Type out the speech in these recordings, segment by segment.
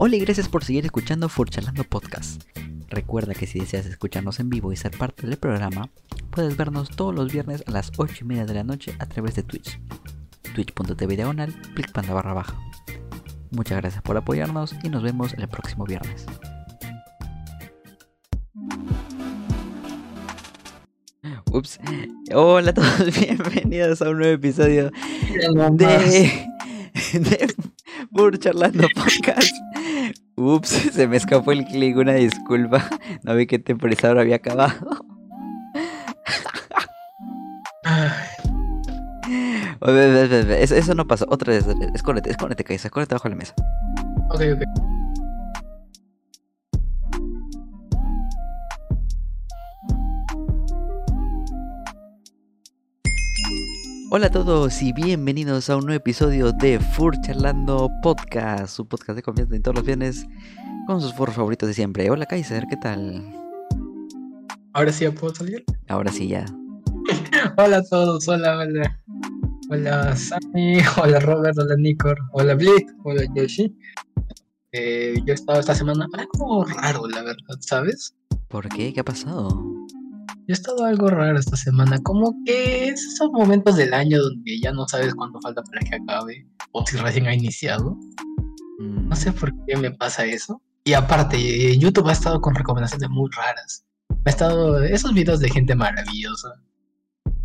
Hola y gracias por seguir escuchando Furchalando Podcast. Recuerda que si deseas escucharnos en vivo y ser parte del programa, puedes vernos todos los viernes a las 8 y media de la noche a través de Twitch. Twitch.tv diagonal, panda barra baja. Muchas gracias por apoyarnos y nos vemos el próximo viernes. Ups. Hola a todos, bienvenidos a un nuevo episodio de, de Charlando Podcast. Ups, se me escapó el clic, una disculpa. No vi que temporizador había acabado. Eso, eso no pasó. Otra vez, escóndete, escóndete, Kaisa, escóndete bajo la mesa. Ok, ok. Hola a todos y bienvenidos a un nuevo episodio de Fur Charlando Podcast, su podcast de confianza en todos los viernes con sus furros favoritos de siempre. Hola Kaiser, ¿qué tal? ¿Ahora sí ya puedo salir? Ahora sí ya. hola a todos, hola, hola. Hola Sammy, hola Robert, hola Nicor, hola Blick, hola Yoshi. Eh, yo he estado esta semana algo raro, la verdad, ¿sabes? ¿Por qué? ¿Qué ha pasado? Yo he estado algo raro esta semana, como que es esos momentos del año donde ya no sabes cuánto falta para que acabe, o si recién ha iniciado. No sé por qué me pasa eso. Y aparte, YouTube ha estado con recomendaciones muy raras. Ha estado esos videos de gente maravillosa.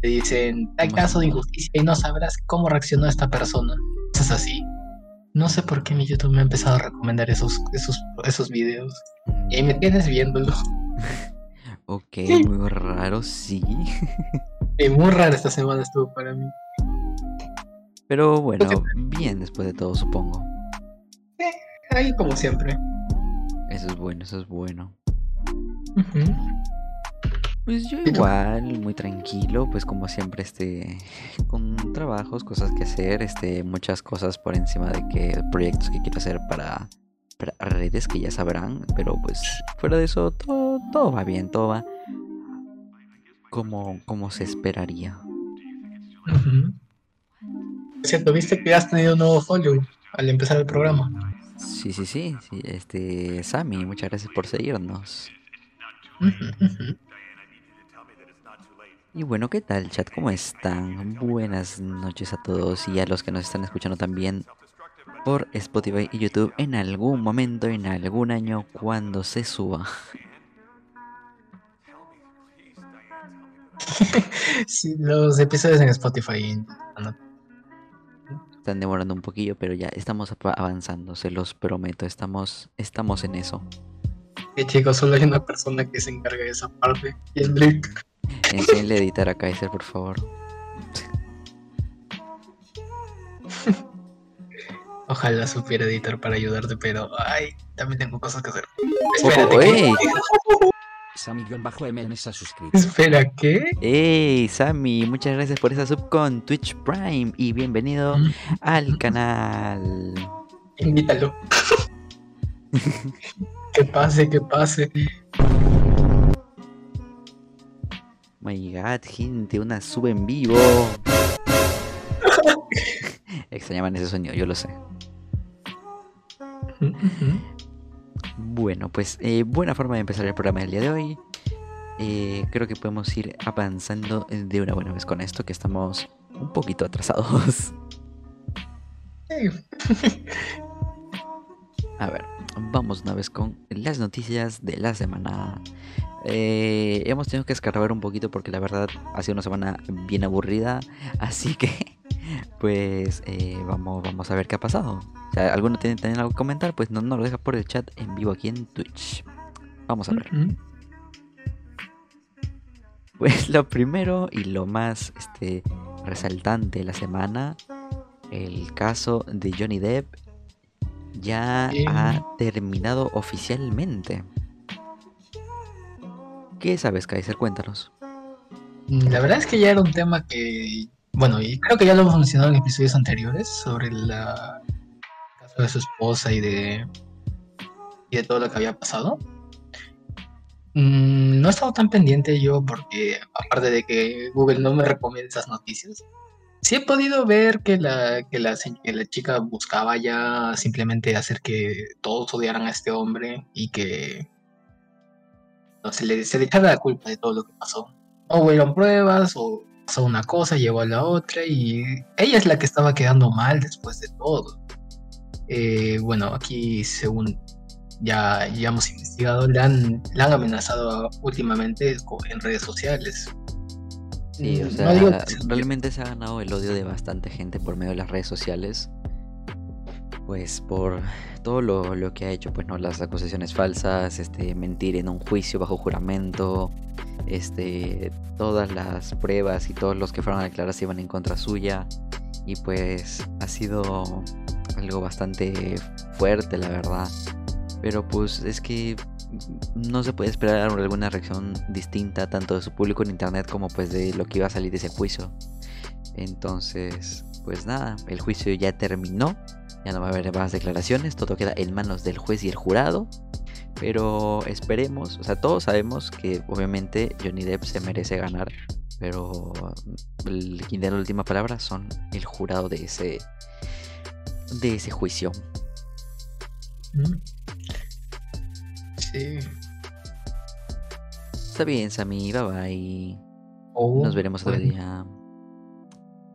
Te dicen, hay caso de injusticia y no sabrás cómo reaccionó esta persona. Es así. No sé por qué mi YouTube me ha empezado a recomendar esos, esos, esos videos. Y ahí me tienes viéndolo. Ok, muy raro, sí. muy raro esta semana estuvo para mí. Pero bueno, bien después de todo, supongo. Eh, ahí como siempre. Eso es bueno, eso es bueno. Pues yo igual, muy tranquilo, pues como siempre, este, con trabajos, cosas que hacer, este, muchas cosas por encima de que proyectos que quiero hacer para redes que ya sabrán, pero pues fuera de eso todo, todo va bien, todo va como, como se esperaría. Cierto, viste que has tenido un nuevo folio al empezar el programa. Sí, sí, sí, sí, este, Sammy, muchas gracias por seguirnos. Y bueno, ¿qué tal chat? ¿Cómo están? Buenas noches a todos y a los que nos están escuchando también por Spotify y YouTube en algún momento, en algún año, cuando se suba. Sí, los episodios en Spotify. Están demorando un poquillo, pero ya estamos avanzando, se los prometo, estamos, estamos en eso. Sí, chicos, solo hay una persona que se encarga de esa parte, y es Blake. Enséñale a editar a Kaiser, por favor. Ojalá supiera editar para ayudarte, pero ay, también tengo cosas que hacer. Espérate. Sammy-MN se ha suscrito. Espera, ¿qué? Hey, Sammy, muchas gracias por esa sub con Twitch Prime y bienvenido mm. al canal. Invítalo. que pase, que pase. My god, gente, una sub en vivo. Extrañaban ese sonido, yo lo sé. Bueno, pues eh, buena forma de empezar el programa del día de hoy. Eh, creo que podemos ir avanzando de una buena vez con esto, que estamos un poquito atrasados. A ver, vamos una vez con las noticias de la semana. Eh, hemos tenido que escarbar un poquito porque la verdad ha sido una semana bien aburrida, así que pues eh, vamos, vamos a ver qué ha pasado. Si alguno tiene, tiene, algo que comentar, pues no nos lo deja por el chat en vivo aquí en Twitch. Vamos a ver. Pues lo primero y lo más este, resaltante de la semana, el caso de Johnny Depp ya ha terminado oficialmente. ¿Qué sabes, Kaiser? Cuéntanos. La verdad es que ya era un tema que bueno, y creo que ya lo hemos mencionado en episodios anteriores sobre la de su esposa y de y de todo lo que había pasado. Mm, no he estado tan pendiente yo porque aparte de que Google no me recomienda esas noticias, sí he podido ver que la, que la, la chica buscaba ya simplemente hacer que todos odiaran a este hombre y que no, se le, se le echara la culpa de todo lo que pasó. O hubieron pruebas o pasó una cosa, llevó a la otra y ella es la que estaba quedando mal después de todo. Eh, bueno, aquí según ya, ya hemos investigado, le han, le han amenazado últimamente en redes sociales. Sí, o mm, sea, realmente se ha ganado el odio de bastante gente por medio de las redes sociales. Pues por todo lo, que ha hecho, pues no, las acusaciones falsas, este, mentir en un juicio bajo juramento, este, todas las pruebas y todos los que fueron a declarar se iban en contra suya. Y pues ha sido algo bastante fuerte, la verdad. Pero pues es que no se puede esperar alguna reacción distinta tanto de su público en internet como pues de lo que iba a salir de ese juicio. Entonces, pues nada, el juicio ya terminó, ya no va a haber más declaraciones, todo queda en manos del juez y el jurado. Pero esperemos, o sea, todos sabemos que obviamente Johnny Depp se merece ganar, pero quien de la última palabra son el jurado de ese de ese juicio. Mm. Está bien, Sammy. Bye bye. Oh, Nos veremos otro día.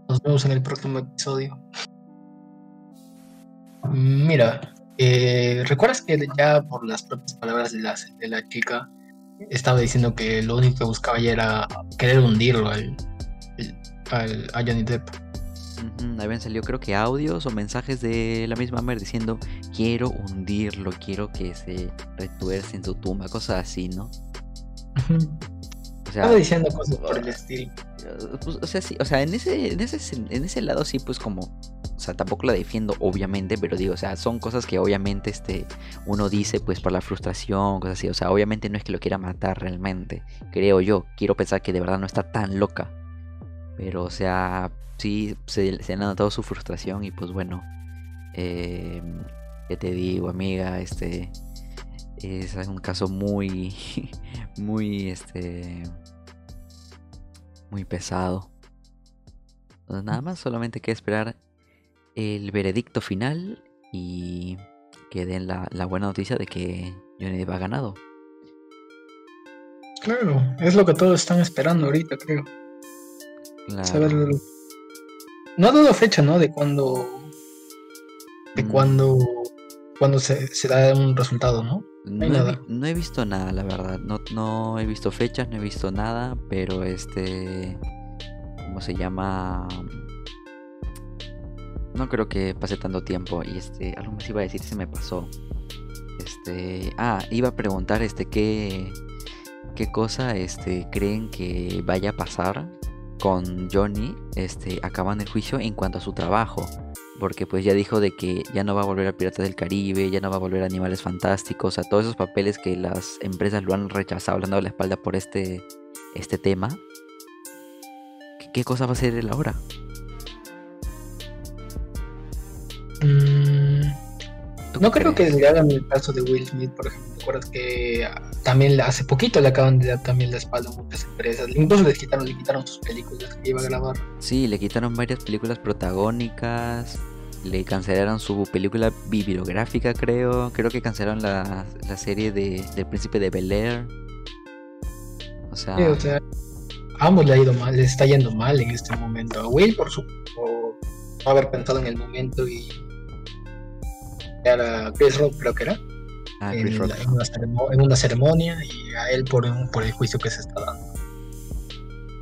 Nos vemos en el próximo episodio. Mira, eh, ¿recuerdas que ya por las propias palabras de la, de la chica estaba diciendo que lo único que buscaba ya era querer hundirlo al, al, a Johnny Depp? Habían salido creo que audios o mensajes de la misma Mer diciendo quiero hundirlo, quiero que se retuerce en su tumba, cosas así, ¿no? O sea, Estaba diciendo cosas por el estilo. Pues, o sea, sí, o sea, en ese, en ese, en ese lado sí, pues como, o sea, tampoco la defiendo, obviamente, pero digo, o sea, son cosas que obviamente este, uno dice, pues por la frustración, cosas así, o sea, obviamente no es que lo quiera matar realmente, creo yo, quiero pensar que de verdad no está tan loca, pero, o sea, sí se, se ha notado su frustración y pues bueno, eh, ¿qué te digo, amiga? Este es un caso muy, muy, este, muy pesado. nada más, solamente que esperar el veredicto final y que den la, la buena noticia de que Johnny Depp ha ganado. Claro, es lo que todos están esperando ahorita, creo. Claro. No ha dado fecha, ¿no? De cuándo. De mm. cuándo. Cuando se, se, da un resultado, ¿no? Nada. No he visto nada, la verdad. No, no he visto fechas, no he visto nada, pero este. ¿Cómo se llama? No creo que pase tanto tiempo. Y este. Algo más iba a decir, se me pasó. Este. Ah, iba a preguntar este qué. qué cosa este creen que vaya a pasar con Johnny este, acaban el juicio en cuanto a su trabajo. Porque pues ya dijo de que ya no va a volver a Piratas del Caribe, ya no va a volver a Animales Fantásticos, a todos esos papeles que las empresas lo han rechazado, hablando de la espalda por este, este tema. ¿Qué, cosa va a hacer él ahora? Mm, no creo que le hagan el caso de Will Smith, por ejemplo. ¿Te acuerdas que también hace poquito le acaban de dar también la espalda a muchas empresas? Incluso le quitaron, le quitaron sus películas que iba a grabar. Sí, le quitaron varias películas protagónicas. Le cancelaron su película bibliográfica, creo. Creo que cancelaron la, la serie de, del príncipe de Bel Air. O sea, a ambos le ha ido mal, le está yendo mal en este momento. A Will por su por no haber pensado en el momento y a Chris Rock, creo que era. Ah, en, una ceremonia, y a él por, por el juicio que se está dando.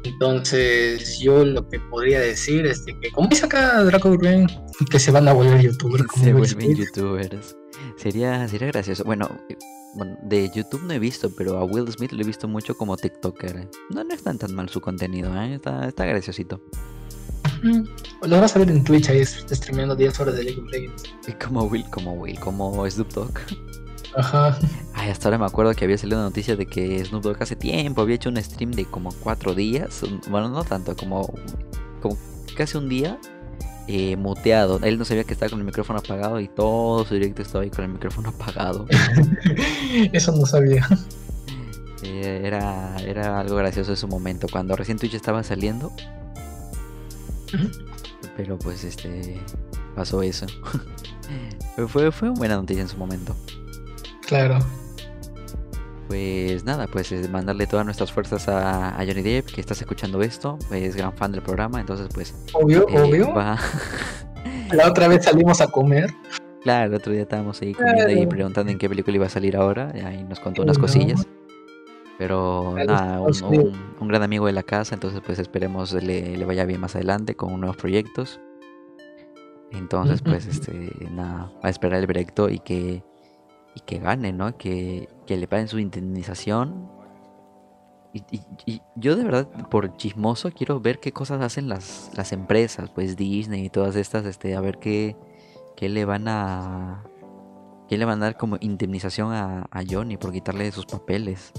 Entonces, yo lo que podría decir es que, como dice acá Draco Green, que se van a volver youtubers. se vuelven youtubers. Sería, sería gracioso. Bueno, de YouTube no he visto, pero a Will Smith lo he visto mucho como TikToker. No, no es tan, tan mal su contenido, ¿eh? está, está graciosito. Lo vas a ver en Twitch ahí streameando 10 horas de League of Legends. Como Will, como Will, como Snoop Dogg. Ajá. Ay, hasta ahora me acuerdo que había salido una noticia de que Snoop Dogg hace tiempo había hecho un stream de como 4 días. Bueno, no tanto, como, como casi un día. Eh, muteado. Él no sabía que estaba con el micrófono apagado y todo su directo estaba ahí con el micrófono apagado. Eso no sabía. Eh, era, era algo gracioso en su momento. Cuando recién Twitch estaba saliendo, Pero pues este pasó eso. fue, fue una buena noticia en su momento. Claro. Pues nada, pues mandarle todas nuestras fuerzas a, Johnny Depp, que estás escuchando esto, es gran fan del programa, entonces pues... Obvio, eh, obvio. La otra vez salimos a comer. Claro, el otro día estábamos ahí comiendo y preguntando en qué película iba a salir ahora, y ahí nos contó unas cosillas. Pero nada, un, gran amigo de la casa, entonces pues esperemos le, le vaya bien más adelante con nuevos proyectos. Entonces pues este nada, va a esperar el proyecto y que y que gane, ¿no? Que, le paguen su indemnización. Y, yo de verdad, por chismoso, quiero ver qué cosas hacen las, las empresas, pues Disney y todas estas, este, a ver qué, qué le van a... ¿Qué le van a dar como indemnización a, a Johnny por quitarle sus papeles?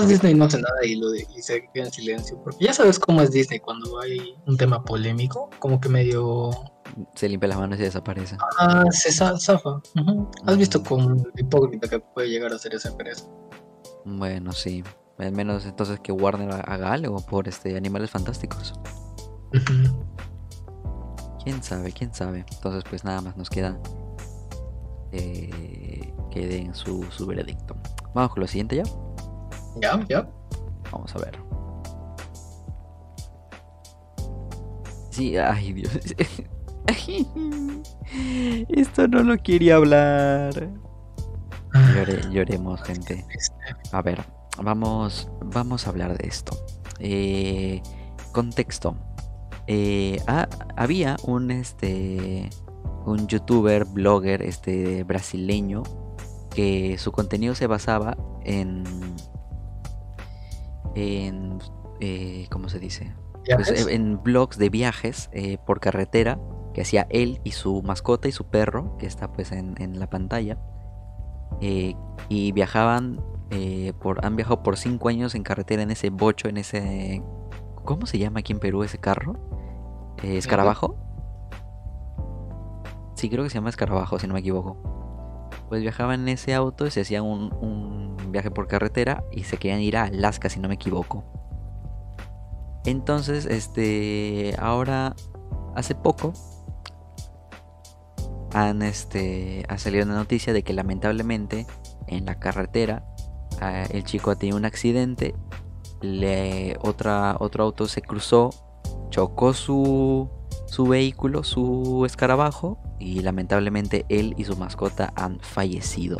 Disney no hace nada y, lo de, y se queda en silencio. Porque ya sabes cómo es Disney cuando hay un tema polémico, como que medio. Se limpia las manos y desaparece. Ah, se zafa. ¿Has visto con hipócrita que puede llegar a ser esa empresa? Bueno, sí. Al menos entonces que Warner haga algo por este Animales Fantásticos. Quién sabe, quién sabe. Entonces, pues nada más nos queda eh, que den su, su veredicto. Vamos con lo siguiente ya. Ya, ya. Vamos a ver. Sí, ay Dios. Esto no lo quería hablar. lloremos, gente. A ver, vamos, vamos a hablar de esto. Eh, contexto. Eh, había un este un youtuber, blogger este brasileño que su contenido se basaba en en, eh, ¿cómo se dice? Pues, eh, en blogs de viajes eh, por carretera que hacía él y su mascota y su perro, que está pues en, la pantalla. y viajaban, por, han viajado por cinco años en carretera en ese bocho, en ese... ¿Cómo se llama aquí en Perú ese carro? ¿Escarabajo? Sí, creo que se llama escarabajo, si no me equivoco. Pues viajaban en ese auto y se hacían un viaje por carretera y se querían ir a Alaska, si no me equivoco. Entonces, este, ahora, hace poco, han, este, ha salido una noticia de que lamentablemente en la carretera el chico ha tenido un accidente, le, otra, otro auto se cruzó, chocó su, su vehículo, su escarabajo, y lamentablemente él y su mascota han fallecido.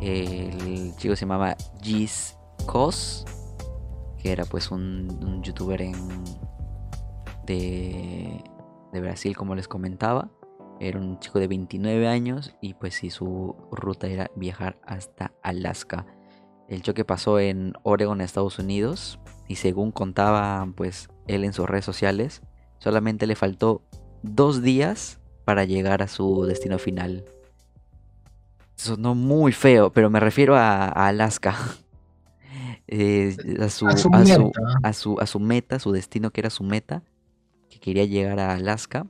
El chico se llamaba Giz Cos, que era pues un, youtuber de, Brasil, como les comentaba. Era un chico de 29 años y pues sí, su ruta era viajar hasta Alaska. El choque pasó en Oregon, Estados Unidos, y según contaba pues él en sus redes sociales, solamente le faltó dos días para llegar a su destino final sonó muy feo, pero me refiero a, Alaska. Eh, a, su, a, su, a, su, meta, su destino que era su meta, que quería llegar a Alaska.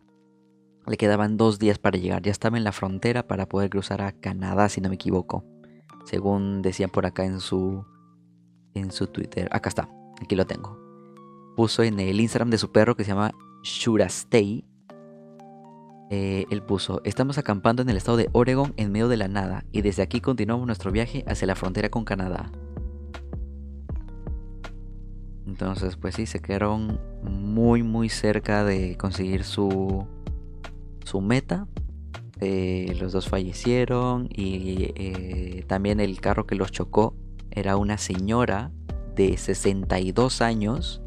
Le quedaban dos días para llegar. Ya estaba en la frontera para poder cruzar a Canadá, si no me equivoco. Según decían por acá en su, en su Twitter. Acá está, aquí lo tengo. Puso en el Instagram de su perro que se llama Shurastay eh, él puso, estamos acampando en el estado de Oregon en medio de la nada y desde aquí continuamos nuestro viaje hacia la frontera con Canadá. Entonces, pues sí, se quedaron muy, muy cerca de conseguir su, su meta. Eh, los dos fallecieron y eh, también el carro que los chocó era una señora de 62 años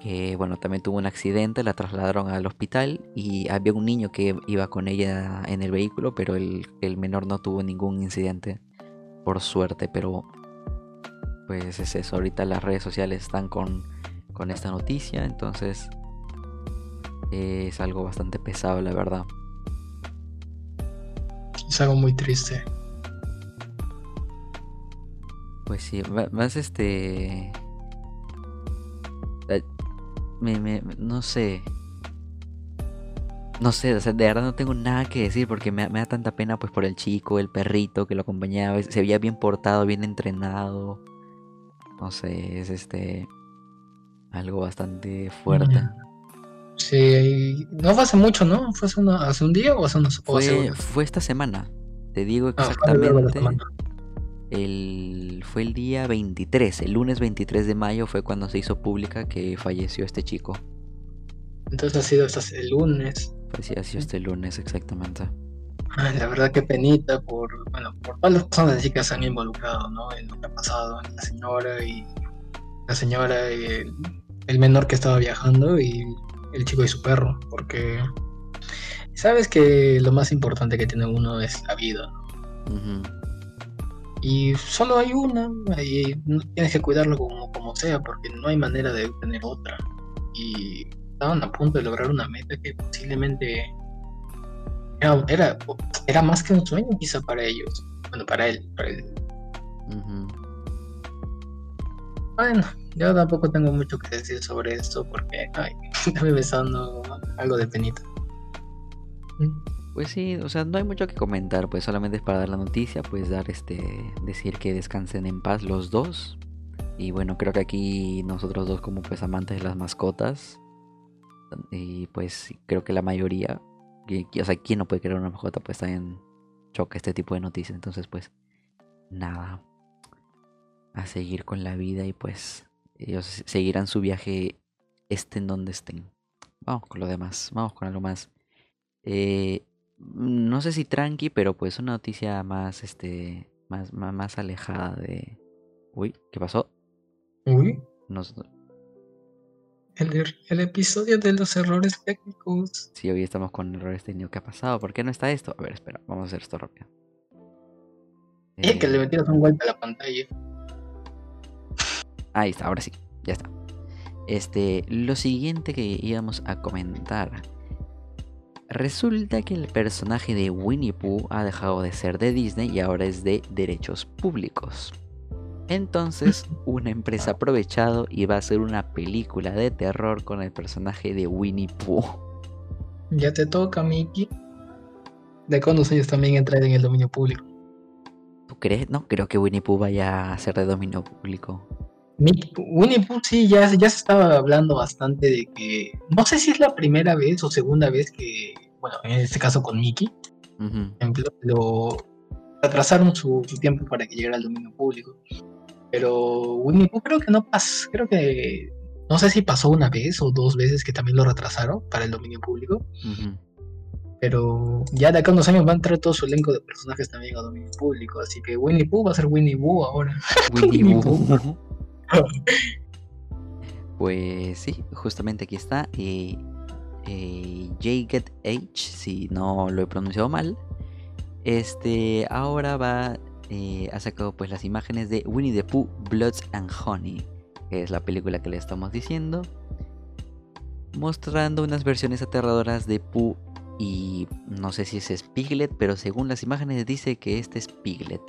que bueno, también tuvo un accidente, la trasladaron al hospital y había un niño que iba con ella en el vehículo, pero el, menor no tuvo ningún incidente, por suerte, pero pues es eso, ahorita las redes sociales están con, con esta noticia, entonces es algo bastante pesado, la verdad. Es algo muy triste. Pues sí, más este me, no sé. No sé, de verdad no tengo nada que decir porque me, da tanta pena pues por el chico, el perrito que lo acompañaba, se veía bien portado, bien entrenado. No sé, es este algo bastante fuerte. Sí, no fue hace mucho, ¿no? ¿Fue hace, un día o hace unos fue, fue esta semana. Te digo ah, exactamente. El, fue el día 23, el lunes 23 de mayo fue cuando se hizo pública que falleció este chico. Entonces ha sido hasta el lunes. Pues sí, ha sido este lunes exactamente. la verdad que penita por, bueno, por todas las personas que se han involucrado, ¿no? En lo que ha pasado, en la señora y la señora y el menor que estaba viajando y el chico y su perro, porque sabes que lo más importante que tiene uno es la vida. Y solo hay una, y tienes que cuidarlo como, como sea, porque no hay manera de tener otra. Y estaban a punto de lograr una meta que posiblemente era, era, más que un sueño quizá para ellos. Bueno, para él, para él. Bueno, yo tampoco tengo mucho que decir sobre esto porque ay, me besando algo de penita. Pues sí, o sea, no hay mucho que comentar, pues solamente es para dar la noticia, pues dar este, decir que descansen en paz los dos. Y bueno, creo que aquí nosotros dos como pues amantes de las mascotas, y pues creo que la mayoría, o sea, ¿quién no puede querer una mascota? Pues también choca este tipo de noticias, entonces pues nada, a seguir con la vida y pues ellos seguirán su viaje estén donde estén. Vamos con lo demás, vamos con algo más. Eh, no sé si tranqui, pero pues una noticia más, este, más, más, alejada de... Uy, ¿qué pasó? Uy. El, el, episodio de los errores técnicos. Sí, hoy estamos con errores técnicos. ¿Qué ha pasado? ¿Por qué no está esto? A ver, espera, vamos a hacer esto rápido. Eh, que le metieras un golpe a la pantalla. Ahí está, ahora sí, ya está. Este, lo siguiente que íbamos a comentar. Resulta que el personaje de Winnie Pooh ha dejado de ser de Disney y ahora es de derechos públicos. Entonces, una empresa ha aprovechado y va a hacer una película de terror con el personaje de Winnie Pooh. Ya te toca, Mickey. De cuántos años también entrar en el dominio público. ¿Tú crees? No creo que Winnie Pooh vaya a ser de dominio público. Winnie Pooh sí, ya, ya se estaba hablando bastante de que, no sé si es la primera vez o segunda vez que, bueno, en este caso con Mickey, lo atrasaron su, tiempo para que llegara al dominio público. Pero Winnie Pooh creo que no pasó, creo que, no sé si pasó una vez o dos veces que también lo retrasaron para el dominio público. Pero ya de acá a unos años va a entrar todo su elenco de personajes también a dominio público. Así que Winnie Pooh va a ser Winnie Pooh ahora. Winnie Pooh. Pues sí, justamente aquí está. Eh, eh, H, si no lo he pronunciado mal. Este ahora va. Eh, ha sacado pues las imágenes de Winnie the Pooh, Bloods and Honey. Que es la película que le estamos diciendo. Mostrando unas versiones aterradoras de Pooh y no sé si es Piglet, pero según las imágenes dice que este es Piglet.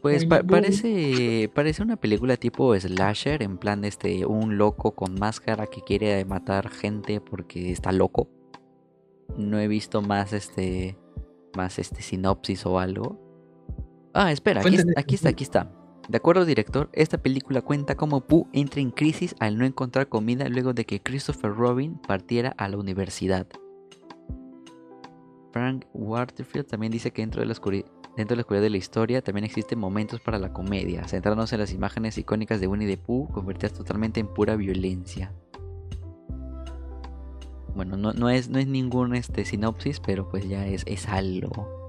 Pues parece, parece una película tipo slasher, en plan este, un loco con máscara que quiere matar gente porque está loco. No he visto más este, más este sinopsis o algo. Ah, espera, aquí, aquí está, aquí está. De acuerdo al director, esta película cuenta cómo Pooh entra en crisis al no encontrar comida luego de que Christopher Robin partiera a la universidad. Frank Waterfield también dice que dentro de la oscuridad Dentro de la oscuridad de la historia también existen momentos para la comedia, centrándose en las imágenes icónicas de Winnie the Pooh, convertidas totalmente en pura violencia. Bueno, no, es, no es ningún este, sinopsis, pero pues ya es, es algo.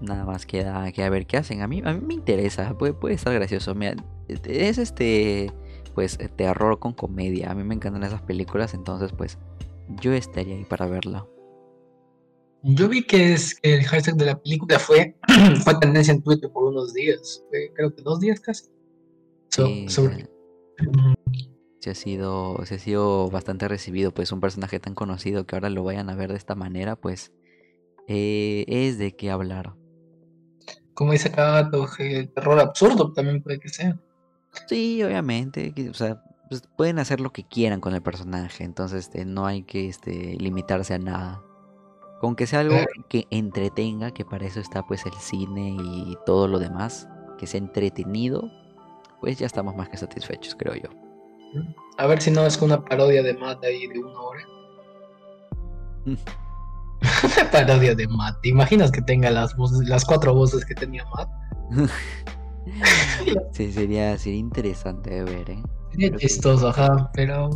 Nada más queda, que a ver qué hacen. A mí, a mí me interesa, puede, puede estar gracioso. es este, pues, terror con comedia. A mí me encantan esas películas, entonces pues yo estaría ahí para verla. Yo vi que, es, el hashtag de la película fue, fue tendencia en Twitter por unos días, creo que dos días casi. sí, se ha sido, se ha sido bastante recibido, pues un personaje tan conocido que ahora lo vayan a ver de esta manera, pues eh, es de qué hablar. Como dice acá, el terror absurdo también puede que sea. Sí, obviamente, o sea, pues, pueden hacer lo que quieran con el personaje, entonces este, no hay que este, limitarse a nada. Con que sea algo que entretenga, que para eso está pues el cine y todo lo demás, que sea entretenido, pues ya estamos más que satisfechos, creo yo. A ver si no es una parodia de Matt ahí de una hora. una parodia de Matt. ¿Te imaginas que tenga las voces, las cuatro voces que tenía Matt? sí, sería, sería interesante de ver, ¿eh? Sería chistoso, ajá, pero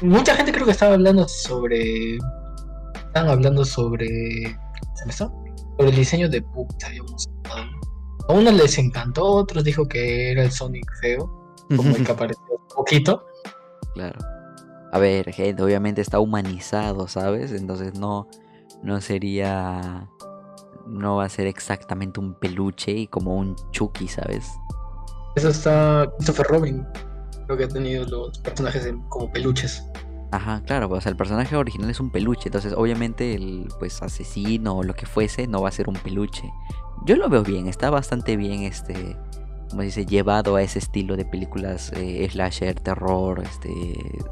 mucha gente creo que estaba hablando sobre. Estaban hablando sobre. ¿Cómo está? Sobre el diseño de Puck, A unos les encantó, a otros dijo que era el Sonic feo, como el que apareció un poquito. Claro. A ver, gente, obviamente está humanizado, ¿sabes? Entonces no, no sería. No va a ser exactamente un peluche y como un Chucky, ¿sabes? Eso está Christopher Robin. Creo que ha tenido los personajes como peluches. Ajá, claro, pues, o sea, el personaje original es un peluche, entonces obviamente el pues asesino o lo que fuese no va a ser un peluche. Yo lo veo bien, está bastante bien este como dice, llevado a ese estilo de películas eh, slasher, terror, este,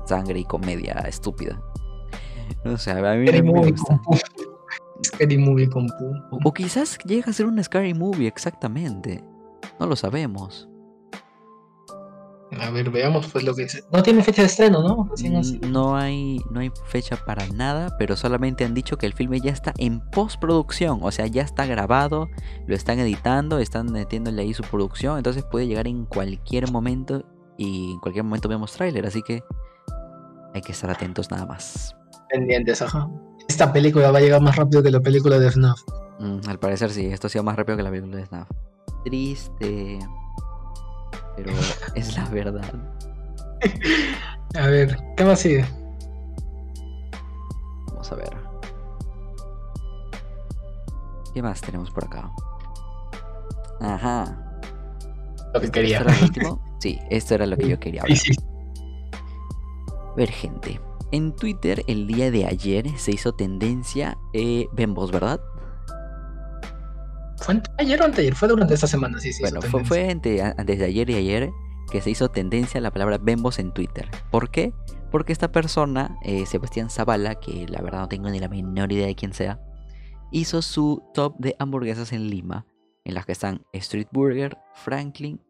sangre y comedia estúpida. No sé, a mí me, gusta. Scary movie con O, quizás llega a ser un scary movie, exactamente. No lo sabemos. A ver, veamos pues lo que dice. No tiene fecha de estreno, ¿no? Mm, no hay, no hay fecha para nada, pero solamente han dicho que el filme ya está en postproducción, o sea, ya está grabado, lo están editando, están metiéndole ahí su producción, entonces puede llegar en cualquier momento y en cualquier momento vemos tráiler, así que hay que estar atentos nada más. Pendientes, ajá. Esta película va a llegar más rápido que la película de FNAF. Mm, al parecer sí, esto ha sido más rápido que la película de FNAF. Triste pero es la verdad. A ver, ¿qué más sigue? Vamos a ver. ¿Qué más tenemos por acá? Ajá. Lo que quería. Sí, esto era lo que yo quería hablar. A ver, gente. En Twitter el día de ayer se hizo tendencia eh, Bembos, ¿verdad? ¿Fue ayer o anteayer? Fue durante esta semana, sí, sí. Bueno, fue, fue antes de ayer y ayer que se hizo tendencia la palabra Bembos en Twitter. ¿Por qué? Porque esta persona, eh, Sebastián Zavala, que la verdad no tengo ni la menor idea de quién sea, hizo su top de hamburguesas en Lima, en las que están Street Burger, Franklin,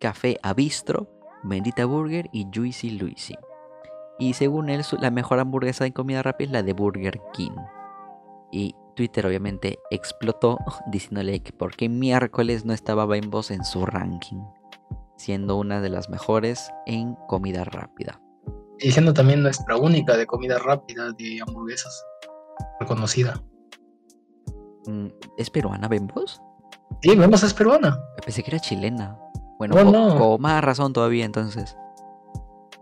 Café Abistro, Bendita Burger y Juicy Luisi. Y según él, la mejor hamburguesa de comida rápida es la de Burger King. Y Twitter obviamente explotó diciéndole que por qué miércoles no estaba Bembos en su ranking, siendo una de las mejores en comida rápida. Y siendo también nuestra única de comida rápida de hamburguesas, reconocida. Mm, ¿Es peruana Bembos? Sí, Bembos es peruana. Pensé que era chilena. Bueno, con más razón todavía entonces.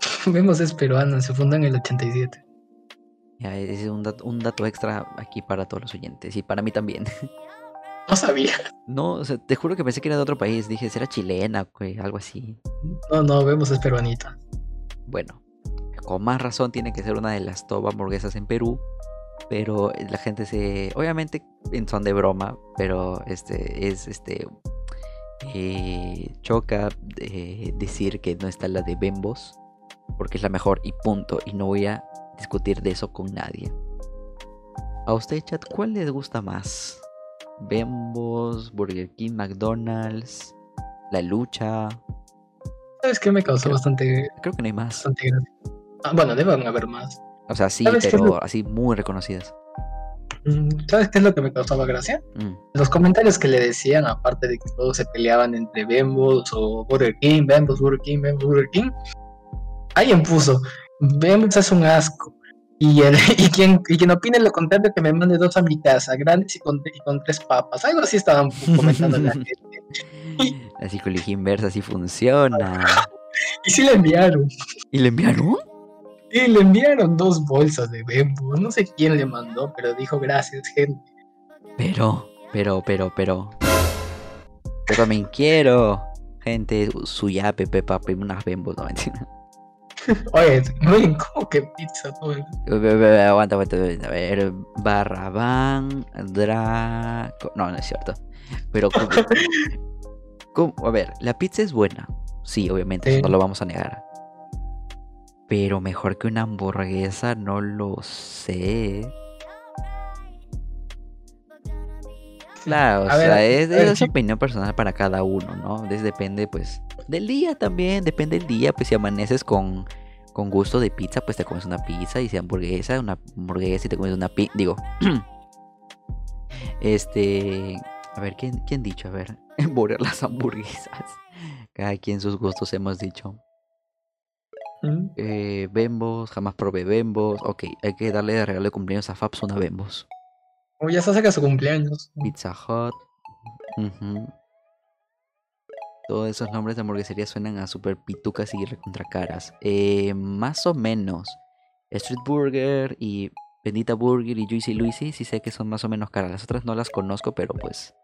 Bembos es peruana, se fundó en el 87. Ya, es un dato, extra aquí para todos los oyentes y para mí también. No sabía. No, o sea, te juro que pensé que era de otro país. Dije, será chilena, güey, algo así. No, no, vemos es peruanita. Bueno, con más razón tiene que ser una de las top hamburguesas en Perú. Pero la gente se. Obviamente en son de broma. Pero este es este. Eh, choca eh, decir que no está la de Bembos. Porque es la mejor y punto. Y no voy a discutir de eso con nadie. A usted, chat, ¿cuál les gusta más? Bembos, Burger King, McDonald's, La Lucha. ¿Sabes qué me causó bastante. Creo que no hay más. Ah, bueno, deben haber más. O sea, sí, pero así muy reconocidas. Mm, ¿Sabes qué es lo que me causaba gracia? Mm. Los comentarios que le decían, aparte de que todos se peleaban entre Bembos o Burger King, Bembos, Burger King, Bembos, Burger King. Alguien puso, Vemos es un asco. Y, y, quien, quien opine lo contrario que me mande dos a mi casa, grandes y con, con tres papas. Algo así estaban comentando la gente. La psicología inversa sí funciona. y sí le enviaron. ¿Y le enviaron? Sí, le enviaron dos bolsas de Bembo. No sé quién le mandó, pero dijo gracias, gente. Pero, pero, pero, pero. Yo también quiero. Gente, su yape, pepa, unas Bembos, no mentira. Oye, muy ¿cómo que pizza? Todo Aguanta, aguanta, a ver, Barrabán, Draco. No, no es cierto. Pero, ¿cómo? a ver, la pizza es buena. Sí, obviamente, eso no lo vamos a negar. Pero mejor que una hamburguesa, no lo sé. Claro, o sea, es, es opinión personal para cada uno, ¿no? depende, pues, del día también, depende del día, pues si amaneces con con gusto de pizza, pues te comes una pizza y si hamburguesa, una hamburguesa y te comes una pizza. Digo, este. A ver, ¿quién, quién dicho? A ver, borrar las hamburguesas. Cada quien sus gustos hemos dicho. Mm. Eh, Bembos, jamás probé Bembos. Ok, hay que darle de regalo de cumpleaños a Fabs una Bembos. O ya se acerca su cumpleaños. Pizza Hut. Todos esos nombres de hamburguesería suenan a super pitucas y recontra caras. Eh, más o menos. Street Burger y Bendita Burger y Juicy Luisi sí sé que son más o menos caras. Las otras no las conozco, pero pues,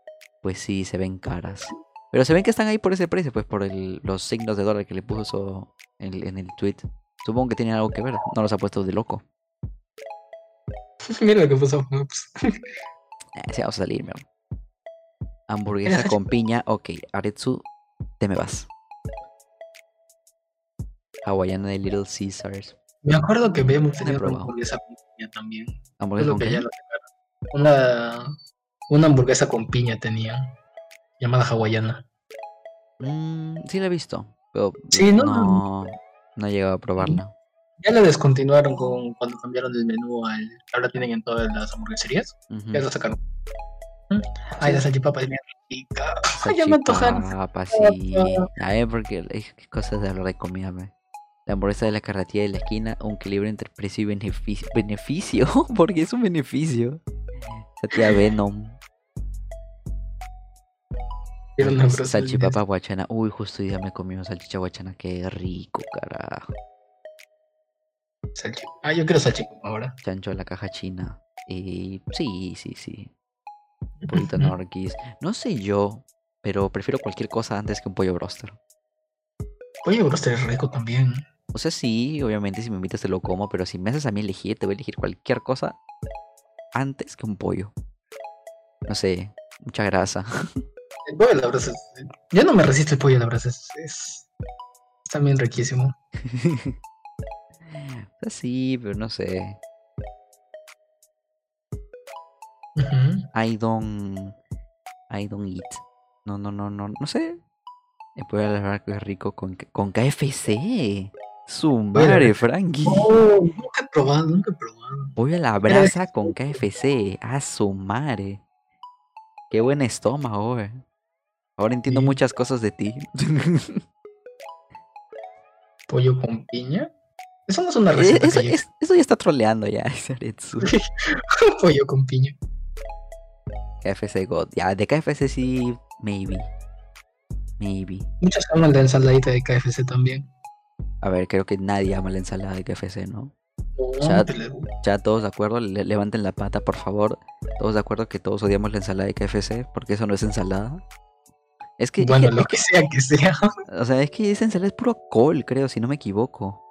pues sí se ven caras. Pero se ven que están ahí por ese precio, pues por el- los signos de dólar que le puso en, en el tweet. Supongo que tienen algo que ver. No los ha puesto de loco. Mira lo que puso Fox. Eh, sí, vamos a salir, mi amor. Hamburguesa con piña. Ok, Aretsu, te me vas. Hawaiana de Little Caesars. Me acuerdo que he tenido una hamburguesa con piña también. ¿Hamburguesa con sacaron. Una, una hamburguesa con piña tenían. Llamada hawaiana. Mm, sí la he visto. Pero Sí, ¿no? no, no he llegado a probarla. Ya la descontinuaron con, cuando cambiaron el menú al ahora tienen en todas las hamburgueserías. Ya lo sacaron. Ay, la salchipapa es bien rica. Ay, ya me antojaron. Sí. A ver, porque qué cosas de hablar de comida, me. La hamburguesa de la carretilla de la esquina, un equilibrio entre precio y beneficio. ¿Beneficio? porque es un beneficio. Esa tía Venom. Salchipapa guachana. Uy, justo hoy día me comí una salchicha guachana. Qué rico, carajo. Salchi- Ah, yo quiero salchipapa ahora. Chancho de la caja china. Y sí, sí, sí. Un norquis. No sé yo, pero prefiero cualquier cosa antes que un pollo broster. Pollo broster es rico también. O sea, sí, obviamente si me invitas te lo como, pero si me haces a mí elegir, te voy a elegir cualquier cosa antes que un pollo. No sé, mucha grasa. El pollo a la brasa es- Yo no me resisto el pollo a la brasa. Es, es, es también riquísimo. O sea, sí, pero no sé. I don't. I don't eat. No, no, no, no, no sé. Pollo a la brasa es rico con, con KFC. Su madre, Frankie. Oh, nunca he probado, nunca he probado. Pollo a la brasa con KFC. A su madre. Qué buen estómago, eh. Ahora entiendo Sí. muchas cosas de ti. Pollo con piña. Eso no es una Eh, receta. eso, que yo- eso ya está troleando ya, pollo con piña. KFC God. Ya, de KFC sí, maybe. Maybe. Muchos aman la ensaladita de KFC también. A ver, creo que nadie ama la ensalada de KFC, ¿no? No, Ya todos de acuerdo, Le- levanten la pata, por favor. Todos de acuerdo que todos odiamos la ensalada de KFC, porque eso no es ensalada. Es que, es Bueno, que- lo que sea que sea. o sea, es que esa ensalada es puro col, creo, si no me equivoco.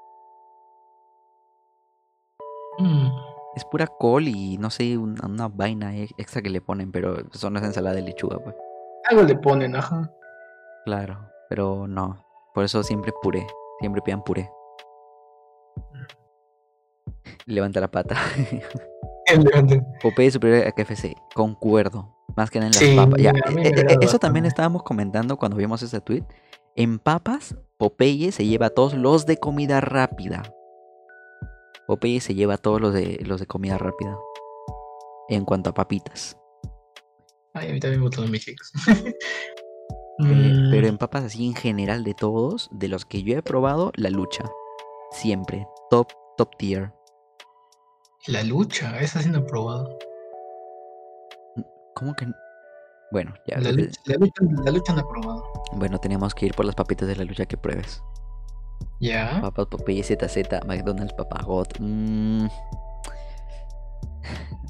Mm, Es pura col y no sé, un- una, vaina e- extra que le ponen, pero eso no es ensalada de lechuga, pues. Algo le ponen, ajá. Claro, pero no. Por eso siempre puré. Siempre pidan puré. Levanta la pata. Popeye superior a KFC. Concuerdo. Más que nada en las Sí, papas. Ya, eh, eh, eso también estábamos comentando cuando vimos ese tweet. En papas, Popeye se lleva a todos los de comida rápida. Popeye se lleva a todos los de los de comida rápida. En cuanto a papitas. Ay, a mí también me gustan los. Eh, Mm, pero en papas así en general de todos, de los que yo he probado, la lucha. Siempre. Top, top tier. La lucha, esa sí no he probado. ¿Cómo que? Bueno, ya. La lucha, la lucha, la lucha no he probado. Bueno, tenemos que ir por las papitas de la lucha que pruebes. Ya. Papas Popeye ZZ, McDonald's Papagot. Mmm.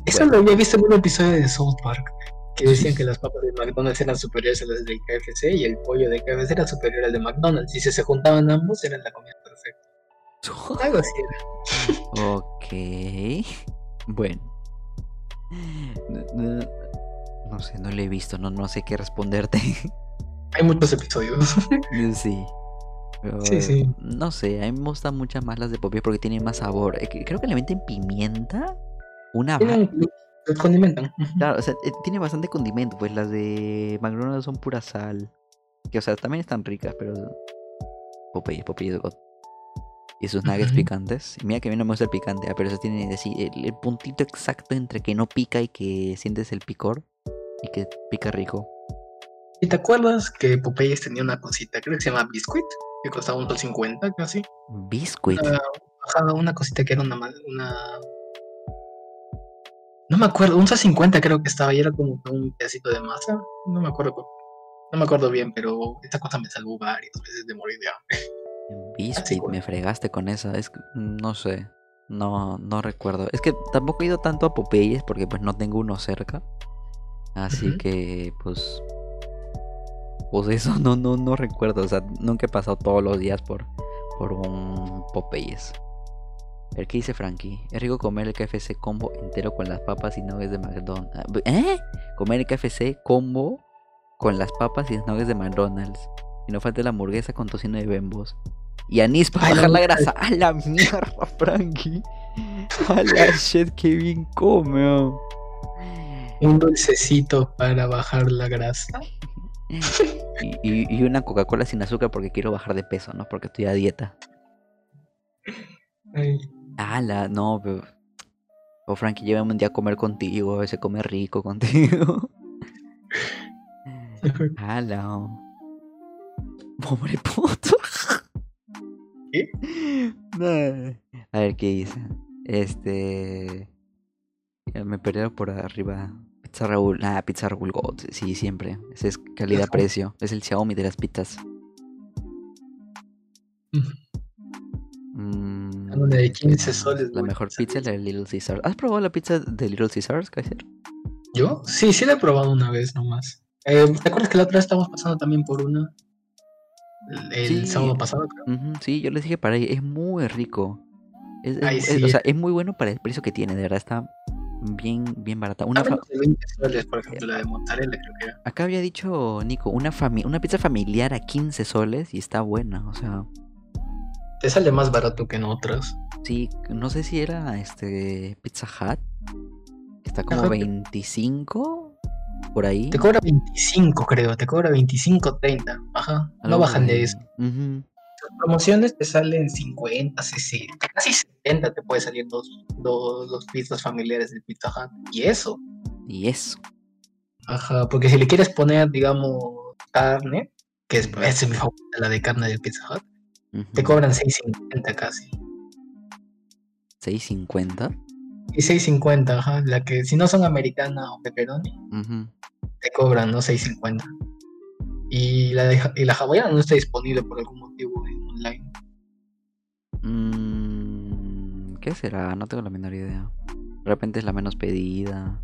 Eso lo había visto en un episodio de South Park. Que decían que las papas de McDonald's eran superiores a las del KFC y el pollo de KFC era superior al de McDonald's. Y si se juntaban ambos, eran la comida perfecta. Algo así era. ok. Bueno. No, no- no sé, no lo he visto, no, no sé qué responderte. Hay muchos episodios. sí. Pero, Sí, sí. No sé, a mí me gustan muchas más las de Popeye porque tienen más sabor. Eh, Creo que le meten pimienta. Una Tienen, condimentan. Claro, o sea, eh, tiene bastante condimento, pues las de McDonald's son pura sal. Que, o sea, también están ricas, pero. Popeye, Popeye de God. y sus nuggets picantes. Mira que a mí no me gusta el picante, ah, pero eso tiene así el, puntito exacto entre que no pica y que sientes el picor y que pica rico. ¿Y te acuerdas que Popeyes tenía una cosita, creo que se llama Biscuit, que costaba un 50 casi? Biscuit. Una, una cosita que era una, una no me acuerdo, un 50 creo que estaba y era como un pedacito de masa. No me acuerdo. No me acuerdo bien, pero esta cosa me salvó varias veces de morir de hambre. Biscuit, me fregaste con esa. Es no sé. No, no recuerdo. Es que tampoco he ido tanto a Popeyes porque pues no tengo uno cerca. Así que pues. Pues eso no, no, no recuerdo. O sea, nunca he pasado todos los días por, por un Popeyes. El que dice Frankie, es rico comer el KFC combo entero con las papas y nuggets de McDonald's. ¿Eh? Comer el KFC combo con las papas y nuggets de McDonald's. Y no falta la hamburguesa con tocino de bembos. Y anís para bajar la grasa. A la mierda, Frankie. A la shit que bien come. Un dulcecito para bajar la grasa. Y, y una Coca-Cola sin azúcar porque quiero bajar de peso, ¿no? Porque estoy a dieta. Ay. Ala, no, pero. O Frankie, llévame un día a comer contigo, a veces come rico contigo. Ala. Pobre puto. ¿Qué? A ver qué dice. Este. Me perdieron por arriba. Pizza Raúl. Ah, Pizza Raúl God. Sí, siempre. Ese es calidad-precio. Es el Xiaomi de las pizzas. Una de 15 soles. La mejor pizza es la de Little Caesars. ¿Has probado la pizza de Little Caesars, Kaiser? ¿Yo? Sí, sí la he probado una vez nomás. Eh, ¿Te acuerdas que la otra vez estábamos pasando también por una? El, sábado pasado, creo. sí, yo les dije para ahí, es muy rico. Es, o sea, es muy bueno para el precio que tiene, de verdad está bien, bien barata. Una ah, 20 soles, por ejemplo, la de mozzarella creo que era. Acá había dicho Nico, una, una pizza familiar a 15 soles y está buena, o sea te sale más barato que en otras. Sí, no sé si era este Pizza Hut. Está como 25 por ahí. Te cobra 25, creo. Te cobra 25, 30. Ajá. No bajan de eso. Las promociones te salen 50, 60, casi 70 te puede salir dos, dos, pizzas familiares del Pizza Hut. Y eso. Y eso. Ajá, porque si le quieres poner, digamos, carne, que es, es mi favorita, la de carne del Pizza Hut, te cobran 6.50 casi. ¿6.50? Y 6.50, ajá. La que si no son americana o pepperoni, te cobran, ¿no? 6.50. Y la, y la hawaiana no está disponible por algún motivo en online. Mm, ¿Qué será? No tengo la menor idea. De repente es la menos pedida.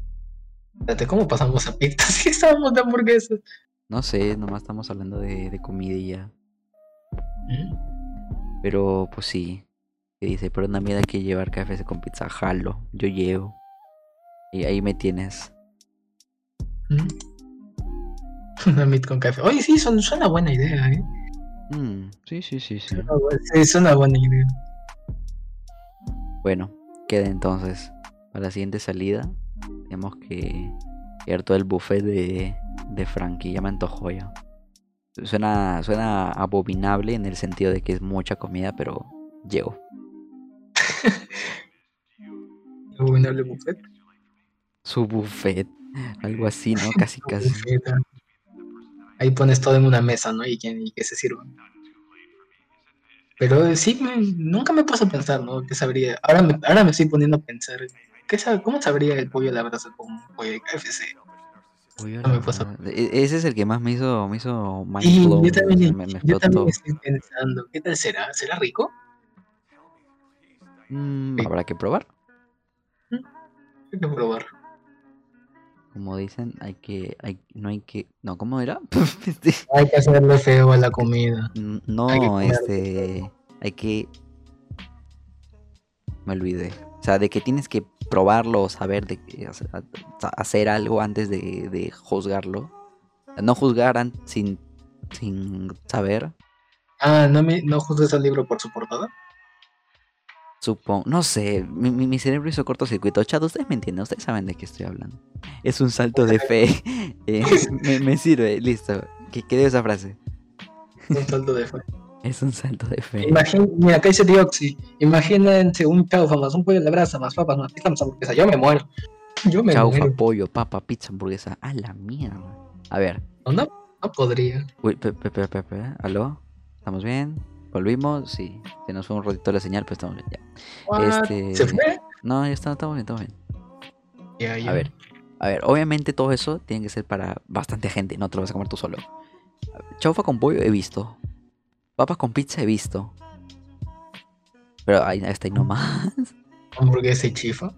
¿cómo pasamos a pizza si estábamos de hamburguesas? No sé, nomás estamos hablando de, de comida y ya. ¿Mm? Pero pues sí. Que dice, pero una mierda que llevar café con pizza, jalo. Yo llevo. Y ahí me tienes. ¿Mm? Una mit con café. Oye, sí, son, suena buena idea, ¿eh? Mm, sí, sí, sí, sí. Sí, suena buena idea. Bueno, queda entonces. Para la siguiente salida, tenemos que ir todo el buffet de, de Frankie. Ya me antojó ya. Suena, suena abominable en el sentido de que es mucha comida, pero llego. ¿Abominable buffet? Su buffet, algo así, ¿no? Casi, casi. Ah. Ahí pones todo en una mesa, ¿no? Y que, se sirva. Pero sí, nunca me paso a pensar, ¿no? ¿Qué sabría? Ahora me, ahora me estoy poniendo a pensar, ¿qué ¿cómo sabría el pollo a la brasa con un pollo de KFC? E, ese es el que más me hizo, me hizo yo también, yo también estoy pensando, ¿qué tal será? ¿Será rico? Mm, habrá que probar. Hay que probar. Como dicen, hay que, hay, no hay que, no, ¿cómo era? Este hay que hacerle feo a la comida. No, este, hay que, me olvidé. O sea, de que tienes que probarlo o saber de hacer algo antes de, juzgarlo. No juzgar sin, sin saber. Ah, ¿no, me, ¿no juzgas al libro por su portada? Supongo, no sé, mi, mi, cerebro hizo cortocircuito. Chad, ustedes me entienden, ustedes saben de qué estoy hablando. Es un salto de fe. Eh, me, sirve, listo. ¿Qué, ¿Qué esa frase? Un salto de fe. Es un salto de fe. mira, acá dice Dioxi. Imagínense un chaufa más un pollo de brasa, más papas, más pizza, más hamburguesa. Yo me muero. Yo me chaufa, muero. pollo, papa, pizza, hamburguesa. A la mierda. A ver. No, no, podría. Uy, pepe, pepe, pepe. ¿Aló? ¿Estamos bien? ¿Volvimos? Sí. Se nos fue un ratito la señal, pero estamos bien ya. Este... ¿Se fue? No, ya está, estamos bien, estamos bien. A ver. A ver, obviamente todo eso tiene que ser para bastante gente, no te lo vas a comer tú solo. Chaufa con pollo he visto. Papas con pizza he visto. Pero ahí está ahí nomás. Hamburguesa y chifa.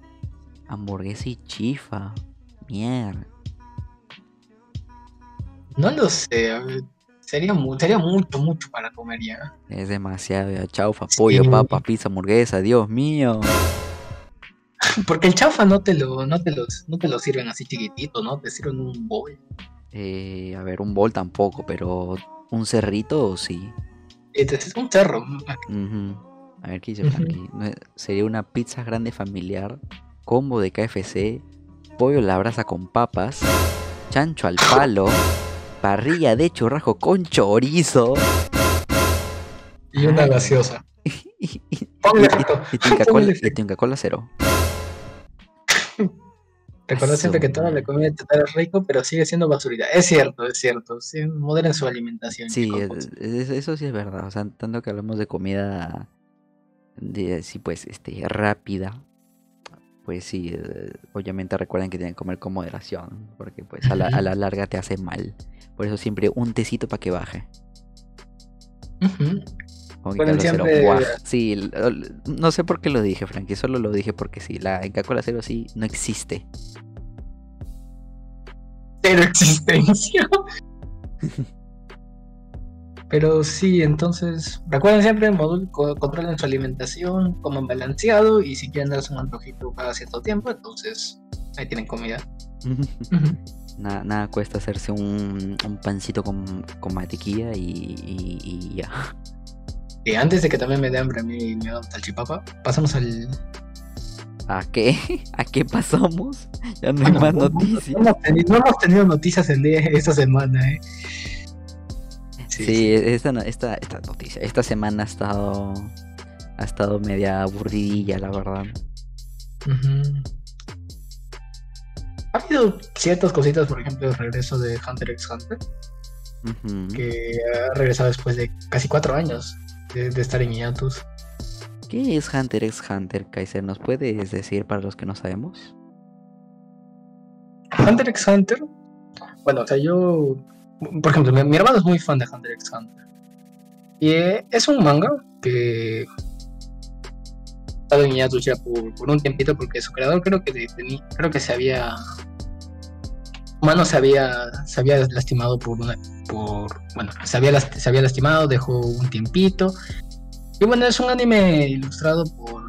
Hamburguesa y chifa. Mierda. No lo sé. Sería, sería mucho, mucho para comer ya. Es demasiado. Chaufa, pollo, papa, pizza, hamburguesa. Dios mío. Porque el chaufa no te lo, no te los, no te lo sirven así chiquitito, ¿no? Te sirven un bowl. Eh, a ver, un bol tampoco, pero un cerrito sí. Es un cerro. A ver qué dice. Sería una pizza grande familiar, combo de KFC, pollo a la brasa con papas, chancho al palo, parrilla de churrasco con chorizo. Y una gaseosa. y, y, Cola cero. Recuerda siempre que toda la comida es rico, pero sigue siendo basurita. Es cierto, es cierto. Sí, moderen su alimentación. Sí, eso sí es verdad. O sea, tanto que hablamos de comida, de, sí, pues, este, rápida, pues sí, eh, obviamente recuerden que tienen que comer con moderación, porque pues a la, a la larga te hace mal. Por eso siempre un tecito para que baje. Sí, no sé por qué lo dije, Frankie, solo lo dije porque sí, la Coca-Cola cero sí no existe. Cero existencia. Pero sí, entonces, recuerden siempre, módulo, controlen su alimentación, coman balanceado y si quieren darse un antojito cada cierto tiempo, entonces ahí tienen comida. nada, nada, cuesta hacerse un, pancito con, con mantequilla y ya. Y antes de que también me dé hambre a mí y me el chipapa, pasamos al. ¿A qué? ¿A qué pasamos? Ya no hay más noticias. No, hemos tenido, noticias el día, esta semana, ¿eh? Sí, Esta, esta, esta, noticia. Esta semana ha estado. Ha estado media aburridilla, la verdad. Ha habido ciertas cositas, por ejemplo, el regreso de Hunter x Hunter. Que ha regresado después de casi cuatro años de, estar en hiatus. ¿Qué es Hunter x Hunter, Kaiser? ¿Nos puedes decir para los que no sabemos? Hunter x Hunter. Bueno, o sea, yo. Por ejemplo, mi, hermano es muy fan de Hunter x Hunter. Y eh, es un manga que. Estado en ya por, un tiempito, porque su creador creo que, creo que se había. Humano se había, se había lastimado por una, por, bueno, se había, se había lastimado, dejó un tiempito. Y bueno, es un anime ilustrado por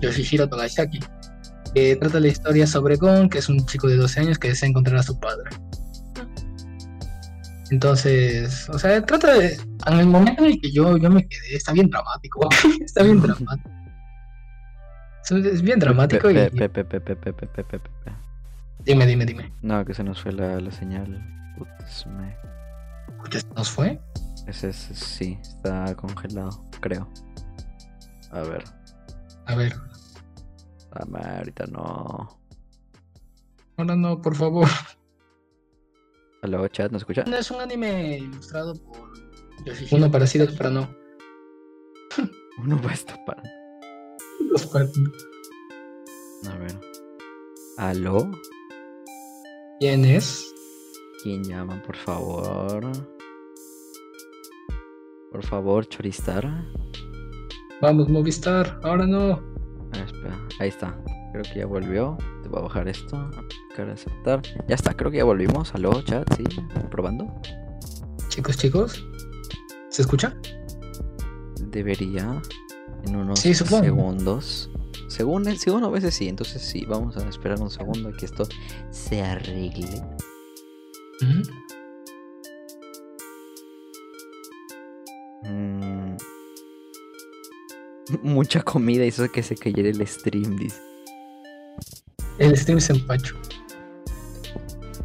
Yoshihiro Togashaki, que trata la historia sobre Gon, que es un chico de 12 años que desea encontrar a su padre. Entonces, o sea, trata de. En el momento en el que yo, yo me quedé, está bien dramático, está bien dramático. Es bien dramático y. Dime, dime, dime. No, que se nos fue la, la señal. ¿Ya nos fue? Ese, sí, está congelado, creo. A ver. A ver. A ver, ahorita no. Ahora no, por favor. Hola, chat, ¿nos escucha? Es un anime ilustrado por Uno parecido, pero no. Uno puesto para. Los A ver. ¿Aló? ¿Quién es? ¿Quién llama, por favor? Por favor, Choristar. Vamos, Movistar, ahora no. Ah, espera, ahí está. Creo que ya volvió. Te voy a bajar esto. Aplicar aceptar. Ya está, creo que ya volvimos. Aló, chat, sí. Probando. Chicos, chicos. ¿Se escucha? Debería. En unos segundos. Según, según a veces sí, entonces sí, vamos a esperar un segundo a que esto se arregle. Mm. Mucha comida hizo que se cayera el stream, dice. El stream se empacho.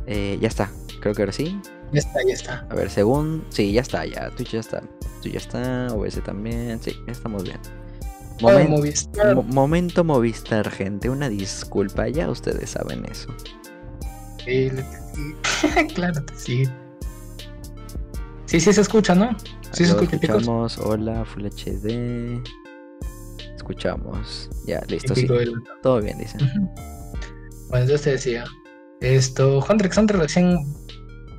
Eh, ya está, creo que ahora sí. Ya está, ya está. A ver, según. Sí, ya está, ya. Twitch ya está. Esto ya está, OBS también. Sí, estamos bien. Momento Movistar, gente. Una disculpa, ya ustedes saben eso. claro sí. Sí, sí se escucha, ¿no? Sí se escucha. Escuchamos, hola, Full HD. Escuchamos. Ya, listo. Sí. Todo bien, dicen. Bueno, yo te decía. Esto, Hunter x Hunter recién,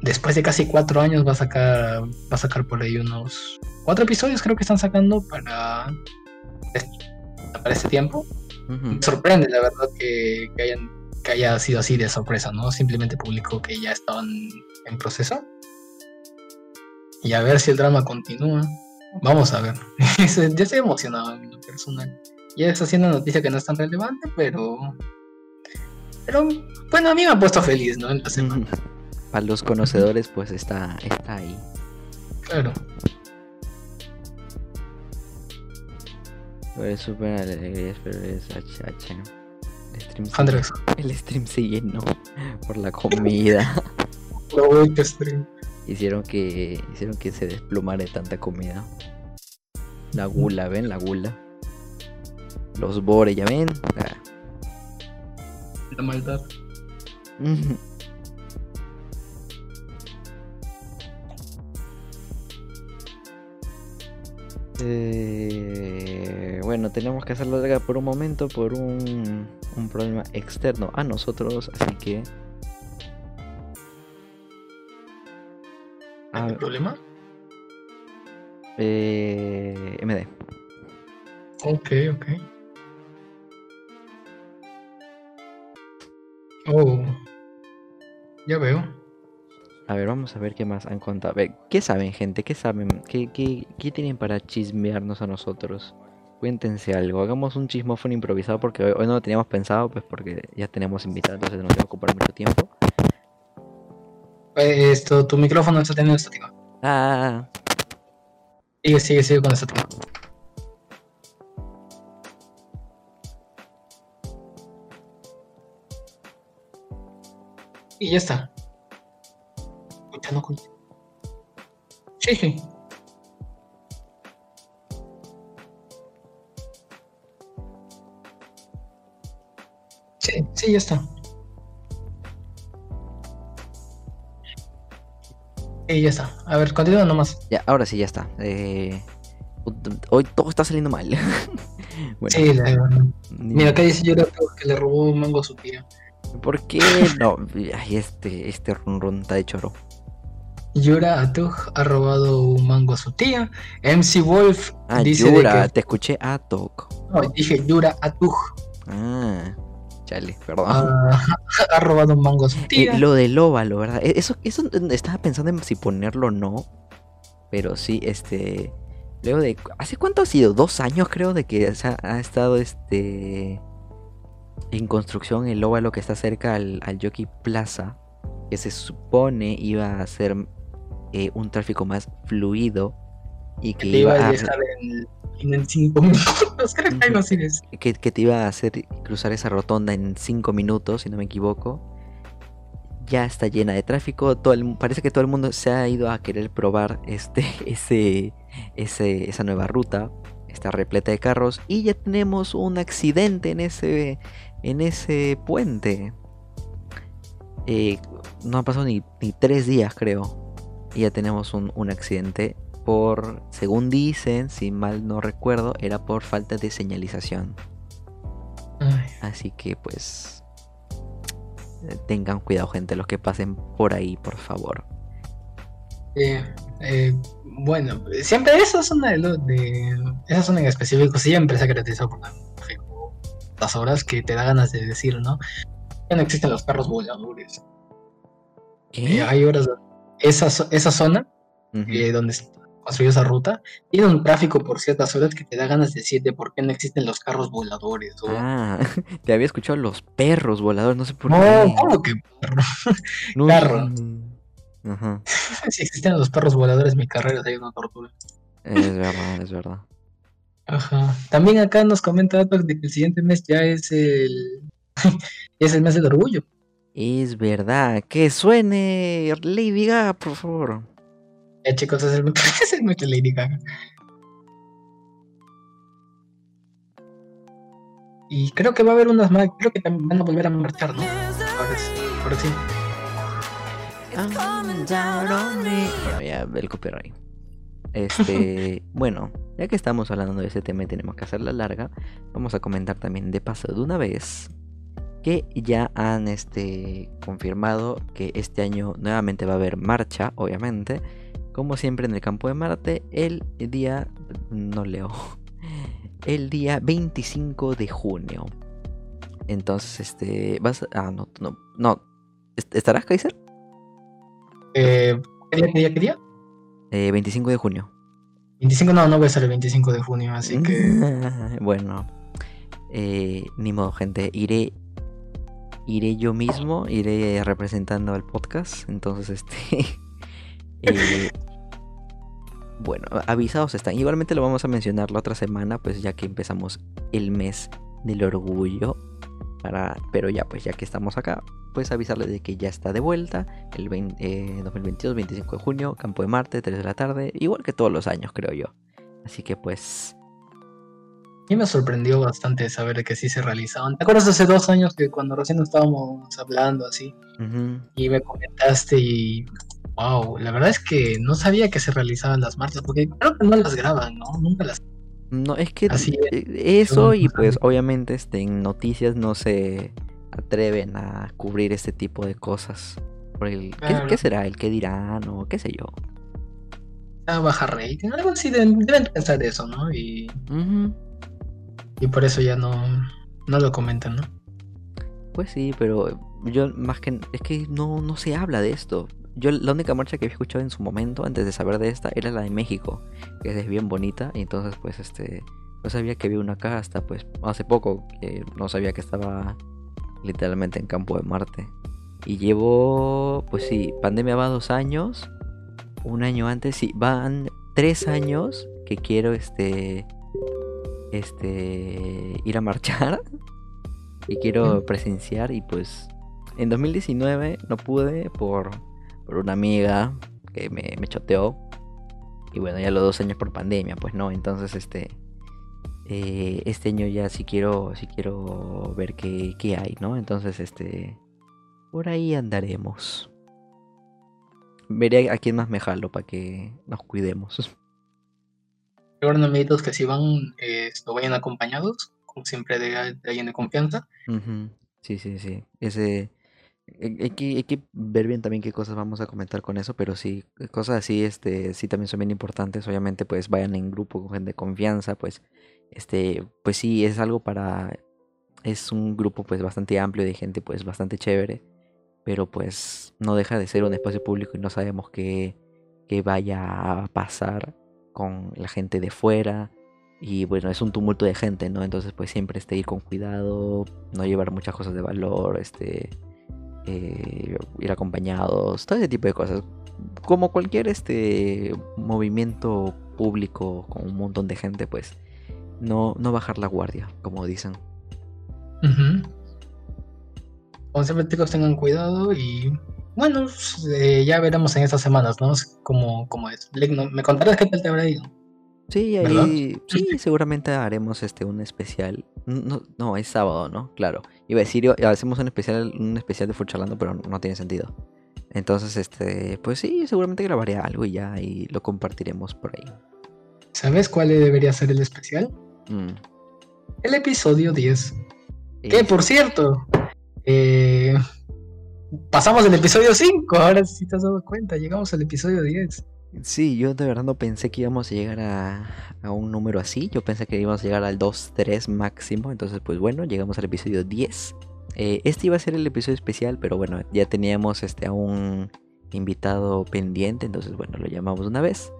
después de casi cuatro años, va a sacar, va a sacar por ahí unos cuatro episodios, creo que están sacando para, para este tiempo. Me sorprende, la verdad, que, hayan, que haya sido así de sorpresa, ¿no? Simplemente publicó que ya estaban en proceso. Y a ver si el drama continúa. Vamos a ver. Yo estoy emocionado en lo personal. Ya está haciendo una noticia que no es tan relevante, pero pero bueno, a mí me ha puesto feliz, ¿no? En la semana. Para los conocedores, pues está, está ahí. Claro. Fue súper alegría, pero es HH. El stream, se, el stream se llenó por la comida. stream. Hicieron que, hicieron que se desplomara tanta comida. La gula, ¿ven? La gula. Los bore, ¿ya ven? Ah la maldad. Eh, bueno, tenemos que hacerlo larga por un momento por un, un problema externo a nosotros, así que... ¿Hay problema? Eh, MD. Ok, ok. Oh, ya veo. A ver, vamos a ver qué más han contado. A ver, ¿qué saben, gente? ¿Qué saben? ¿Qué, qué, tienen para chismearnos a nosotros? Cuéntense algo. Hagamos un chismófono improvisado porque hoy, no lo teníamos pensado, pues porque ya tenemos invitados, entonces no tengo que ocupar mucho tiempo. Eh, esto, tu micrófono está teniendo estático. Ah. Sigue, sigue, sigue con estático. Y ya está. Sí, sí. Sí, sí, ya está. Y ya está. A ver, continúa nomás. Ya, ahora sí, ya está. Eh, hoy todo está saliendo mal. bueno, sí, la, mira, acá dice yo que le robó un mango a su tía. ¿Por qué no? Ay, este, este run run está de choro. Yura Atug ha robado un mango a su tía. MC Wolf ah, dice Yura, te escuché Atug. No, dije Yura Atug. Ah, chale, perdón. Ah, ha robado un mango a su eh, tía. lo del óvalo, ¿verdad? E, eso, eso estaba pensando en si ponerlo o no. Pero sí, este. Luego de. ¿Hace cuánto ha sido? Dos años, creo, de que ha estado este en construcción el óvalo que está cerca al, al Jockey Plaza, que se supone iba a ser eh, un tráfico más fluido y que, iba, a dejar en, cinco minutos, que, que, te iba a hacer cruzar esa rotonda en cinco minutos, si no me equivoco. Ya está llena de tráfico, todo parece que todo el mundo se ha ido a querer probar este, ese, ese, esa nueva ruta, está repleta de carros y ya tenemos un accidente en ese, en ese puente. Eh, no han pasado ni, tres días, creo. Ya tenemos un, accidente por, según dicen, si mal no recuerdo, era por falta de señalización. Así que pues tengan cuidado gente, los que pasen por ahí, por favor. Eh, eh, bueno, siempre esa zona de, de, esa zona en específico siempre se ha caracterizado por horas que te da ganas de decir, ¿no? Ya no existen los perros voladores. Eh, hay horas. Esa, esa zona eh, donde se construyó esa ruta tiene un tráfico por ciertas horas que te da ganas de decir de por qué no existen los carros voladores. Ah, te había escuchado los perros voladores, no sé por qué. No, ¿cómo que perro? No, Carro. si existen los perros voladores, mi carrera sería una tortura. Es verdad, es verdad. Ajá. También acá nos comenta de que el siguiente mes ya es el es el mes del orgullo. Es verdad. Que suene Lady Gaga, por favor. Ya chicos, es de Lady Gaga. Y creo que va a haber unas más, creo que también van a volver a marchar, ¿no? Ahora sí. Ahora sí. Bueno, ya el copyright. Este, bueno, ya que estamos hablando de ese tema y tenemos que hacerla larga, vamos a comentar también de paso de una vez que ya han este, confirmado que este año nuevamente va a haber marcha, obviamente, como siempre en el campo de Marte, el día, no leo, el día 25 de junio. Entonces, este, vas, ah, no, no, no, ¿estarás, Kaiser? Eh, ¿Qué día, qué día, qué día? 25 eh, de junio. 25 no, no voy a estar el 25 de junio, así que... bueno, eh, ni modo, gente, iré iré yo mismo, iré representando al podcast. Entonces, este. Eh, bueno, avisados están. Igualmente lo vamos a mencionar la otra semana, pues ya que empezamos el mes del orgullo. Para, pero ya, pues ya que estamos acá, pues avisarles de que ya está de vuelta. El 2022, 25 eh, de junio, Campo de Marte, 3 de la tarde. Igual que todos los años, creo yo. Así que pues mí me sorprendió bastante saber que sí se realizaban. ¿Te acuerdas hace dos años que cuando recién estábamos hablando así? Y me comentaste y... Wow, la verdad es que no sabía que se realizaban las marchas, porque creo que no las graban, ¿no? Nunca las... No, es que Así e, eso y pues obviamente este, en noticias no se atreven a cubrir este tipo de cosas. Por el, ¿qué, será? ¿El qué dirán? O qué sé yo. A baja rating, algo así, deben, pensar eso, ¿no? Y... Y por eso ya no, no lo comentan, ¿no? Pues sí, pero yo más que... Es que no, no se habla de esto. Yo la única marcha que había escuchado en su momento, antes de saber de esta, era la de México, que es bien bonita. Y entonces pues este... No sabía que había una acá hasta pues hace poco. No sabía que estaba literalmente en campo de Marte. Y llevo, pues sí, pandemia va dos años. Un año antes, sí, van tres años que quiero este este, ir a marchar. Y quiero presenciar y pues en 2019 no pude por, por una amiga que me, me, choteó. Y bueno ya los dos años por pandemia pues no entonces este eh, este año ya sí quiero sí quiero ver qué, qué hay no entonces este por ahí andaremos. Veré a quién más me jalo para que nos cuidemos Recuerden, amiguitos, que si van, eh, vayan acompañados, como siempre, de, alguien de confianza. Sí, sí, sí. Ese. Eh, hay que, hay que, ver bien también qué cosas vamos a comentar con eso, pero sí, cosas así, este, sí también son bien importantes. Obviamente, pues vayan en grupo con gente de confianza, pues, este, pues sí, es algo para, es un grupo pues bastante amplio de gente, pues bastante chévere, pero pues no deja de ser un espacio público y no sabemos qué, qué vaya a pasar con la gente de fuera. Y bueno, es un tumulto de gente, ¿no? Entonces pues siempre este, ir con cuidado, no llevar muchas cosas de valor, este, eh, ir acompañados, todo ese tipo de cosas. Como cualquier este movimiento público con un montón de gente, pues no, no bajar la guardia, como dicen. Siempre chicos tengan cuidado y bueno, eh, ya veremos en estas semanas, ¿no? Cómo, cómo es. ¿Me contarás qué tal te habrá ido? Sí, ahí, sí, seguramente haremos este un especial. No, no, es sábado, ¿no? Claro. Iba a decir, hacemos un especial, un especial de Furchalando, pero no tiene sentido. Entonces, este, pues sí, seguramente grabaré algo y ya y lo compartiremos por ahí. ¿Sabes cuál debería ser el especial? Mm. El episodio 10. Que por cierto, eh, pasamos el episodio 5, ahora sí te has dado cuenta, llegamos al episodio 10. Sí, yo de verdad no pensé que íbamos a llegar a, un número así, yo pensé que íbamos a llegar al 2, 3 máximo, entonces pues bueno, llegamos al episodio 10. Eh, este iba a ser el episodio especial, pero bueno, ya teníamos este, a un invitado pendiente, entonces bueno, lo llamamos una vez.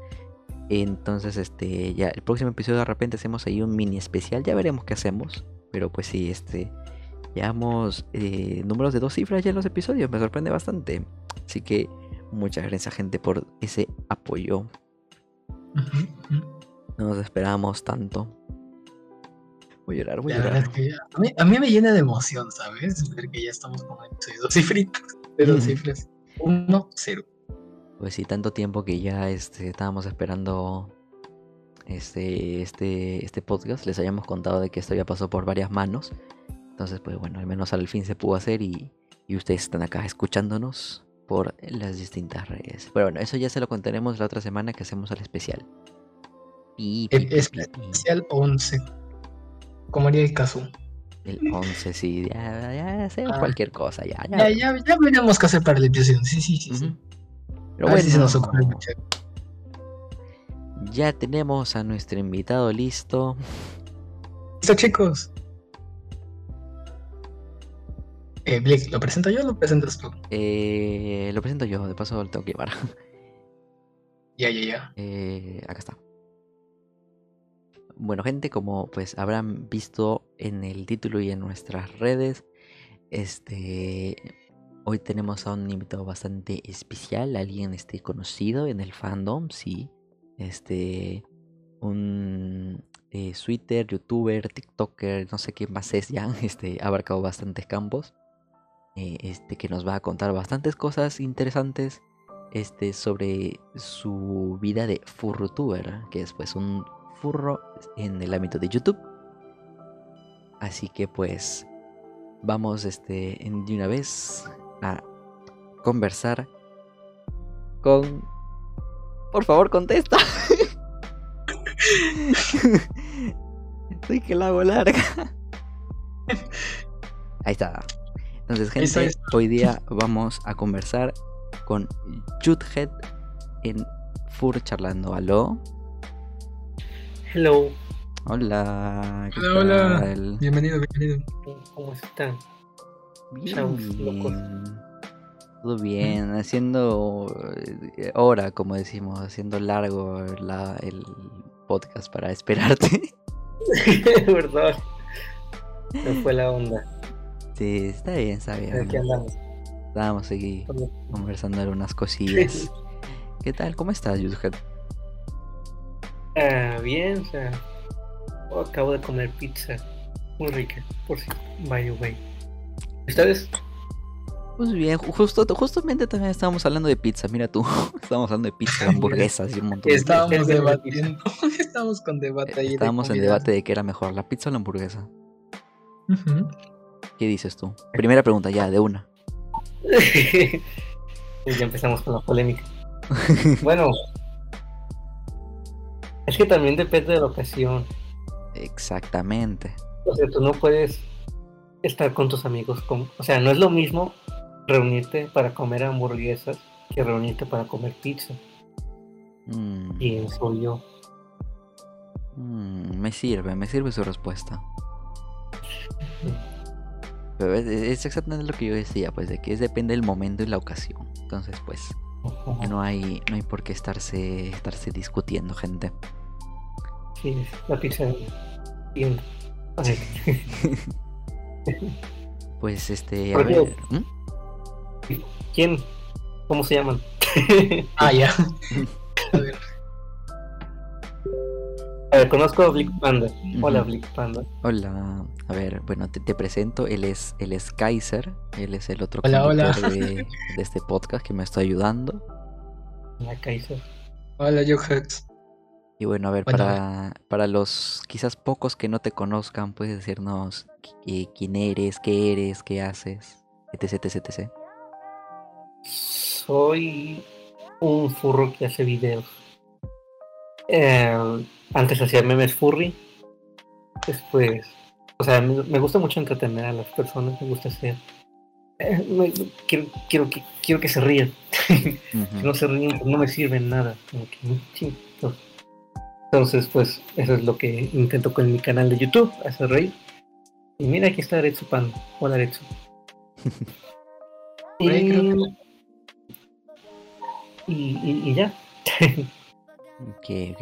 Entonces, este, ya el próximo episodio de repente hacemos ahí un mini especial, ya veremos qué hacemos. Pero pues sí, este, Llevamos eh, números de dos cifras ya en los episodios, me sorprende bastante. Así que muchas gracias gente por ese apoyo. No nos esperábamos tanto. Voy a llorar, voy a llorar. a, mí, me llena de emoción, ¿sabes? Ver que ya estamos con dos cifritos, de dos cifras. Uno, cero. Pues sí, tanto tiempo que ya este, estábamos esperando este, este, este podcast. Les habíamos contado de que esto ya pasó por varias manos. Entonces, pues bueno, al menos al fin se pudo hacer y, y ustedes están acá escuchándonos por las distintas redes. Pero bueno, eso ya se lo contaremos la otra semana que hacemos al especial. Y, el especial 11. ¿Cómo haría el caso? El 11, sí, ya, ya hacemos ah. cualquier cosa, ya. Ya, ya, ya, veremos qué hacer para la. Sí, sí, sí. sí. Pero bueno, se nos ocurre Ya tenemos a nuestro invitado listo. Listo, chicos. Eh, Blake, ¿lo presento yo o lo presentas tú? Eh, lo presento yo, de paso lo tengo que llevar. Ya, ya, ya. Eh, acá está. Bueno, gente, como pues habrán visto en el título y en nuestras redes, este hoy tenemos a un invitado bastante especial, alguien este conocido en el fandom, sí. Este un eh, Twitter, youtuber, TikToker, no sé qué más es ya, este ha abarcado bastantes campos. Eh, este, que nos va a contar bastantes cosas interesantes este, sobre su vida de furrutuber, que es pues un furro en el ámbito de YouTube. Así que pues vamos este, de una vez a conversar con... Por favor, contesta. Soy que la hago larga. Ahí está. Entonces, gente, hoy día vamos a conversar con Judhead en Fur charlando. ¿Aló? Hello. Hola. Hola, hola. Bienvenido, bienvenido. ¿Cómo están? Bien. Todo bien, haciendo eh, hora, como decimos, haciendo largo el podcast para esperarte. Verdad. No fue la onda. Sí, está bien, está bien. Aquí andamos. Estábamos aquí conversando algunas cosillas. ¿Qué tal? ¿Cómo estás, Yudhead? Ah, bien, o sea, acabo de comer pizza. Muy rica, por si, by the way. ¿Ustedes? Pues bien, justo, justamente también estábamos hablando de pizza, mira tú, estábamos hablando de pizza, hamburguesas y un montón de Estábamos debatiendo, estábamos con debate ahí. Estábamos en debate de qué era mejor, la pizza o la hamburguesa. ¿Qué dices tú? Primera pregunta ya, de una. ya empezamos con la polémica. bueno, es que también depende de la ocasión. Exactamente. O sea, tú no puedes estar con tus amigos. O sea, no es lo mismo reunirte para comer hamburguesas que reunirte para comer pizza. Mm. Pienso yo. Mm, me sirve, me sirve su respuesta. Pero es, exactamente lo que yo decía, pues de que es depende del momento y la ocasión. Entonces, pues, no hay, no hay por qué estarse, estarse discutiendo, gente. Sí, la pizza bien. pues este, a ver. ¿Quién? ¿Cómo se llaman? ah, ya. a ver. A ver, conozco a Blick Panda. Hola, Blick Panda. Hola. A ver, bueno, te, presento. Él es, él es Kaiser. Él es el otro hola, De, este podcast que me está ayudando. Hola, Kaiser. Hola, Johax. Y bueno, a ver, para, para los quizás pocos que no te conozcan, puedes decirnos quién eres, qué eres, qué haces, etc, etc, etc. Soy un furro que hace videos. Eh, antes hacía memes furry. Después, o sea, me, gusta mucho entretener a las personas, me gusta hacer. Eh, quiero, quiero, que, quiero que se rían. si no se ríen, pues no me sirven nada. Entonces, pues, eso es lo que intento con mi canal de YouTube, hacer reír. Y mira, aquí está Aretsu Pan. Hola, Aretsu. y, y, y, ya. Que,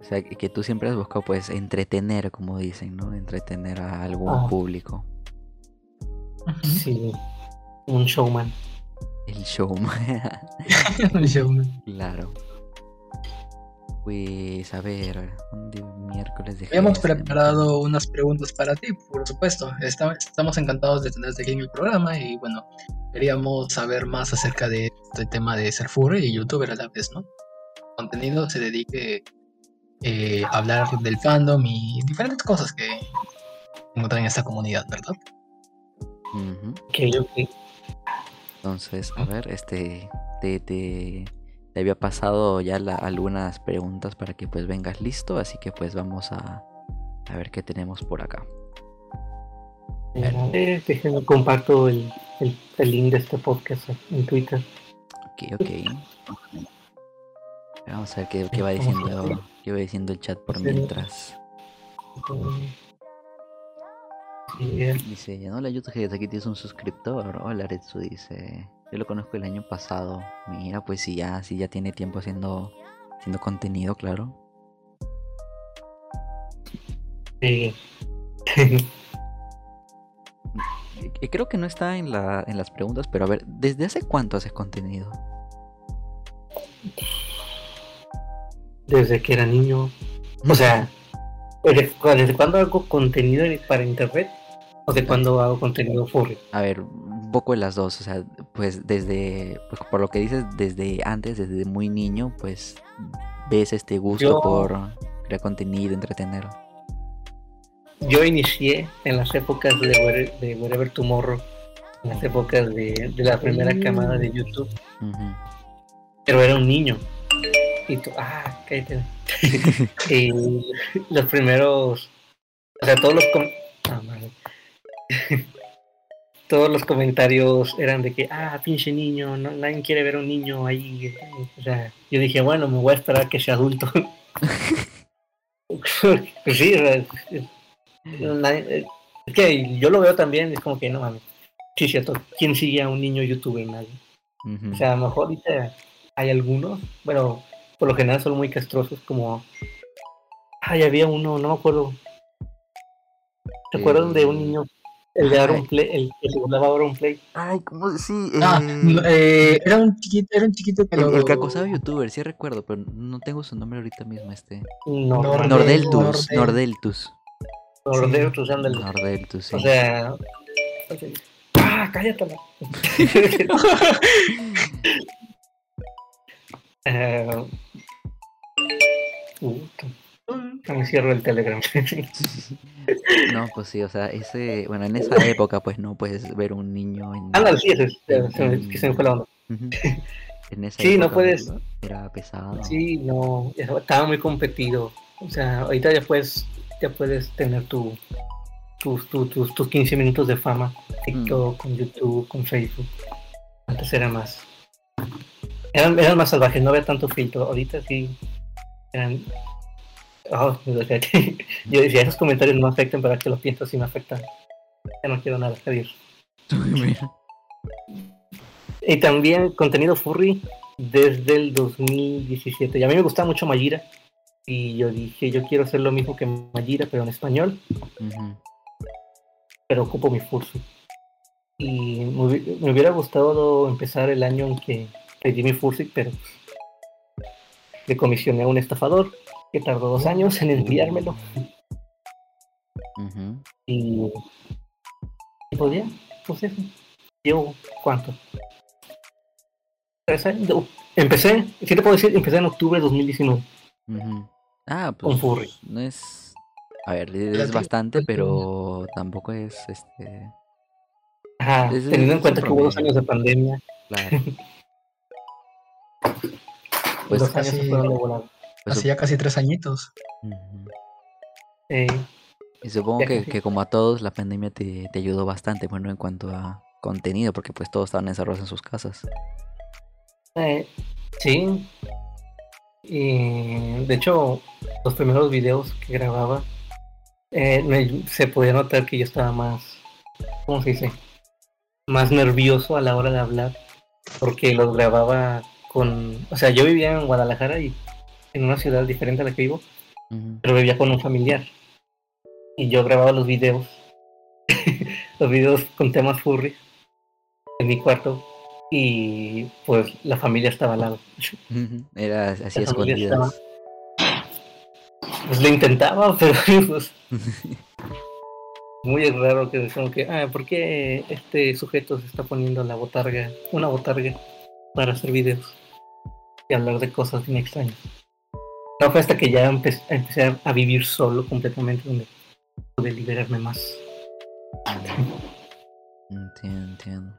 O sea, que, tú siempre has buscado, pues, entretener, como dicen, ¿no? Entretener a algún ah. público. Sí, un showman. El showman. El showman. Claro. Pues a ver, un miércoles de Habíamos preparado unas preguntas para ti, por supuesto. estamos encantados de tenerte aquí en el programa y bueno, queríamos saber más acerca de este tema de ser furry y youtuber a la vez, ¿no? Contenido se dedique eh, a hablar del fandom y diferentes cosas que encuentran en esta comunidad, ¿verdad? Entonces, a ver, este, te, te te había pasado ya algunas preguntas para que pues vengas listo, así que pues vamos a, a ver qué tenemos por acá. Eh, déjenme comparto el, el, el, link de este podcast en Twitter. Ok, ok. Vamos a ver qué, qué va diciendo qué va diciendo el chat por mientras. Dice, ya no la YouTube que aquí tienes un suscriptor. Hola Retsu dice. Yo lo conozco el año pasado. Mira, pues sí ya, ya tiene tiempo haciendo, haciendo contenido, claro. Sí. Creo que no está en, la, en las preguntas, pero a ver, ¿desde hace cuánto haces contenido? Desde que era niño. O sea, ¿desde, desde cuándo hago contenido para internet? ¿O de cuándo hago contenido furry? A ver, poco de las dos, o sea, pues desde, pues por lo que dices, desde antes, desde muy niño, pues ves este gusto por crear contenido, entretener. Yo inicié en las épocas de, de Wherever Tomorrow, en las épocas de, la primera camada de YouTube, pero era un niño. Y tú, ah, cállate. y los primeros, o sea, todos los... Ah, todos los comentarios eran de que, ah, pinche niño, no, nadie quiere ver a un niño ahí. O sea, yo dije, bueno, me voy a esperar a que sea adulto. pues sí, es, que yo lo veo también, es como que no mames. Sí, cierto, ¿quién sigue a un niño youtuber? Nadie. O sea, a lo mejor ahorita hay algunos, bueno, por lo general son muy castrosos, como. Ay, había uno, no me acuerdo. ¿Se acuerdan de un niño el de Aaron Play, el que se Aaron Play. Ay, ¿cómo? Sí. Ah, eh, era un chiquito, era un chiquito que el, el que acosaba youtuber, sí recuerdo, pero no tengo su nombre ahorita mismo, este. No, Nordeltus, Nordeltus. Nordeltus, ándale. Nordeltus, sí. O sea. Ah, cállate. uh, uh, me cierro el Telegram. no, pues sí, o sea, ese, bueno, en esa época, pues no puedes ver un niño en. Ah, sí, eso es, que se me fue la onda. En esa sí, no puedes. Era pesado. Sí, no, estaba muy competido. O sea, ahorita ya puedes, ya puedes tener tu, tus, tus, tus 15 minutos de fama. TikTok, mm. con YouTube, con Facebook. Antes era más. Eran, eran más salvajes, no había tanto filtro. Ahorita sí eran Oh, yo decía, esos comentarios no me afectan, pero que los pienso sí me afectan. Ya no quiero nada, adiós. y también contenido furry desde el 2017. Y a mí me gustaba mucho Majira. Y yo dije, yo quiero hacer lo mismo que Majira, pero en español. Pero ocupo mi fursuit. Y me, hubiera gustado empezar el año en que pedí mi fursuit, pero le comisioné a un estafador que tardó dos años en enviármelo. Y, y pues ya, pues eso. Llevo cuánto? Tres años. Uh, empecé, ¿qué te puedo decir? Empecé en octubre de 2019. Ah, pues. Con Furry. No es. A ver, es bastante, pero tampoco es este. Ajá, teniendo en cuenta que hubo dos años de pandemia. Claro. pues dos años se fueron de volado. Pues Hacía casi tres añitos. y supongo que, como a todos la pandemia te, ayudó bastante, bueno, en cuanto a contenido, porque pues todos estaban encerrados en sus casas. Eh, sí. Y de hecho, los primeros videos que grababa, eh, se podía notar que yo estaba más, ¿cómo se dice? Más nervioso a la hora de hablar, porque los grababa con, o sea, yo vivía en Guadalajara y en una ciudad diferente a la que vivo, pero vivía con un familiar. Y yo grababa los videos, los videos con temas furry en mi cuarto y pues la familia estaba al lado. Era así escondida. pues lo intentaba, pero pues, muy raro que como que, ah, ¿por qué este sujeto se está poniendo la botarga, una botarga para hacer videos y hablar de cosas bien extrañas? No fue hasta que ya empecé, a vivir solo completamente donde pude liberarme más. Entiendo, entiendo.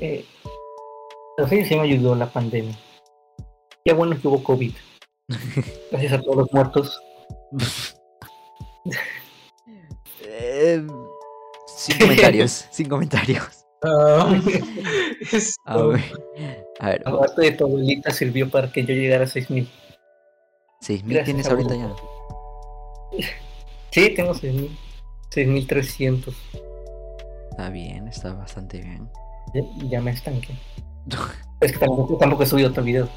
Eh, pero sí, sí me ayudó la pandemia. Qué bueno que hubo COVID. Gracias a todos los muertos. Eh, sin comentarios, sin comentarios. Ah, a ver, a ver. Aparte de tu abuelita sirvió para que yo llegara a 6000. ¿6000 tienes ahorita ya? Sí, tengo 6000. 6300. Está bien, está bastante bien. Ya, ya me estanqué. es que tampoco, tampoco he subido otro video.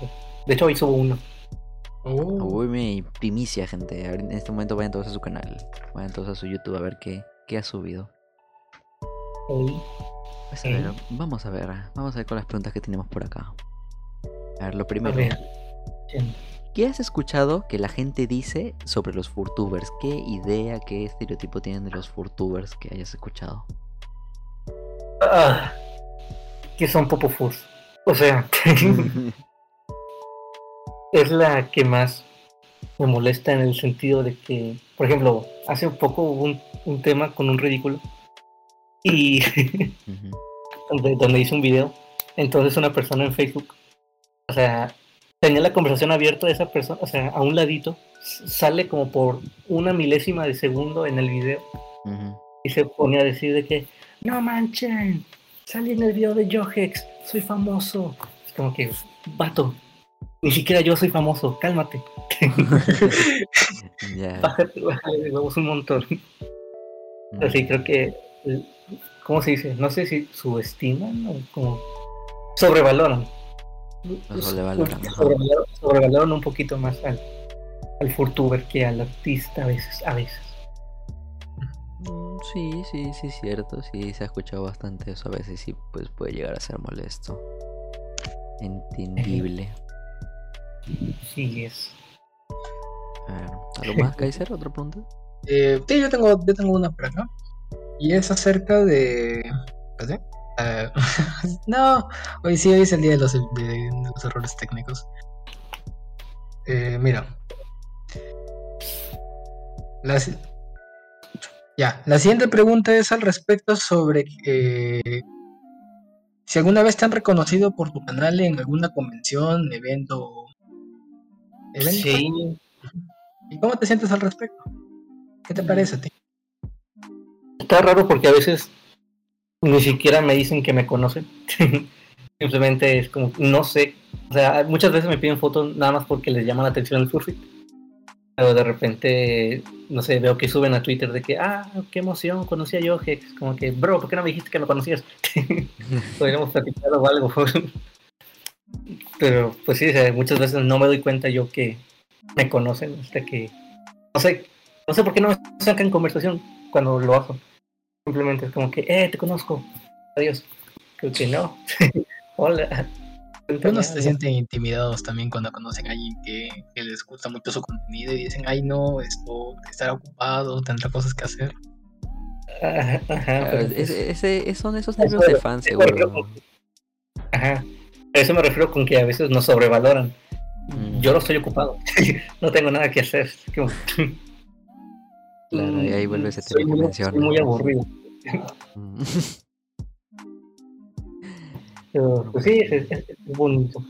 De hecho, hoy subo uno. Oh. Uy, mi primicia, gente. En este momento vayan todos a su canal. Vayan todos a su YouTube a ver qué, qué ha subido. Pues a ver, vamos a ver. Vamos a ver con las preguntas que tenemos por acá. A ver, lo primero. ¿Qué has escuchado que la gente dice sobre los furtubers? ¿Qué idea, qué estereotipo tienen de los furtubers que hayas escuchado? Ah, que son popofurs. O sea, es la que más me molesta en el sentido de que, por ejemplo, hace un poco hubo un, tema con un ridículo y donde, hice un video. Entonces una persona en Facebook, o sea, tenía la conversación abierta de esa persona, o sea, a un ladito, sale como por una milésima de segundo en el video y se pone a decir de que, no manchen, salí en el video de Johex, soy famoso. Es como que, vato, ni siquiera yo soy famoso, cálmate. Bájate, bájate, vamos un montón. Así creo que, ¿cómo se dice? No sé si subestiman o como sobrevaloran. Sobrevaloran, sobrevaloran, un poquito más al, al Furtuber que al artista a veces, a veces. Mm, sí, sí, sí, cierto. Sí, se ha escuchado bastante eso a veces sí, pues puede llegar a ser molesto. Entendible. Sí, es. A ver, ¿algo más, Kaiser? ¿Otra pregunta? Eh, sí, yo tengo, yo tengo una por acá. Y es acerca de. Uh, no, hoy sí, hoy es el día de los, de, los errores técnicos. Eh, mira. ya, la siguiente pregunta es al respecto sobre eh, si alguna vez te han reconocido por tu canal en alguna convención, evento Sí. ¿Y cómo te sientes al respecto? ¿Qué te parece a ti? Está raro porque a veces ni siquiera me dicen que me conocen. Simplemente es como, no sé. O sea, muchas veces me piden fotos nada más porque les llama la atención el furfit. Pero de repente, no sé, veo que suben a Twitter de que, ah, qué emoción, conocí a Johex. Como que, bro, ¿por qué no me dijiste que me conocías? Podríamos platicar o algo. Pero pues sí, muchas veces no me doy cuenta yo que me conocen hasta que no sé, no sé por qué no me sacan conversación cuando lo hago. Simplemente es como que, eh, te conozco. Adiós. Creo que no. Hola. Algunos se sienten intimidados también cuando conocen a alguien que, les gusta mucho su contenido y dicen, ay no, esto, estar ocupado, tantas cosas que hacer. Ajá, ajá, ese, son esos nervios de fans, seguro. Ajá, a eso me refiero con que a veces nos sobrevaloran. Mm. Yo no estoy ocupado, no tengo nada que hacer. Claro, y ahí vuelve ese tema que mencionas. muy aburrido. Pues sí, es, bonito.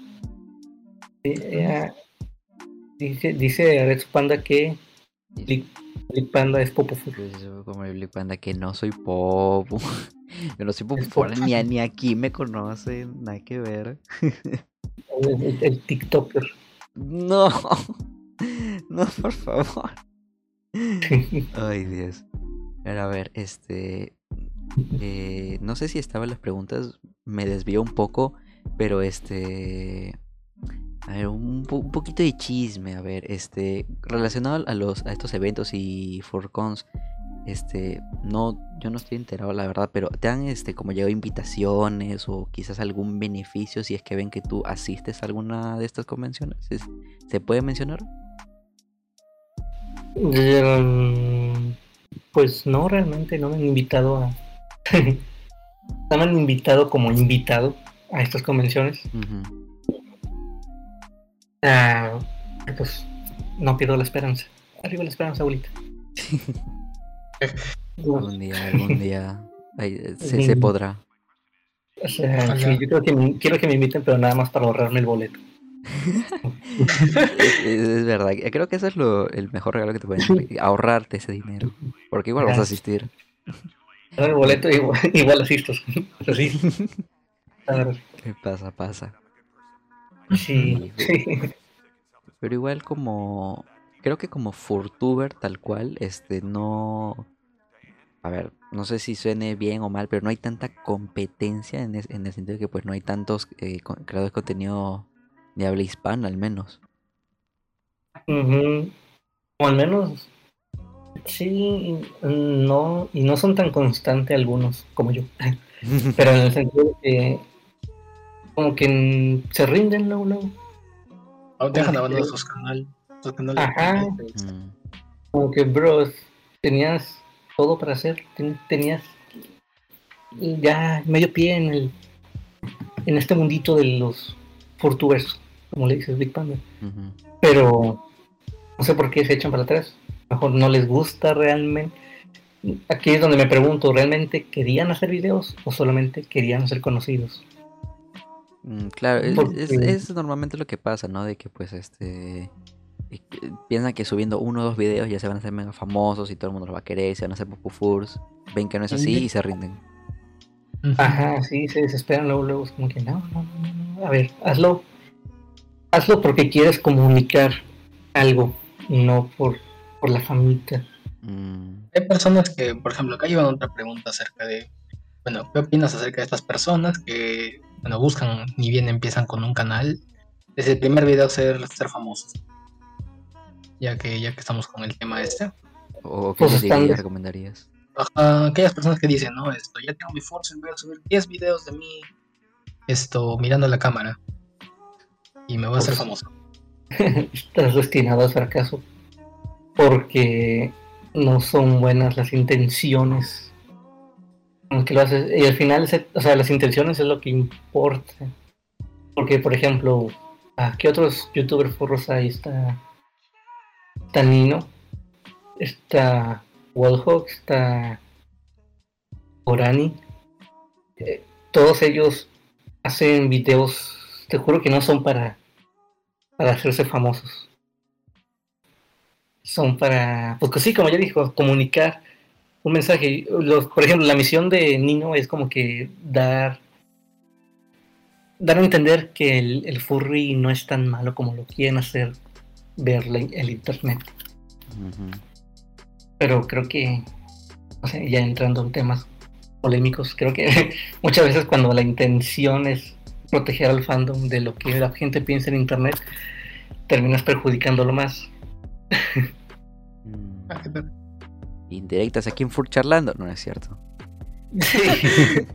dice, dice Red Panda que Blick, Panda es Popo. Como el Blick Panda que no soy Popo. Yo no soy ni, ni aquí me conocen, nada que ver. El, TikToker. No, no, por favor. Ay, Dios. a ver, este. Eh, no sé si estaban las preguntas, me desvió un poco, pero este. A ver, un, poquito de chisme, a ver, este. Relacionado a, los, a estos eventos y Forcons, este, no, yo no estoy enterado la verdad, pero te han este como llegado invitaciones o quizás algún beneficio si es que ven que tú asistes a alguna de estas convenciones. ¿Se puede mencionar? Pues no, realmente no me han invitado a... no me han invitado como invitado a estas convenciones. Ah, pues no pierdo la esperanza. Arriba la esperanza, abuelita. algún día, algún día se, podrá. O sea, sí, yo creo que quiero que me inviten, pero nada más para ahorrarme el boleto. es, verdad, creo que eso es lo, el mejor regalo que te pueden ahorrarte ese dinero. Porque igual vas a asistir. El boleto igual, igual asisto. ¿Qué pasa? Pasa. Sí. Pero igual como creo que como Furtuber tal cual, este no a ver, no sé si suene bien o mal, pero no hay tanta competencia en, en el sentido de que pues no hay tantos eh, creadores de contenido de habla hispana al menos. O al menos sí, no, y no son tan constantes algunos como yo. pero en el sentido de que como que se rinden luego, luego. Oh, dejan abandonar sus canales. Ajá. Mm. Como que, bro, tenías todo para hacer. Tenías ya medio pie en el en este mundito de los Fortubers, como le dices Big Panda. Pero no sé por qué se echan para atrás. mejor no les gusta realmente. Aquí es donde me pregunto, ¿realmente querían hacer videos o solamente querían ser conocidos? Mm, claro, es, normalmente lo que pasa, ¿no? De que pues este piensan que subiendo uno o dos videos ya se van a hacer mega famosos y todo el mundo los va a querer, se van a hacer popufurs, ven que no es así y se rinden. Ajá, sí, se desesperan luego, luego, es como que no, no, no, a ver, hazlo, hazlo porque quieres comunicar algo, no por, por la familia. Mm. Hay personas que, por ejemplo, acá llevan otra pregunta acerca de, bueno, ¿qué opinas acerca de estas personas que, bueno, buscan, ni bien empiezan con un canal, desde el primer video ser, ser famosos? Ya que, ya que estamos con el tema este. ¿O qué pues recomendarías? aquellas personas que dicen, no, esto, ya tengo mi Force, voy a subir 10 videos de mí, esto, mirando la cámara. Y me voy a hacer famoso. Estás destinado al fracaso. Porque no son buenas las intenciones. Aunque lo haces, y al final, o sea, las intenciones es lo que importa. Porque, por ejemplo, ¿a qué otros youtubers forros hay? Está, está Nino, está Wallhawk, está Orani. Eh, todos ellos hacen videos, te juro que no son para, para hacerse famosos. Son para, pues sí, como ya dijo, comunicar un mensaje. por ejemplo, la misión de Nino es como que dar dar a entender que el, furry no es tan malo como lo quieren hacer ver el internet pero creo que, o sea, ya entrando en temas polémicos, creo que muchas veces cuando la intención es proteger al fandom de lo que la gente piensa en internet, terminas perjudicándolo más. Mm. Indirectas aquí en Fur charlando, no es cierto.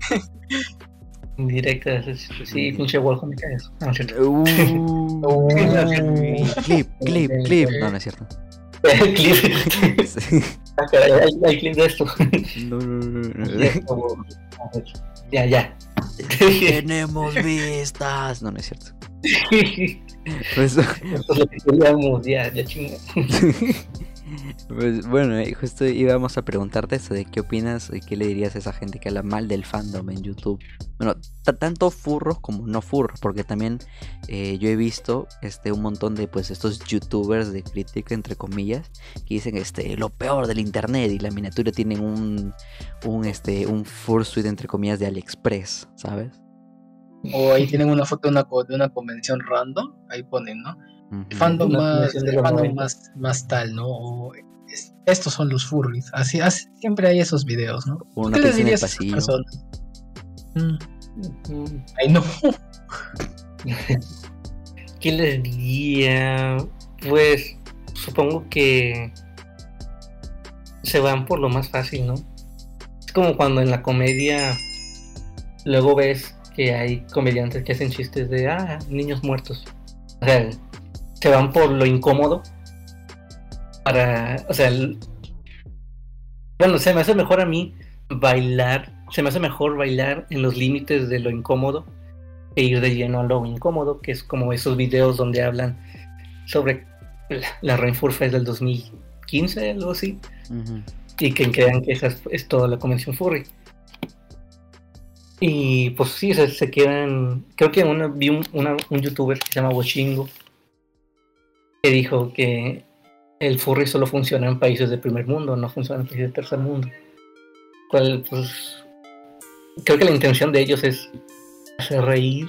Indirectas, sí, pinche Wolf me caes. No, es cierto. Uh, clip, clip, clip. No, no es cierto. Ah, hay, clip de esto. No, no, no. Ya, ya. Tenemos vistas. No, no es cierto. Pues, Esto es lo que queríamos, ya, ya chinga. Pues bueno, eh, justo íbamos a preguntarte eso de qué opinas y qué le dirías a esa gente que habla mal del fandom en YouTube. Bueno, tanto furros como no furros, porque también eh, yo he visto este un montón de pues estos youtubers de crítica entre comillas que dicen este lo peor del internet y la miniatura tienen un un este un fursuit entre comillas de AliExpress, ¿sabes? O ahí tienen una foto de una, de una convención random, ahí ponen, ¿no? Fandom, más, fandom más, más, tal, ¿no? O estos son los furries. Así, así, siempre hay esos videos, ¿no? ¿Qué les dirías a esas personas? Mm. Ay, no. ¿Qué les diría? Pues supongo que se van por lo más fácil, ¿no? Es como cuando en la comedia luego ves que hay comediantes que hacen chistes de, ah, niños muertos. O sea, se van por lo incómodo para, o sea, bueno, se me hace mejor a mí bailar, se me hace mejor bailar en los límites de lo incómodo e ir de lleno a lo incómodo, que es como esos videos donde hablan sobre la, Rainforest del 2015, algo así, y que crean que esa es, toda la convención furry. Y pues sí, se, quedan. Creo que una, vi un, un youtuber que se llama Washingo dijo que el furry solo funciona en países de primer mundo, no funciona en países de tercer mundo. Pues, creo que la intención de ellos es hacer reír,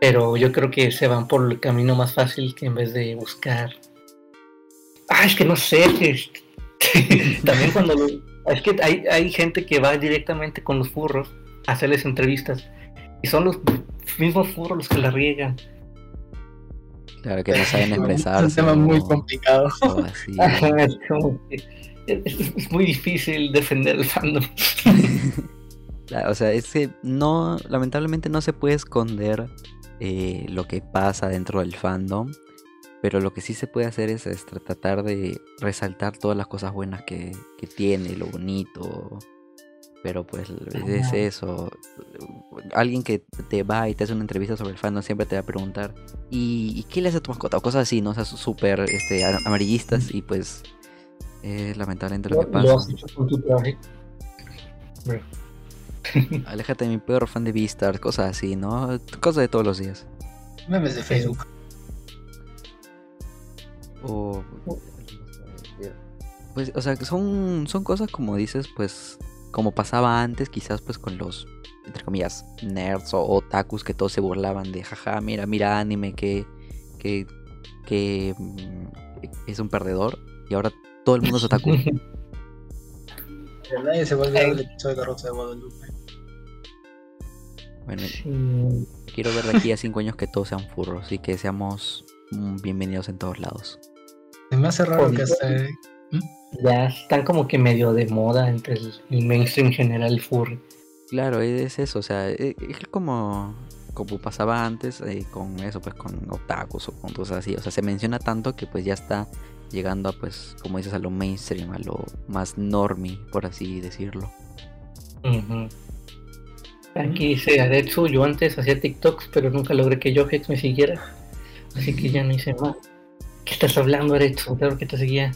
pero yo creo que se van por el camino más fácil que en vez de buscar. Ah, es que no sé, también cuando es que hay, hay gente que va directamente con los furros a hacerles entrevistas y son los mismos furros los que la riegan. Claro, que no saben expresarse. Es un tema muy complicado. es, muy difícil defender el fandom. o sea, es que no, lamentablemente no se puede esconder eh, lo que pasa dentro del fandom. Pero lo que sí se puede hacer es, tratar de resaltar todas las cosas buenas que, tiene, lo bonito. Pero pues es eso. Alguien que te va y te hace una entrevista sobre el fandom siempre te va a preguntar ¿y, qué le hace a tu mascota? O cosas así, ¿no? O sea, súper este, amarillistas y pues es lamentablemente lo que pasa. Aléjate de mi perro fan de Vistar, cosas así, ¿no? Cosas de todos los días. Memes de Facebook. O. Pues, o sea, son, son cosas como dices, pues, como pasaba antes, quizás pues con los, entre comillas, nerds o otakus que todos se burlaban de, jaja, mira, mira anime que, que, que mm, es un perdedor y ahora todo el mundo es otaku. nadie se vuelve el episodio de la Rosa de Guadalupe. Bueno, quiero ver de aquí a cinco años que todos sean furros y que seamos mm, bienvenidos en todos lados. Se me hace raro que hasta... ¿Mm? Ya están como que medio de moda entre el, mainstream general furry. Claro, es eso, o sea, e, es como, como pasaba antes eh, con eso, pues con otakus o con cosas así. O sea, se menciona tanto que pues ya está llegando a pues, como dices, a lo mainstream, a lo más normie, por así decirlo. Aquí dice Adetsu, yo antes hacía TikToks, pero nunca logré que Johex me siguiera. Así que ya no hice más. ¿Qué estás hablando, Adetsu? Claro que te seguía.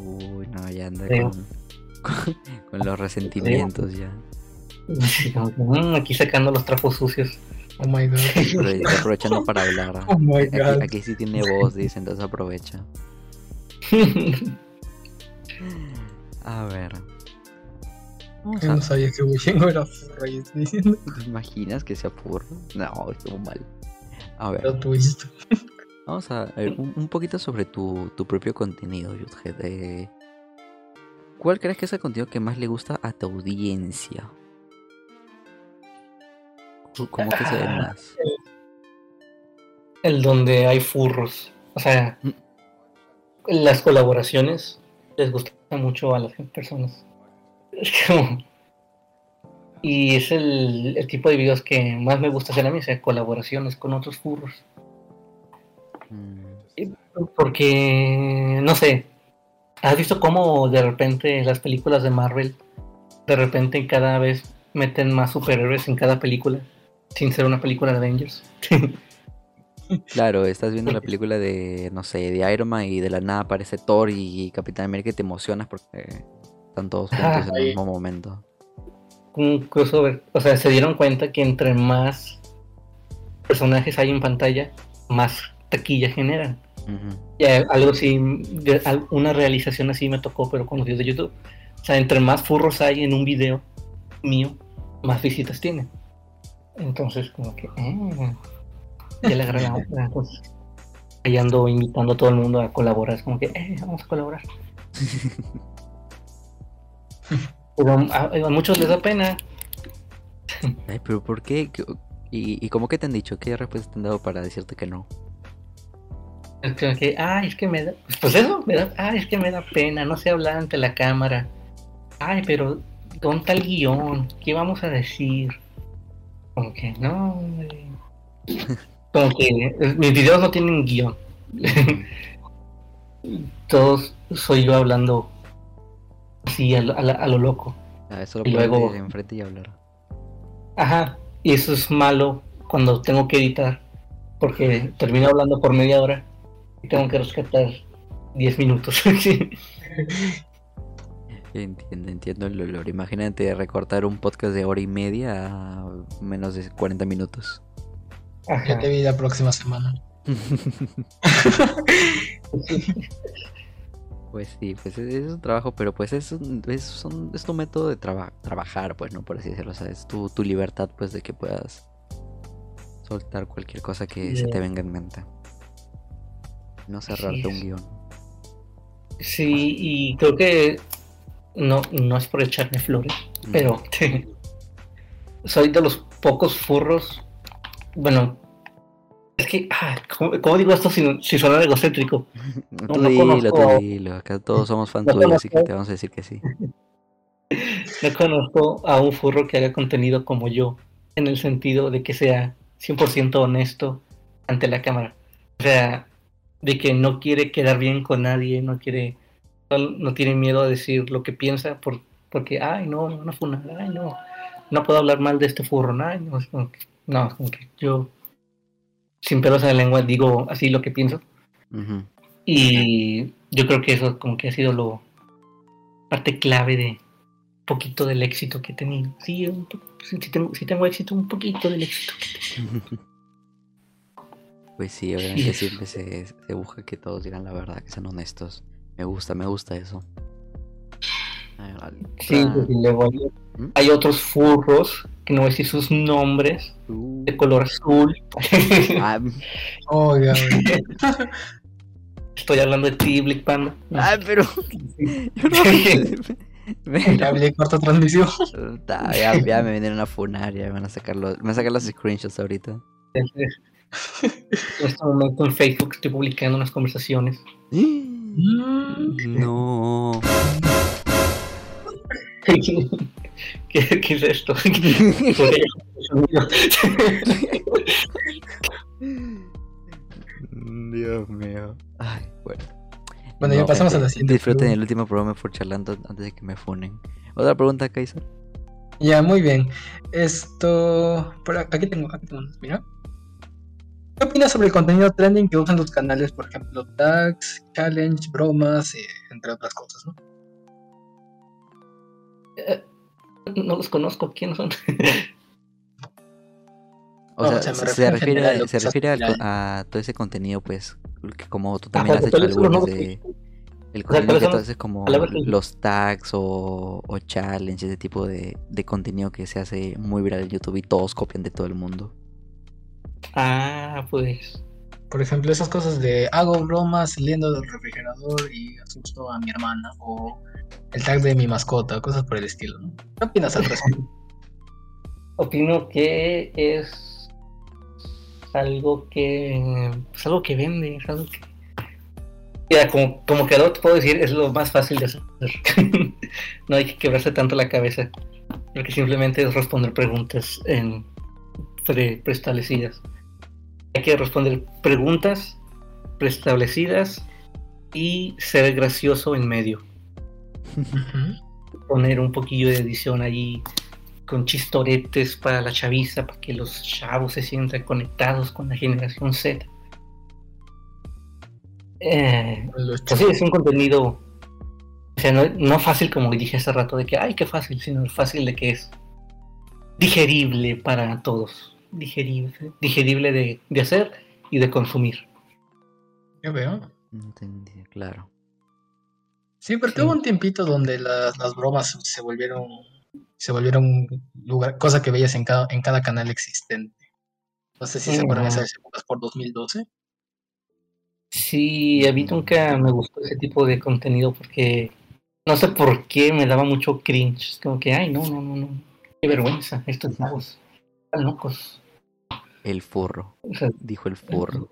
Uy, no, ya anda con, los resentimientos ya. Mm, aquí sacando los trapos sucios. Oh my god. aprovechando para hablar. Oh my god. Aquí, sí tiene voz, dice, entonces aprovecha. A ver. Vamos no sabía que era furro y estoy diciendo. ¿Te imaginas que sea furro? No, estuvo mal. A ver. Vamos a ver un, poquito sobre tu, tu propio contenido, Yudge. ¿Cuál crees que es el contenido que más le gusta a tu audiencia? ¿Cómo que se ve más? El donde hay furros. O sea, mm. las colaboraciones les gustan mucho a las personas. Es como... Y es el, el, tipo de videos que más me gusta hacer a mí, o sea, colaboraciones con otros furros. Porque, no sé, ¿has visto cómo de repente las películas de Marvel, de repente cada vez meten más superhéroes en cada película, sin ser una película de Avengers? Claro, estás viendo la película de, no sé, de Iron Man y de la nada aparece Thor y Capitán América y te emocionas porque están todos juntos en el mismo momento. Un crossover. O sea, se dieron cuenta que entre más personajes hay en pantalla, más taquilla generan. y algo así, una realización así me tocó, pero con los videos de YouTube. O sea, entre más furros hay en un video mío, más visitas tiene. Entonces, como que, eh, ya le agregamos. entonces, ahí ando invitando a todo el mundo a colaborar. Es como que, eh, vamos a colaborar. pero a, muchos les da pena. Ay, pero ¿por qué? ¿Y, ¿Y cómo que te han dicho? ¿Qué respuesta te han dado para decirte que no? Es que, ay, es que me da, pues eso, me da, ay, es que me da pena, no sé hablar ante la cámara. Ay, pero ¿dónde el guion? ¿Qué vamos a decir? Como que, no, como que mis videos no tienen guion. todos soy yo hablando así a, lo loco. Ah, eso lo y luego enfrente y hablar. Ajá, y eso es malo cuando tengo que editar, porque termino hablando por media hora y tengo que rescatar 10 minutos. entiendo, entiendo el dolor. Imagínate recortar un podcast de hora y media a menos de 40 minutos. Ya te vi la próxima semana. pues sí, pues es, un trabajo, pero pues es un, es, es tu método de trabajar, pues, ¿no? Por así decirlo, o sea, es tu, tu libertad, pues, de que puedas soltar cualquier cosa que se te venga en mente. No cerrarte un guion. Sí, y creo que no, no es por echarme flores, pero soy de los pocos furros. Bueno, es que, ah, ¿cómo, digo esto si, si suena egocéntrico? No, tú dilo, tú dilo. Acá todos somos fans tuyos, así que te vamos a decir que sí. No conozco a un furro que haga contenido como yo, en el sentido de que sea 100% honesto ante la cámara. O sea, de que no quiere quedar bien con nadie, no quiere, no, tiene miedo a decir lo que piensa por, porque, ay, no, no fue una, ay, no, no puedo hablar mal de este furro, no, no, no, como que yo sin pelos en la lengua digo así lo que pienso. Y yo creo que eso como que ha sido lo parte clave de un poquito del éxito que he tenido. Sí, si, tengo, si tengo éxito, un poquito del éxito que Pues sí, obviamente siempre se, se, busca que todos digan la verdad, que sean honestos. Me gusta, me gusta eso. Sí, pues, luego ¿Mm? hay, otros furros, que no voy a decir sus nombres, uh. de color azul. Ah. oh, Estoy hablando de ti, Black Panda. Ah, pero. Ya hablé corta transmisión. Ya, ya, me vienen a funar, ya me van a sacar los, me van a sacar los screenshots ahorita. En este momento en Facebook estoy publicando unas conversaciones. No. ¿Qué, ¿Qué, es esto? Dios mío. Ay, bueno. Bueno, ya pasamos a la siguiente. Disfruten el último programa por charlando antes de que me funen. Otra pregunta, Kaiser. Ya, muy bien. Esto. Por aquí tengo, aquí tengo. Mira. ¿Qué opinas sobre el contenido trending que usan los canales? Por ejemplo, tags, challenge, bromas, eh, entre otras cosas, ¿no? Eh, no los conozco, ¿quiénes son? O sea, se, refiere, se refiere a, todo ese contenido, pues, que como tú también has hecho algunos de... El contenido que tú haces como los tags o, o challenges, ese tipo de, de, contenido que se hace muy viral en YouTube y todos copian de todo el mundo. Ah, pues. Por ejemplo, esas cosas de hago bromas saliendo del refrigerador y asusto a mi hermana o el tag de mi mascota, cosas por el estilo, ¿no? ¿Qué opinas al respecto? Opino que es algo que es algo que vende, es algo que Mira, como, como que te puedo decir, es lo más fácil de hacer. no hay que quebrarse tanto la cabeza, porque simplemente es responder preguntas en preestablecidas. Hay que responder preguntas preestablecidas y ser gracioso en medio. Poner un poquillo de edición ahí con chistoretes para la chaviza, para que los chavos se sientan conectados con la generación Z. Eh, pues es un contenido, o sea, no, fácil como dije hace rato de que, ay, qué fácil, sino fácil de que es digerible para todos, digerible, digerible de, de hacer y de consumir. Yo veo. Entendí, claro. Sí, porque hubo un tiempito donde las, bromas se volvieron se volvieron lugar, cosa que veías en cada, en cada canal existente. No sé si se acuerdan de esas épocas por 2012. Sí, a mí nunca me gustó ese tipo de contenido porque no sé por qué me daba mucho cringe. Es como que, ay, no, no, no, no. Qué vergüenza, estos nuevos están locos. El forro, dijo el forro.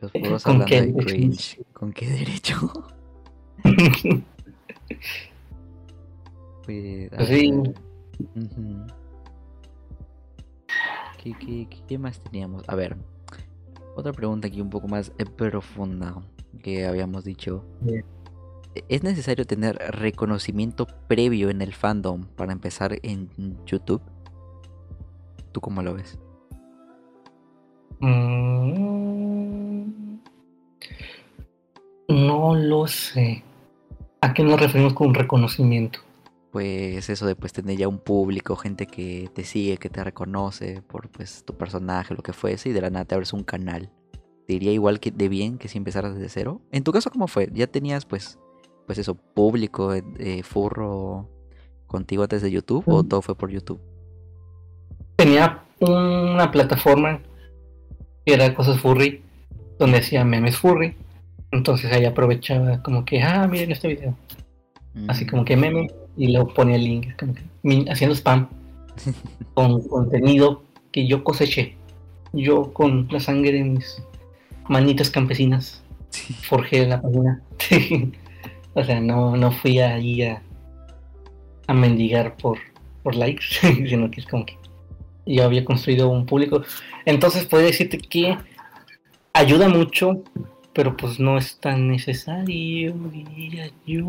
Los furros hablando de cringe. ¿Con qué derecho? pues, sí. ¿Qué, qué, qué más teníamos? A ver. Otra pregunta aquí un poco más eh, profunda que habíamos dicho. ¿Es necesario tener reconocimiento previo en el fandom para empezar en YouTube? ¿Tú cómo lo ves? Mm, no lo sé. ¿A qué nos referimos con reconocimiento? Pues eso de pues tener ya un público, gente que te sigue, que te reconoce por pues tu personaje, lo que fuese, y de la nada te abres un canal. ¿Te iría igual que de bien que si empezaras desde cero? En tu caso, ¿cómo fue? ¿Ya tenías pues pues eso, público, eh, furro contigo antes de YouTube o todo fue por YouTube? Tenía una plataforma que era Cosas Furry, donde hacía memes furry. Entonces ahí aprovechaba como que, ah, miren este video. Así como que meme y luego ponía el link, como que, haciendo spam con contenido que yo coseché. Yo con la sangre de mis manitas campesinas forjé la página. O sea, no, no fui ahí a, a mendigar por, por likes, sino que es como que yo había construido un público. Entonces podría decirte que ayuda mucho, pero pues no es tan necesario, diría yo.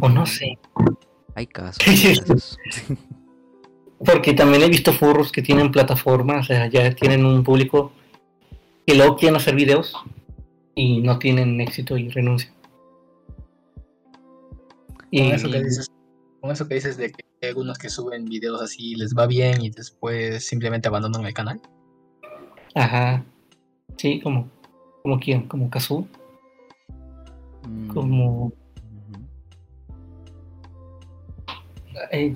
O no sé. Hay casos. Porque también he visto furros que tienen plataformas, o sea, ya tienen un público que luego quieren hacer videos y no tienen éxito y renuncian. Con eso que dices, con eso que dices de que hay algunos que suben videos así les va bien y después simplemente abandonan el canal. Ajá. Sí, como como quién, como Kazu. Mm. Como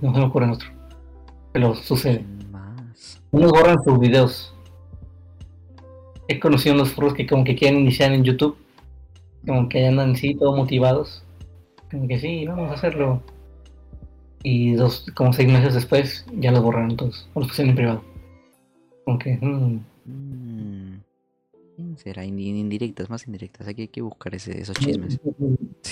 no se me ocurre otro. Pero sucede. Más. Unos borran sus videos. He conocido unos furros que como que quieren iniciar en YouTube. Como que andan así, todos motivados que sí, vamos a hacerlo. Y dos, como seis meses después, ya lo borraron todos, o los pusieron en privado. Aunque. Mm. Mm. será? Indirectas, más indirectas. Hay que, hay que buscar ese, esos chismes.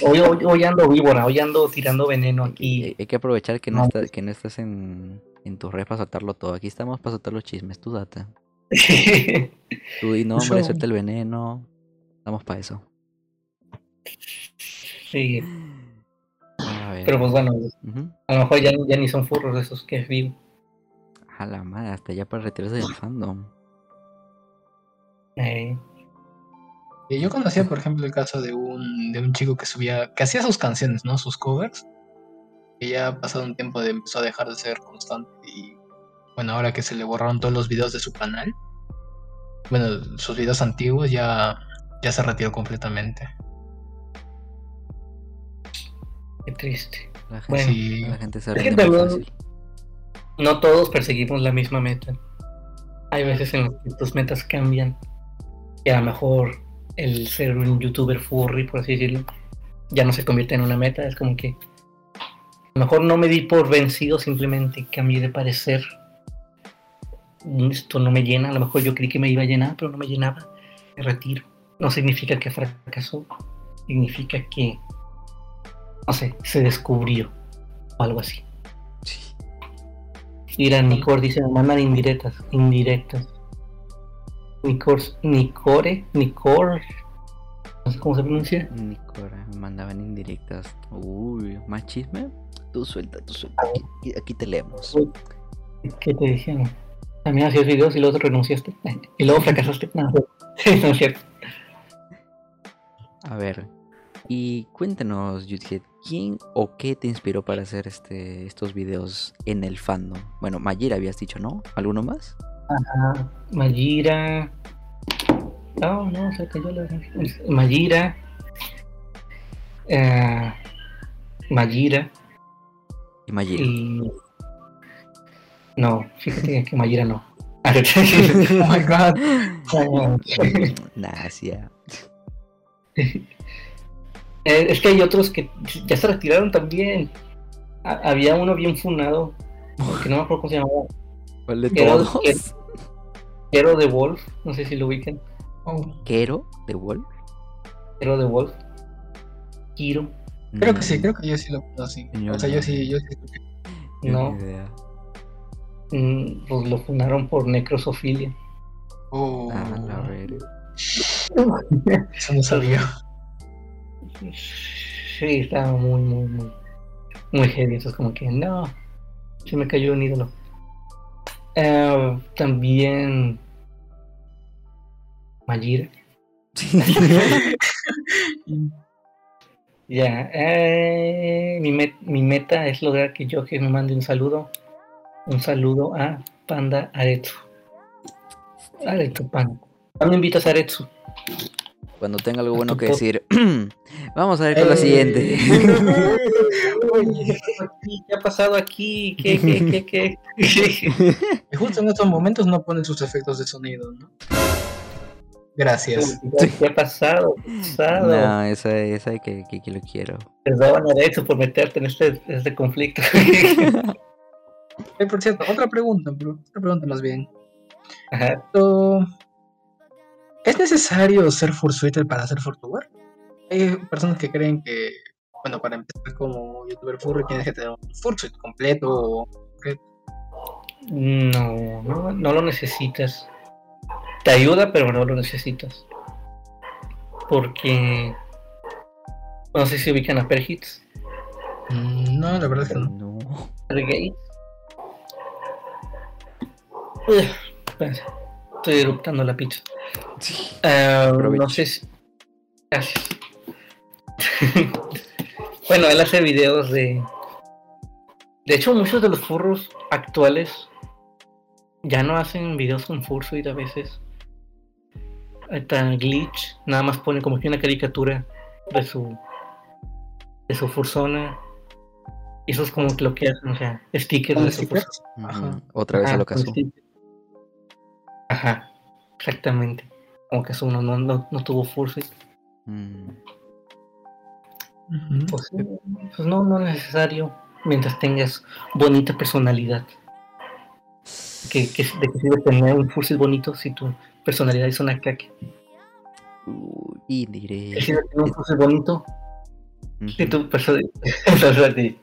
Hoy, hoy, ando víbora, hoy ando tirando veneno aquí. Hay, que aprovechar que no, estás, que no estás en, en tu red para soltarlo todo. Aquí estamos para soltar los chismes, tú data. tú y no, hombre, suelta el veneno. Estamos para eso. Sí. Pero pues bueno, a lo mejor ya, ya, ni son furros esos que vivo. A la madre, hasta ya para retirarse del fandom. Eh. Yo conocía, por ejemplo, el caso de un, de un chico que subía, que hacía sus canciones, ¿no? Sus covers. Que ya ha pasado un tiempo de empezó a dejar de ser constante. Y bueno, ahora que se le borraron todos los videos de su canal, bueno, sus videos antiguos ya, ya se retiró completamente. Qué triste. La gente, la gente se rinde No todos perseguimos la misma meta. Hay veces en las que tus metas cambian. Y a lo mejor el ser un youtuber furry, por así decirlo, ya no se convierte en una meta. Es como que a lo mejor no me di por vencido, simplemente cambié de parecer. Esto no me llena. A lo mejor yo creí que me iba a llenar, pero no me llenaba. Me retiro. No significa que fracasó. Significa que no sé, se descubrió o algo así. Sí. Mira, Nicor dice, me mandan indirectas, indirectas. Nicor, Nicore, Nicor, no sé cómo se pronuncia. Nicora, me mandaban indirectas. Uy, ¿más chisme? Tú suelta, tú suelta. Aquí, te leemos. ¿Qué te decían? También hacías videos y luego te renunciaste. Y luego fracasaste. No, no es cierto. A ver, y cuéntanos, Yudhead, ¿quién o qué te inspiró para hacer este, estos videos en el fandom? Bueno, Mayira habías dicho, ¿no? ¿Alguno más? Ajá, Mayira. No, no, se cayó la. Mayira. Eh, Mayira. ¿Y Mayira? Y... No, fíjate que Mayira no. oh my god. nah, sí, Eh, es que hay otros que ya se retiraron también. había uno bien funado, que no me acuerdo cómo se llamaba. ¿Cuál de todos? Quero de Wolf, no sé si lo ubican. ¿Quero de Wolf? Quero de Wolf. Kiro. Creo que sí, creo que yo sí lo conocí. o sea, yo sí, yo sí. No. Mm, pues lo fundaron por necrosofilia. Oh. Ah, la ver. Eso no sabía. Sí, estaba muy, muy, muy, muy heavy. Eso es como que, no, se me cayó un ídolo. Eh, también Majira. Ya, eh, mi, met- mi meta es lograr que yo que me mande un saludo. Un saludo a Panda Aretsu. Aretsu Panda. ¿Cuándo invitas a Aretsu? Cuando tenga algo bueno que decir. Vamos a ver con lo Eh, siguiente. Oye, ¿qué ha pasado aquí? ¿Qué, qué, qué, qué? Y justo en estos momentos no ponen sus efectos de sonido, ¿no? Gracias. ¿Qué ha pasado? ¿Qué ha pasado? No, esa, esa que, que, que lo quiero. Perdón, Aretsu, por meterte en este, este conflicto. Eh, por cierto, otra pregunta, bro. Otra pregunta más bien. Ajá. Esto- ¿Es necesario ser fursuiter para ser furtuber? Hay personas que creen que, bueno, para empezar como youtuber furry tienes que tener un fursuit completo o No, no, no lo necesitas. Te ayuda, pero no lo necesitas. Porque no sé si ubican a Perhits. Mm, No, la verdad es que no. Renegade. Ugh, espérense, Estoy eruptando la pizza. Ah, Provecho. no sé si... Gracias. bueno, él hace videos de... De hecho, muchos de los furros actuales ya no hacen videos con fursuit a veces. Está Glitch, nada más pone como que una caricatura de su de su fursona. Y eso es como que lo que hacen, o sea, stickers ¿Con de su fursona. Ajá. Ujú. Otra vez a Ajá, lo caso. stickers. Ajá, exactamente. Como que uno no, no, no tuvo fursuit. Mm. Pues, pues no, no es necesario mientras tengas bonita personalidad. Que, que, ¿De qué sirve tener un fursuit bonito si tu personalidad es una caca? Uy, ¿Qué indirecto. sirve tener un fursuit bonito si tu personalidad...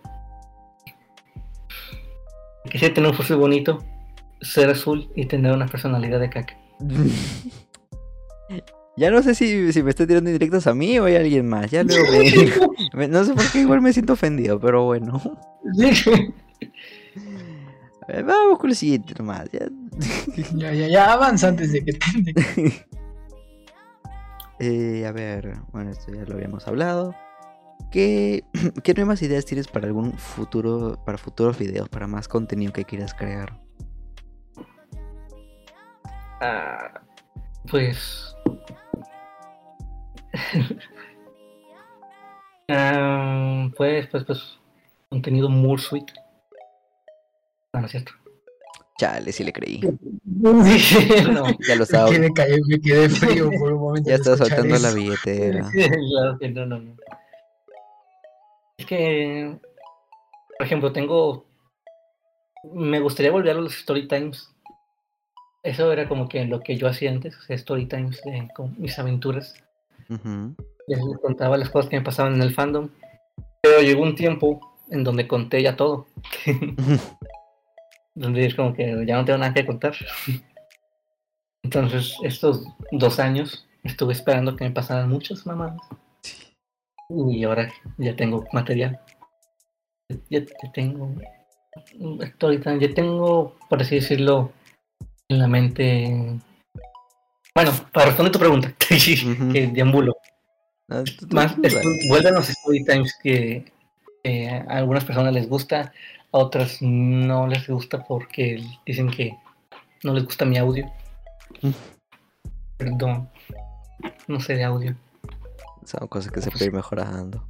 ¿Qué sirve tener un fursuit bonito, ser azul y tener una personalidad de caca? Ya no sé si, si me estoy tirando indirectos a mí o a alguien más. Ya luego me No sé por qué igual me siento ofendido, pero bueno. Vamos con lo siguiente nomás. Ya. Ya, ya, ya avanza antes de que te... Eh, a ver, bueno, esto ya lo habíamos hablado. ¿Qué, ¿Qué nuevas ideas tienes para algún futuro, para futuros videos, para más contenido que quieras crear? Ah, pues. Ah, pues, pues, pues. Contenido muy sweet. No, no es cierto. Chale, sí le creí. no, Ya lo Me estaba, quedé, me quedé frío por un momento. ya estaba soltando la billetera. claro que no, no, no. Es que, por ejemplo, tengo. Me gustaría volver a los story times. Eso era como que lo que yo hacía antes, o sea, story times de con mis aventuras. Ujú. les contaba las cosas que me pasaban en el fandom. Pero llegó un tiempo en donde conté ya todo. donde es como que ya no tengo nada que contar. Entonces, estos dos años estuve esperando que me pasaran muchas mamadas. Y ahora ya tengo material. Ya, ya tengo. Ahorita ya tengo, por así decirlo, en la mente. Bueno, para responder tu pregunta, que deambulo. No, tú- tú- Más, vuelven los story times que eh, a algunas personas les gusta, a otras no les gusta porque dicen que no les gusta mi audio. Mm. Perdón, no sé de audio. Son cosas que se pueden ir mejorando.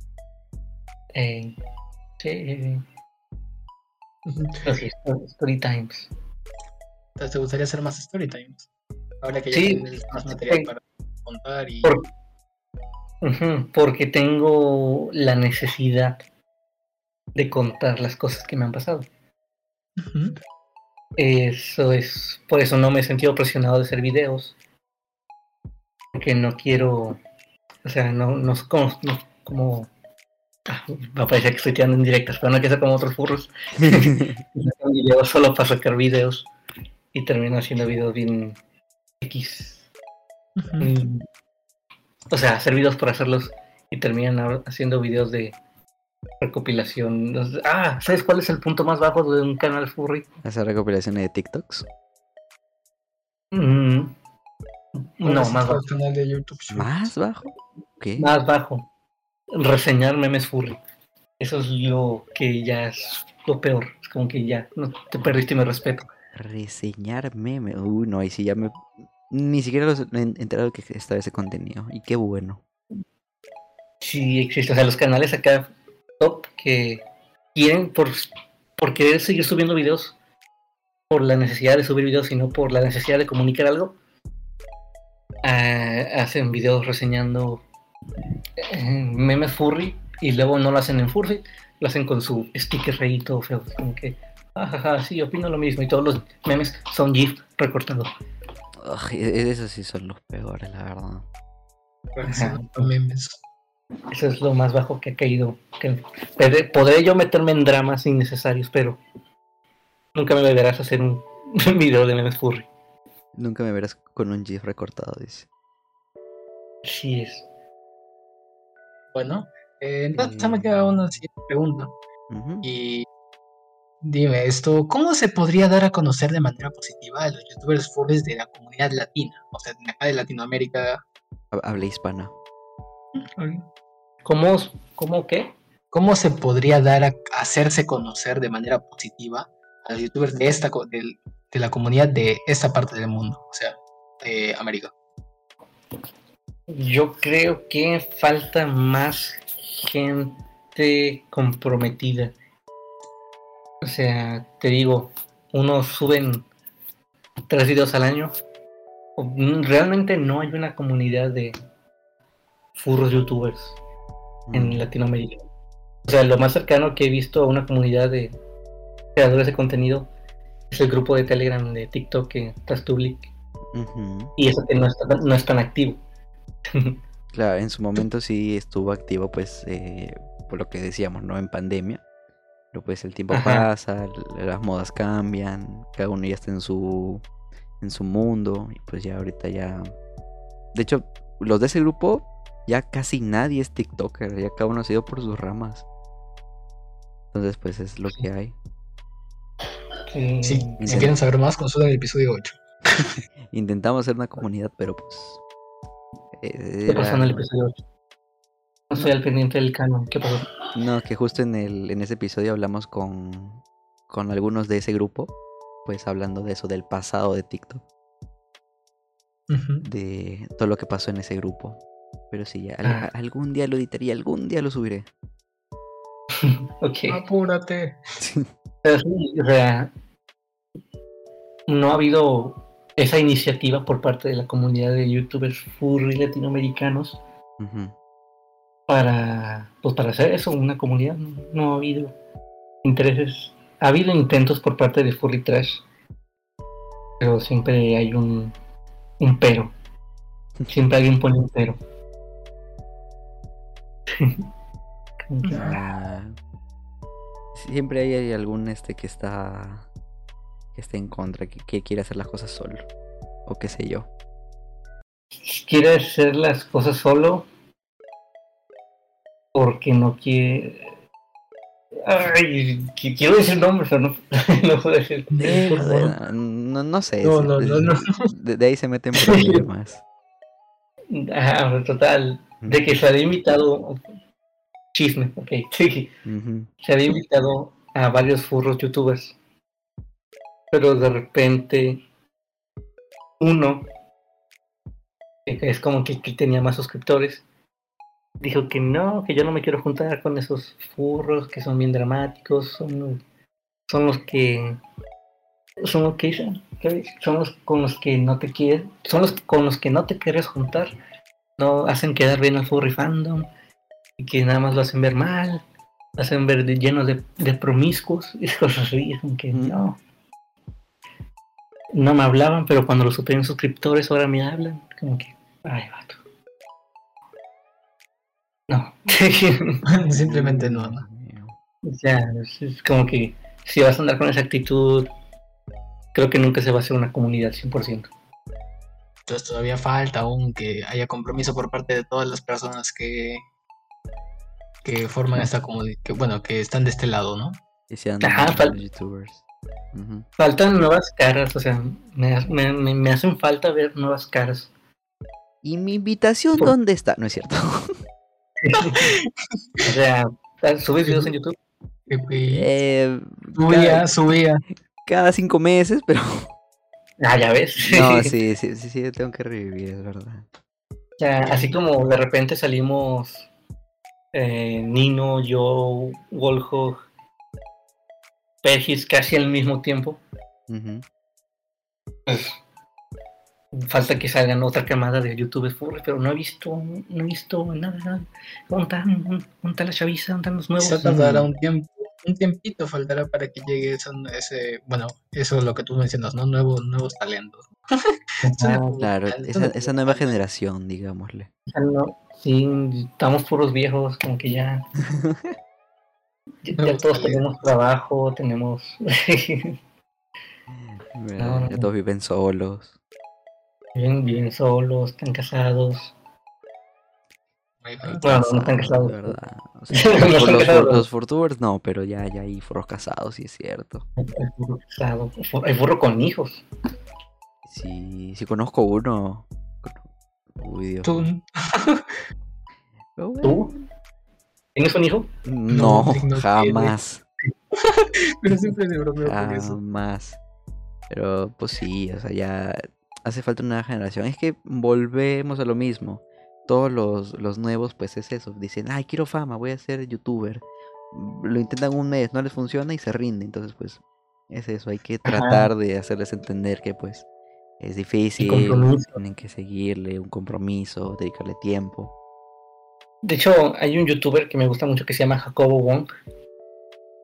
Eh, sí, eh, pero sí, story times. Entonces, ¿te gustaría hacer más story times? Ahora que ya Sí. tienes más material Sí. para contar y... Por- porque tengo la necesidad de contar las cosas que me han pasado. Eso es, por eso no me he sentido presionado de hacer videos. Porque no quiero, o sea, no, no es como, no como ah, me parece que estoy tirando en directas, pero no quiero ser como otros furros. videos solo para sacar videos y termino haciendo videos bien, X. Mm. O sea, hacer videos por hacerlos y terminan haciendo videos de recopilación. Ah, ¿sabes cuál es el punto más bajo de un canal furry? ¿Hacer recopilaciones de TikToks? Mm. No, más bajo. Canal de YouTube ¿Más bajo? ¿Qué? Más bajo. Reseñar memes furry. Eso es lo que ya es lo peor. Es como que ya no te perdiste mi respeto. Reseñar memes. Uy, no, ahí sí ya me. Ni siquiera los he enterado que estaba ese contenido. Y qué bueno. Sí, existe. O sea, los canales acá top que quieren por, por querer seguir subiendo videos por la necesidad de subir videos, sino por la necesidad de comunicar algo. Ah, hacen videos reseñando eh, memes furry y luego no lo hacen en furry, lo hacen con su sticker todo feo, como que, jajaja, sí, opino lo mismo y todos los memes son GIF recortados. E-, esos sí son los peores, la verdad. Memes. Eso es lo más bajo que ha caído. Que podré yo meterme en dramas innecesarios, pero nunca me verás hacer un video de memes furry. Nunca me verás con un GIF recortado, dice. Sí es. Bueno, eh, entonces me queda una siguiente pregunta. Y dime esto, ¿cómo se podría dar a conocer de manera positiva a los youtubers furries de la comunidad latina? O sea, de acá de Latinoamérica. Habla hispana. ¿Cómo, ¿Cómo qué? ¿Cómo se podría dar a hacerse conocer de manera positiva a los youtubers de esta de, la comunidad de esta parte del mundo, o sea, de América? Yo creo que falta más gente comprometida. O sea, te digo, unos suben tres videos al año. Realmente no hay una comunidad de furros youtubers en mm. Latinoamérica. O sea, lo más cercano que he visto a una comunidad de creadores de contenido es el grupo de Telegram de TikTok que estás Y eso que no, no es tan activo. claro, en su momento sí estuvo activo, pues, eh, por lo que decíamos, ¿no? En pandemia. Pero pues el tiempo pasa, las modas cambian, cada uno ya está en su, en su mundo. Y pues ya ahorita ya... De hecho, los de ese grupo ya casi nadie es TikToker, ya cada uno ha sido por sus ramas. Entonces, pues es lo que hay. Sí, si quieren saber más, consulten el episodio 8. Intentamos hacer una comunidad, pero pues. Eh, ¿Qué pasó en el episodio 8? No estoy al pendiente del canon, ¿qué pasó? No, que justo en, el, en ese episodio hablamos con, con algunos de ese grupo, pues hablando de eso, del pasado de TikTok. De todo lo que pasó en ese grupo. Pero sí, ya, ah. algún día lo editaría, algún día lo subiré. ok. Apúrate. o sea, no ha habido esa iniciativa por parte de la comunidad de youtubers furry latinoamericanos para pues para hacer eso una comunidad no, ha habido intereses ha habido intentos por parte de furry trash pero siempre hay un un pero siempre alguien pone un pero Ah. siempre hay algún este que está que está en contra, que, quiere hacer las cosas solo. O qué sé yo. Quiere hacer las cosas solo porque no quiere. Ay, quiero decir nombres, pero no, no puedo decir. no, no, sé. de, ahí se meten problemas. Ah, total de que se había invitado, chisme, ok, sí, se había invitado a varios furros youtubers, pero de repente uno, es como que, tenía más suscriptores, dijo que no, que yo no me quiero juntar con esos furros que son bien dramáticos, son los, son los que son los que son los con los que no te quieres, son los con los que no te quieres juntar no hacen quedar bien al furry fandom y que nada más lo hacen ver mal, lo hacen ver lleno de, de promiscuos y cosas así, que no. No me hablaban, pero cuando lo supieron suscriptores ahora me hablan, como que, ay, vato. No. Simplemente no. O sea, es, como que si vas a andar con esa actitud, creo que nunca se va a hacer una comunidad 100%. Entonces todavía falta aún que haya compromiso por parte de todas las personas que, que forman esta comunidad, que, bueno, que están de este lado, ¿no? Que sean youtubers. Faltan nuevas caras, o sea, me, me, me, hacen falta ver nuevas caras. ¿Y mi invitación dónde está? No es cierto. o sea, ¿subes videos en YouTube? Eh, subía, subía. Cada cinco meses, pero. Ah, ya ves. No, sí, sí, sí, sí, tengo que revivir, es verdad. O sea, así como de repente salimos eh, Nino, yo, Wolhog, Pergis casi al mismo tiempo. Pues, falta que salgan otra camada de youtubers furry, pero no he visto, no he visto nada. ¿Dónde está, la chaviza? ¿Dónde están los nuevos? Tardará un tiempo, un tiempito faltará para que llegue ese, bueno, eso es lo que tú mencionas, ¿no? Nuevos, nuevos talentos. claro, esa, esa, nueva generación, digámosle. sí, estamos puros viejos, como que ya. ya, todos tenemos trabajo, tenemos. ya todos viven solos. Viven, viven solos, están casados. Bueno, no están casados. ¿verdad? los, los, no, pero ya, ya hay furros casados, sí es cierto. Hay furro con hijos. Sí, sí conozco uno. Uy, Dios. ¿Tú? ¿Tú? ¿Tienes un hijo? No, jamás. pero siempre se bromeo con eso. Jamás. Pero pues sí, o sea, ya hace falta una generación. Es que volvemos a lo mismo. Todos los, los nuevos, pues es eso. Dicen, ay, quiero fama, voy a ser youtuber. Lo intentan un mes, no les funciona y se rinde. Entonces, pues, es eso. Hay que tratar de hacerles entender que, pues, es difícil, tienen que seguirle un compromiso, dedicarle tiempo. De hecho, hay un youtuber que me gusta mucho que se llama Jacobo Wong.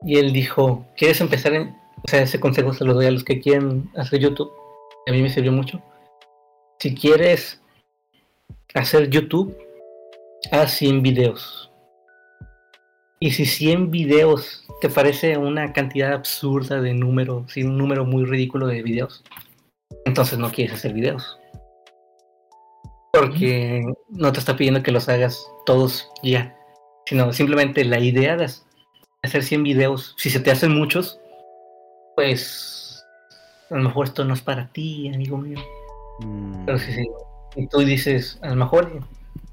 Y él dijo, ¿quieres empezar en... O sea, ese consejo se lo doy a los que quieren hacer YouTube. A mí me sirvió mucho. Si quieres hacer YouTube, haz 100 videos. Y si 100 videos te parece una cantidad absurda de números, si un número muy ridículo de videos, entonces no quieres hacer videos. Porque no te está pidiendo que los hagas todos ya, sino simplemente la idea de hacer 100 videos, si se te hacen muchos, pues a lo mejor esto no es para ti, amigo mío. Pero si, si y tú dices, a lo mejor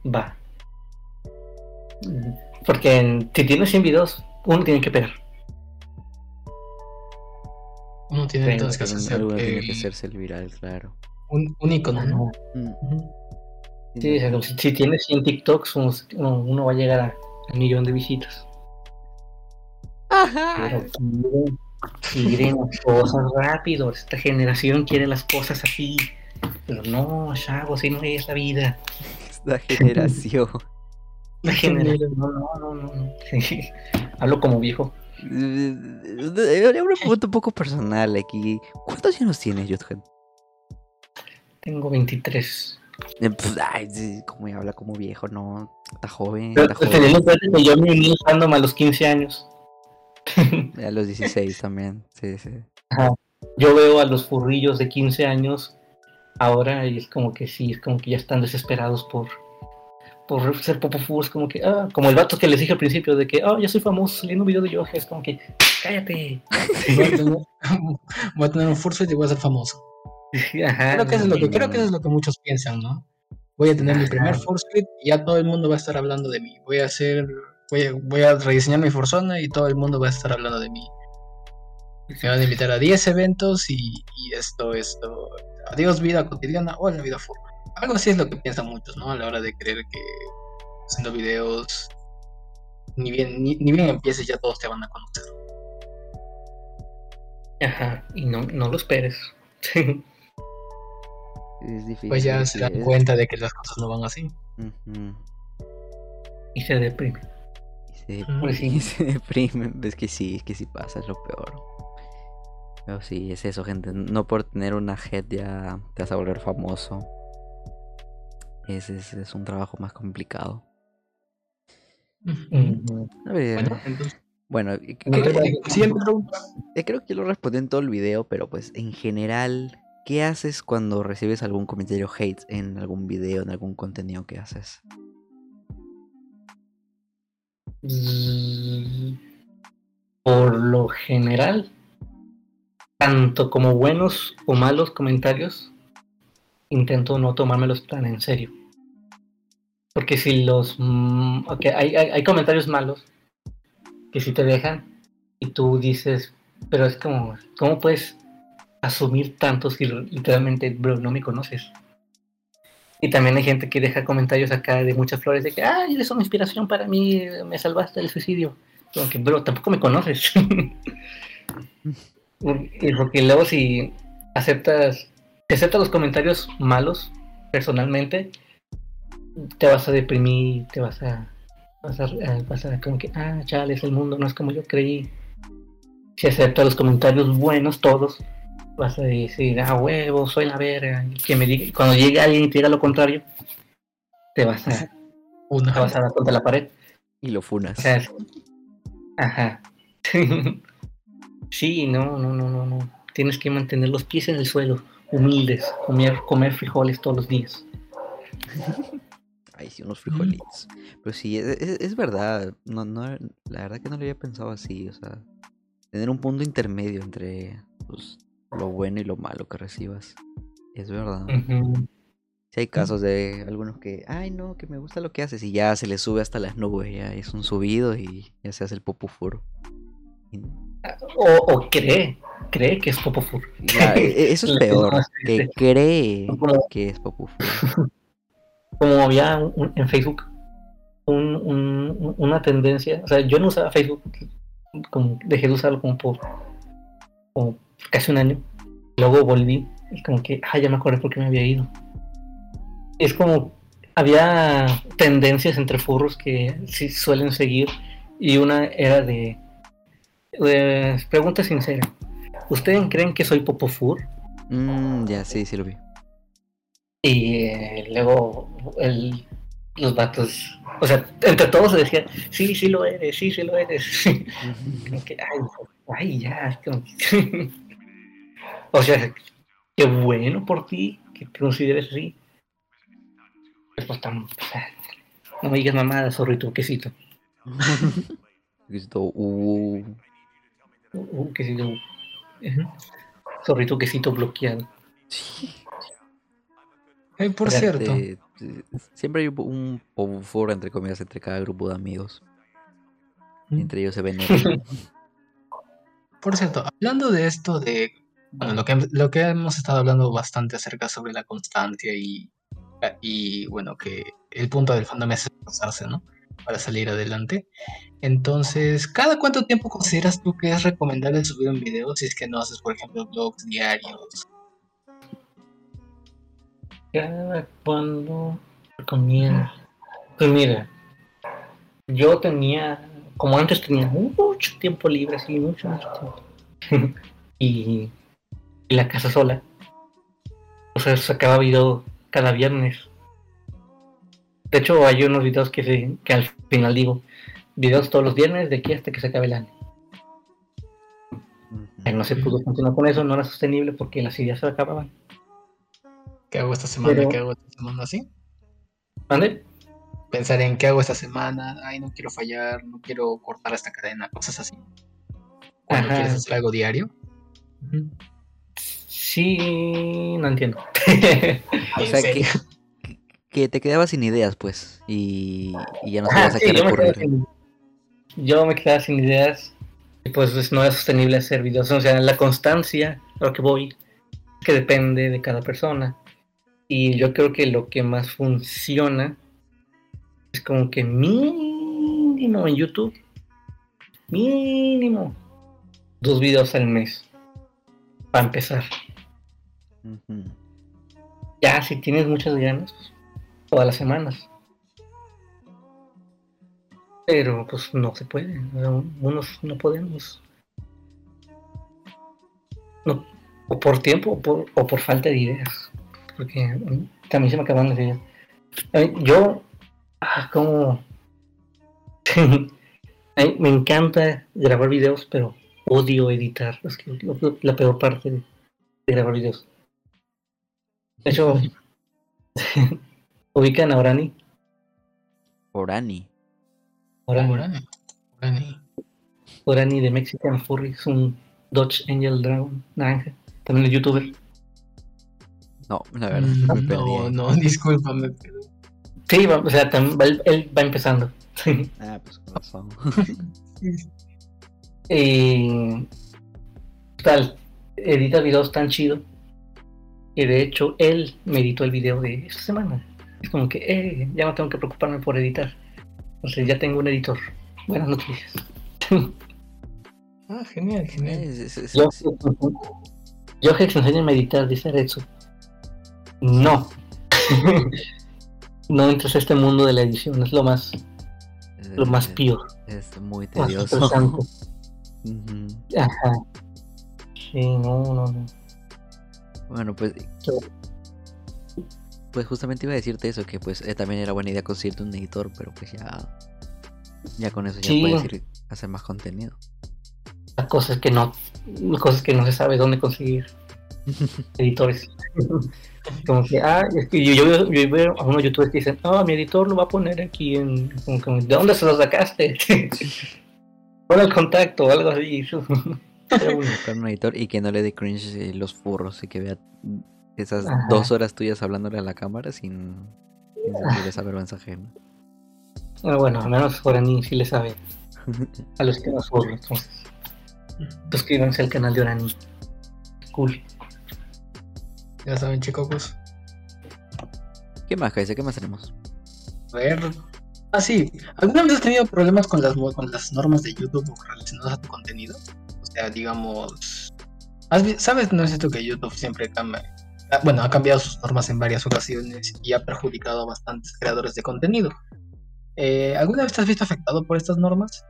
va. Porque si tienes 100 videos, uno tiene que pegar. Uno tiene entonces que hacer algo tiene que hacerse el viral, claro. Un, un icono, ¿no? Sí, si, tienes 100 TikToks, uno, va a llegar a un millón de visitas. Ajá. Pero quieren las cosas rápido. Esta generación quiere las cosas así. Pero no, Chago, si no es la vida. Esta generación. La generación. No, no, no, no. Hablo como viejo. Habría una pregunta un poco personal aquí. ¿Cuántos años tienes, Jotgen? Tengo 23. Eh, pues, ay, como habla como viejo, no. Está joven. Está joven. Yo me uní a los 15 años. a los 16 también, sí, sí. Yo veo a los furrillos de 15 años ahora y es como que sí, es como que ya están desesperados por, por ser popofurs, como que, ah, como el vato que les dije al principio de que, oh, ya soy famoso saliendo un video de yoga, es como que, cállate. voy a tener, un fursuit y voy a ser famoso. creo, que eso es lo que, creo que eso es lo que muchos piensan, ¿no? Voy a tener mi primer fursuit y ya todo el mundo va a estar hablando de mí. Voy a hacer, voy a, voy a rediseñar mi fursona y todo el mundo va a estar hablando de mí. Me van a invitar a 10 eventos y, y esto, esto, adiós vida cotidiana o la vida forma. Algo así es lo que piensan muchos, ¿no? A la hora de creer que haciendo videos, ni bien, ni, bien empieces, ya todos te van a conocer. Ajá, y no, no lo esperes. es difícil. Pues ya se dan cuenta de que las cosas no van así. Y se deprime. Y se, pues y se deprime. Es que sí, es que sí pasa, es lo peor. Pero sí, es eso, gente. No por tener una head ya te vas a volver famoso. Ese es, un trabajo más complicado. A ver. Bueno, creo, que lo respondí en todo el video, pero pues en general, ¿qué haces cuando recibes algún comentario hate en algún video, en algún contenido que haces? Mm, por lo general, tanto como buenos o malos comentarios, intento no tomármelos tan en serio. Porque si los... Mm, hay, hay, comentarios malos que si te dejan y tú dices, pero es como, ¿cómo puedes asumir tanto si literalmente, bro, no me conoces? Y también hay gente que deja comentarios acá de muchas flores de que, ay, eres una inspiración para mí, me salvaste del suicidio. Como que, bro, tampoco me conoces. y porque luego si aceptas, aceptas los comentarios malos personalmente, te vas a deprimir, te vas a, vas a, eh, vas a como que, ah, chales, el mundo no es como yo creí. Si aceptas los comentarios buenos, todos, vas a decir, ah, huevo, soy la verga. Y que me diga, cuando llegue alguien y te diga lo contrario, te vas a, Una. te vas a dar contra la pared. Y lo funas. ajá. sí, no, no, no, no, no. Tienes que mantener los pies en el suelo, humildes, comer, comer frijoles todos los días. Ay, sí, unos frijolitos. Pero sí, es, es, verdad. No, no, la verdad que no lo había pensado así. O sea, tener un punto intermedio entre pues, lo bueno y lo malo que recibas. Es verdad. Si hay casos de algunos que, ay no, que me gusta lo que haces y ya se le sube hasta las nubes, ya es un subido y ya se hace el popufuro. O, cree, cree que es popufuro. E, e, eso es peor, que cree que es popufuro. Como había en Facebook una tendencia, o sea, yo no usaba Facebook, como, dejé de usarlo como por como casi un año. Luego volví y como que, ah, ya me acordé por qué me había ido. Es como, había tendencias entre furros que sí suelen seguir y una era de, pregunta sincera. ¿Ustedes creen que soy popofur? Mm, ya, sí, sí lo vi. Y eh, luego el, los vatos, o sea, entre todos se decían, sí, sí lo eres, sí, sí lo eres. que, ay, ay, ya. O sea, qué bueno por ti que te consideres así. Pues tan, no me digas mamada, zorrito, quesito. quesito, uh. Uh, quesito. Zorrito, quesito bloqueado. Sí. por cierto. siempre hay un foro entre comillas entre cada grupo de amigos. ¿Mm? Entre ellos se ven. por cierto, hablando de esto de bueno, lo que, lo que hemos estado hablando bastante acerca sobre la constancia y, y bueno, que el punto del fandom es esforzarse, ¿no? Para salir adelante. Entonces, ¿cada cuánto tiempo consideras tú que es recomendable subir un video si es que no haces, por ejemplo, blogs diarios? ¿Cada cuándo recomiendo? Pues mira, yo tenía, como antes tenía mucho tiempo libre, así, mucho, mucho tiempo. y la casa sola. O sea, sacaba video cada viernes. De hecho, hay unos videos que, que al final digo, videos todos los viernes de aquí hasta que se acabe el año. No se pudo continuar con eso, no era sostenible porque las ideas se acababan. ¿Qué hago esta semana? ¿Qué hago esta semana? ¿Así? ¿Mande? Pensar en qué hago esta semana, ay, no quiero fallar, no quiero cortar esta cadena, cosas así. Cuando quieres hacer algo diario. Sí, no entiendo. o sea, que, que, te quedabas sin ideas, pues, y, ya no sabías a qué recurrir. Yo me quedaba sin ideas, y pues no es sostenible hacer videos. O sea, la constancia, a lo que voy, que depende de cada persona. Y yo creo que lo que más funciona es como que mínimo en YouTube, mínimo dos videos al mes, para empezar. Ya, si tienes muchas ganas, todas las semanas. Pero pues no se puede, unos no podemos. No, o por tiempo o por, o por falta de ideas. Porque también se me acaban las ideas. Yo, ah, como... me encanta grabar videos, pero odio editar. Es la peor parte de grabar videos De hecho, ubican a Orani. Orani. Orani. Orani. Orani de Mexican Furry es un Dodge Angel Dragon naranja. También es youtuber. No, la verdad, Mm, me perdí. No, no, discúlpame. pero- Sí, va- o sea, va- él, va empezando. Ah, pues con razón. y tal, edita videos tan chido. Y de hecho, él me editó el video de esta semana. Es como que, eh, ya no tengo que preocuparme por editar. Entonces ya tengo un editor. Buenas noticias. Ah, genial, genial. Es- es- es- Yo, es- yo que enseño a meditar, dice Retsu. No. no entras a este mundo de la edición, es lo más, lo más pío. Es muy más tedioso. Ajá. Sí, no, no, no. Bueno, pues. Pues justamente iba a decirte eso, que pues eh, también era buena idea conseguirte un editor, pero pues ya. Ya con eso ya Sí. puedes ir a hacer más contenido. Las cosas que no, cosas que no se sabe dónde conseguir editores. Como que, ah, es que yo, yo, yo veo a unos youtubers que dicen, ah, mi editor lo va a poner aquí en, como que, ¿de dónde se lo sacaste? Pon el contacto o algo así. Buscar un editor y que no le dé cringe eh, los furros y que vea esas Ajá. dos horas tuyas hablándole a la cámara sin, sin sentir esa vergüenza ajena. Pero bueno, al menos Orani sí le sabe a los que nos burlan. Entonces, suscríbanse al canal de Orani. Cool. Ya saben, chicos. ¿Qué más, Kaisa? ¿Qué más tenemos? A ver. Ah, sí. ¿Alguna vez has tenido problemas con las, mo- con las normas de YouTube relacionadas a tu contenido? O sea, digamos. ¿has vi- ¿Sabes, no es esto que YouTube siempre cambia? Bueno, ha cambiado sus normas en varias ocasiones y ha perjudicado a bastantes creadores de contenido. Eh, ¿Alguna vez te has visto afectado por estas normas?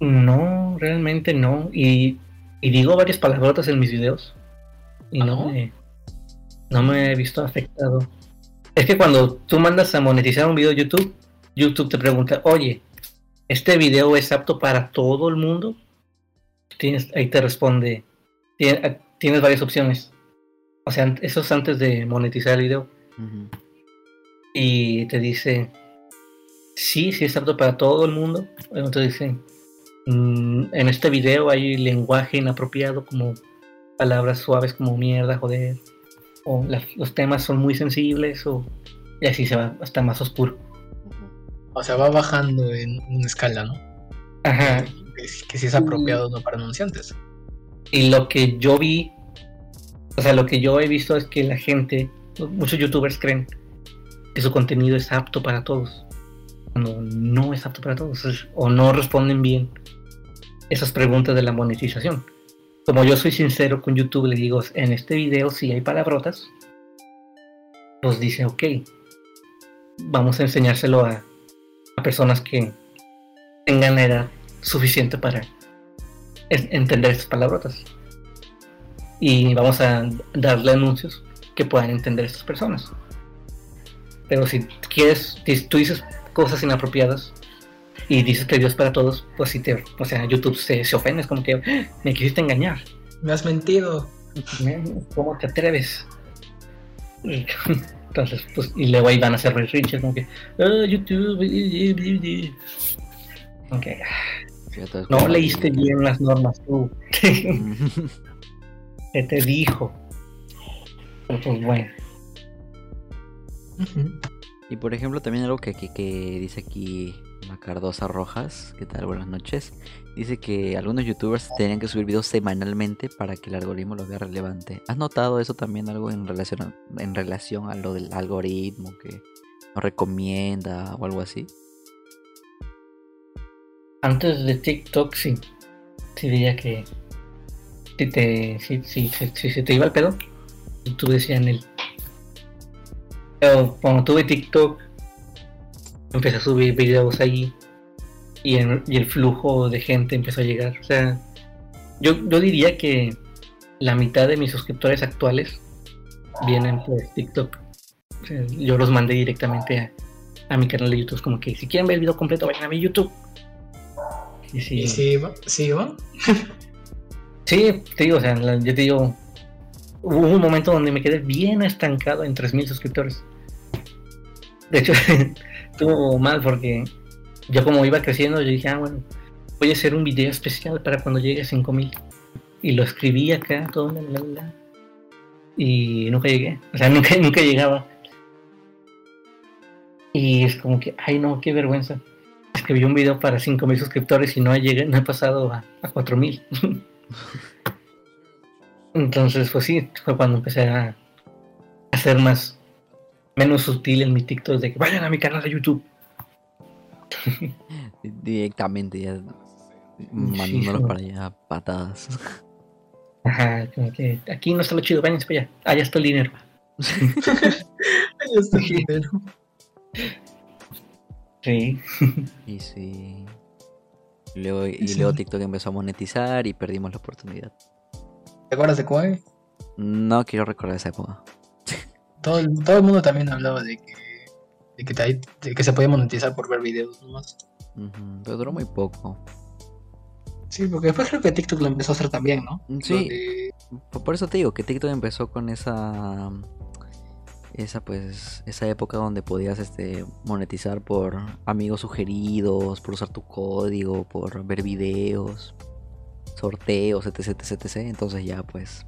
No, realmente no. Y, y digo varias palabrotas en mis videos. Y ¿Ah, no, no? me, no me he visto afectado. Es que cuando tú mandas a monetizar un video de YouTube, YouTube te pregunta, oye, ¿este video es apto para todo el mundo? Tienes, ahí te responde, "Tien- tienes varias opciones. O sea, eso es antes de monetizar el video. Y te dice sí, sí es apto para todo el mundo. Te dice "Mm, en este video hay lenguaje inapropiado como palabras suaves como mierda, joder, o la- los temas son muy sensibles o y así se va hasta más oscuro. O sea, va bajando en una escala, ¿no? Ajá. Que, que sí es apropiado no para anunciantes. Y lo que yo vi, o sea, lo que yo he visto es que la gente, muchos youtubers creen que su contenido es apto para todos. Cuando no es apto para todos. O no responden bien esas preguntas de la monetización. Como yo soy sincero con YouTube, le digo, en este video si hay palabrotas, pues dice, ok, vamos a enseñárselo a, personas que tengan la edad suficiente para entender estas palabrotas. Y vamos a darle anuncios que puedan entender estas personas. Pero si quieres, si tú dices cosas inapropiadas y dices que Dios es para todos, pues si te, o sea, YouTube se, se ofende, es como que "Ah, me quisiste engañar. Me has mentido. ¿Cómo te atreves? Y, entonces, pues, y luego ahí van a hacer reach, como que, "Ah, YouTube, eh, eh, eh". Como no leíste bien las normas tú. ¿Qué te dijo? Pero pues bueno. Y por ejemplo, también algo que, que, que dice aquí Macardosa Rojas, ¿qué tal? Buenas noches. Dice que algunos youtubers tenían que subir videos semanalmente para que el algoritmo lo vea relevante. ¿Has notado eso también algo en relación a, en relación a lo del algoritmo que nos recomienda o algo así? Antes de TikTok, sí. Sí diría que si te, si, si, se te iba el pedo, YouTube decía en él. Pero cuando tuve TikTok, empecé a subir videos ahí y, el- flujo de gente empezó a llegar. O sea, yo, yo diría que la mitad de mis suscriptores actuales vienen por TikTok. Yo los mandé directamente a, a mi canal de YouTube. Como que si quieren ver el video completo, vayan a mi YouTube. Y sí, ¿Y si va? ¿Sí va? Sí, te digo, o sea, yo te digo, hubo un momento donde me quedé bien estancado en 3.000 suscriptores. De hecho, estuvo mal porque yo como iba creciendo, yo dije, ah, bueno, voy a hacer un video especial para cuando llegue a 5000. Y lo escribí acá, todo, la, la, la, y nunca llegué, o sea, nunca, nunca llegaba. Y es como que, ay no, qué vergüenza. Escribí un video para 5000 suscriptores y no he, llegado, no he pasado a, a 4000. Entonces, pues sí, fue cuando empecé a hacer más, menos sutil en mi TikTok de que vayan a mi canal de YouTube. Directamente ya mandándolos para allá patadas. Ajá, como que aquí no está lo chido, váyanse para allá. Allá está el dinero. Allá está el dinero. Sí. Y sí. Y luego, y luego TikTok empezó a monetizar y perdimos la oportunidad. ¿Te acuerdas de Koi? No quiero recordar esa época. Todo el, todo el mundo también hablaba de que, de que, te- de que se podía monetizar por ver videos nomás. Ujú, Pero duró muy poco. Sí, porque después creo que TikTok lo empezó a hacer también, ¿no? Sí. Por eso te digo que TikTok empezó con esa esa pues esa época donde podías este monetizar por amigos sugeridos, por usar tu código, por ver videos, sorteos, etc, etc, etc. Entonces ya pues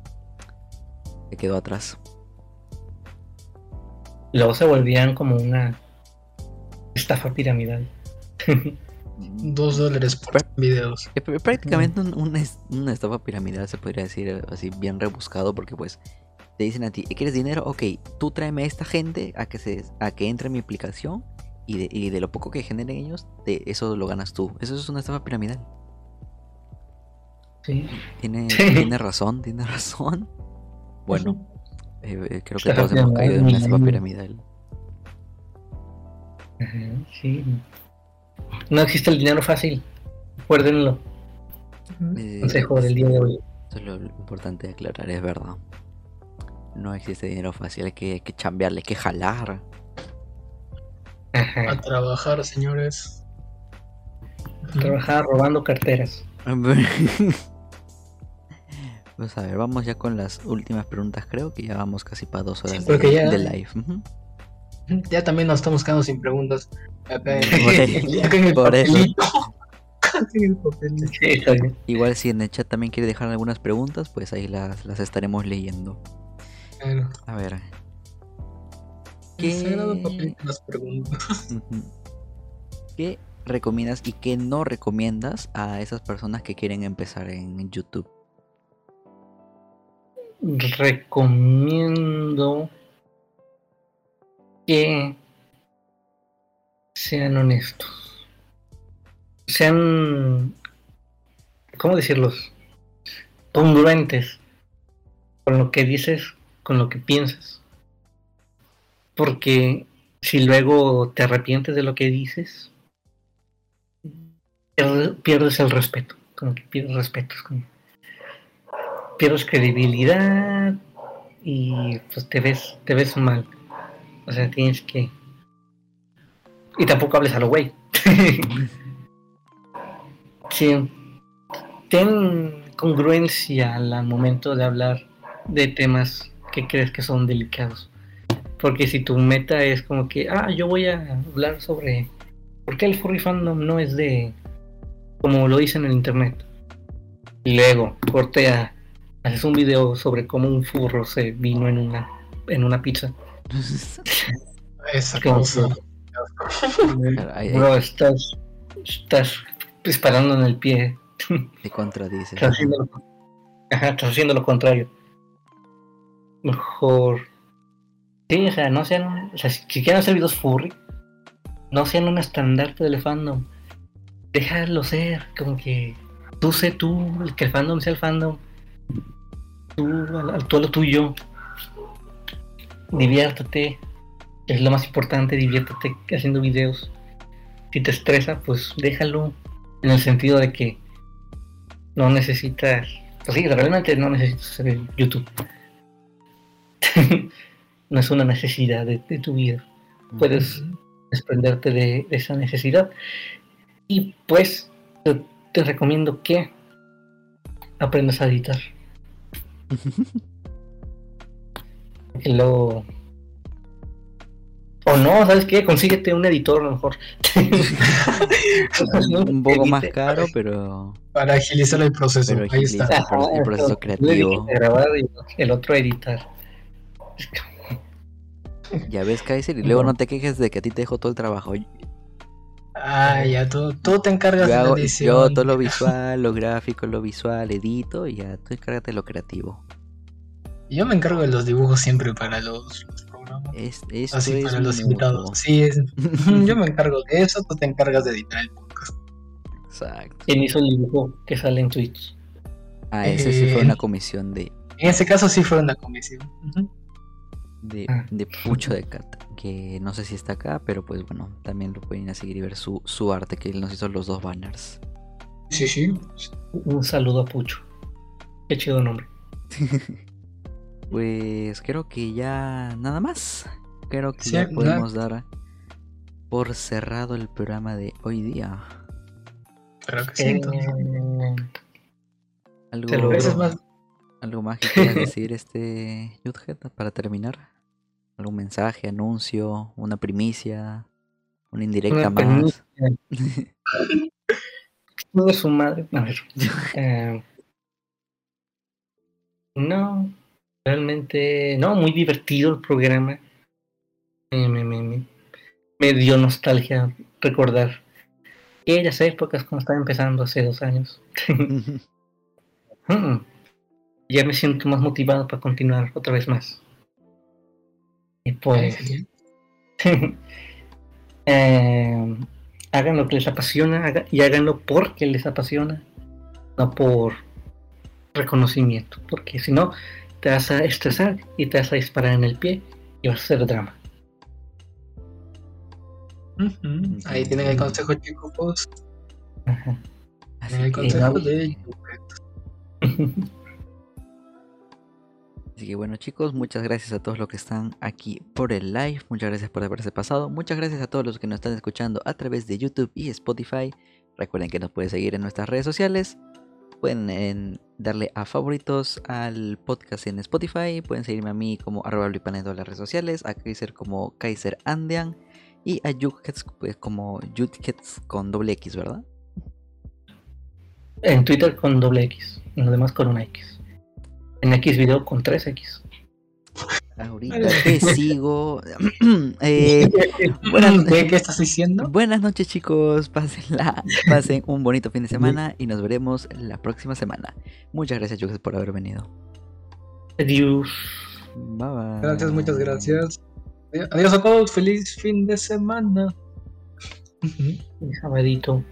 se quedó atrás. Luego se volvían como una estafa piramidal. Dos dólares por videos. Es pr- prácticamente un- una, una estafa piramidal se podría decir eh, así bien rebuscado porque pues te dicen a ti, ¿quieres dinero? Ok, tú tráeme a esta gente a que se a que entre en mi aplicación y de, y de lo poco que generen ellos, de eso lo ganas tú. Eso es una estafa piramidal. Sí. Tiene, Sí. tiene razón, tiene razón. Bueno, eh, eh, creo que todos hemos caído en una estafa piramidal. sí. No existe el dinero fácil. Recuérdenlo. Eh, Consejo del día de hoy. Eso es lo importante de aclarar, es verdad. No existe dinero fácil, hay que, hay que chambearle, hay que jalar. A trabajar, señores. Trabajar robando carteras. Pues a ver, vamos ya con las últimas preguntas. Creo que ya vamos casi para dos horas Sí, de, ya- de live. Ya también nos estamos quedando sin preguntas. Acá en, el papelito. Acá en el papelito. Sí, está bien. Igual si en el chat también quiere dejar algunas preguntas, pues ahí las, las estaremos leyendo. A ver. ¿Qué, las preguntas. ¿Qué recomiendas y qué no recomiendas a esas personas que quieren empezar en YouTube? Recomiendo que sean honestos. Sean, ¿cómo decirlos? Congruentes con lo que dices, con lo que piensas. Porque si luego te arrepientes de lo que dices, pierde- pierdes el respeto. Como que pierdes respeto. pierdes credibilidad y pues te ves, te ves mal. O sea, tienes que. Y tampoco hables a lo güey. sí. Ten congruencia al momento de hablar de temas que crees que son delicados. Porque si tu meta es como que, ah, yo voy a hablar sobre por qué el furry fandom no es de como lo dicen en internet. Y luego, corte a, haces un video sobre cómo un furro se vino en una, en una pizza. Esa cosa. Bro, estás, estás disparando en el pie. te contradices. Estás haciendo, lo, ajá, estás haciendo lo contrario. Mejor. Sí, o sea, no sean. O sea, si, quieren hacer videos furry, no sean un estandarte del fandom. Déjalo ser, como que tú sé tú, el que el fandom sea el fandom. Tú, al, lo tuyo. Diviértete. Es lo más importante, diviértete haciendo videos. Si te estresa, pues déjalo. En el sentido de que no necesitas. Pues sí, realmente no necesitas hacer YouTube. no es una necesidad de, de tu vida. Puedes desprenderte de, de esa necesidad. Y pues te, te recomiendo que aprendas a editar. luego o no, ¿sabes qué? Consíguete un editor a lo mejor. un poco más caro, pero. Para agilizar el proceso. Ahí está. el proceso creativo. Grabar y el otro editar. Ya ves, Kaiser, y luego no te quejes de que a ti te dejo todo el trabajo. Ah, ya tú, tú te encargas de la edición. Yo todo lo visual, lo gráfico, lo visual, edito y ya tú encárgate de lo creativo. Yo me encargo de los dibujos siempre para los, programas. Así para los invitados. Sí, yo me encargo de eso, tú te encargas de editar el podcast. Exacto. ¿Quién hizo el dibujo que sale en Twitch? Ah, ese sí fue eh, una comisión de. En ese caso sí fue una comisión. de, ah. De, Pucho de Cat, que no sé si está acá, pero pues bueno, también lo pueden ir a seguir y ver su, su arte, que él nos hizo los dos banners. Sí, sí. Un saludo a Pucho. Qué chido nombre. Pues creo que ya nada más. Creo que ya podemos dar por cerrado el programa de hoy día. Creo que sí. Eh, algo, más. algo más que quieras decir, este Yudhead, para terminar. ¿Algún mensaje, anuncio, una primicia, una indirecta más? no es su madre. A ver. Eh, no, Realmente, no, muy divertido el programa. Me, me, me, me dio nostalgia recordar aquellas épocas cuando estaba empezando hace dos años. Mm. ya me siento más motivado para continuar otra vez más. Y pues, eh, hagan lo que les apasiona y háganlo porque les apasiona, no por reconocimiento, porque si no, te vas a estresar y te vas a disparar en el pie y vas a hacer drama. Ahí tienen el consejo, chicos. Así el consejo de Así que bueno chicos, muchas gracias a todos los que están aquí por el live, muchas gracias por haberse pasado, muchas gracias a todos los que nos están escuchando a través de YouTube y Spotify. Recuerden que nos pueden seguir en nuestras redes sociales, pueden darle a favoritos al podcast en Spotify. Pueden seguirme a mí como arroba en las redes sociales. A Kaiser como Kaiser Andian. Y a Yukets pues, como Yukets con doble X, ¿verdad? En Twitter con doble X. En lo demás con una X. En X video con 3X. Ahorita te sigo. Eh, buenas, ¿Qué estás diciendo? Buenas noches, chicos. Pásenla, pasen un bonito fin de semana y nos veremos la próxima semana. Muchas gracias, Jux, por haber venido. Adiós. Bye bye. Gracias, muchas gracias. Adiós a todos. Feliz fin de semana. Sabadito.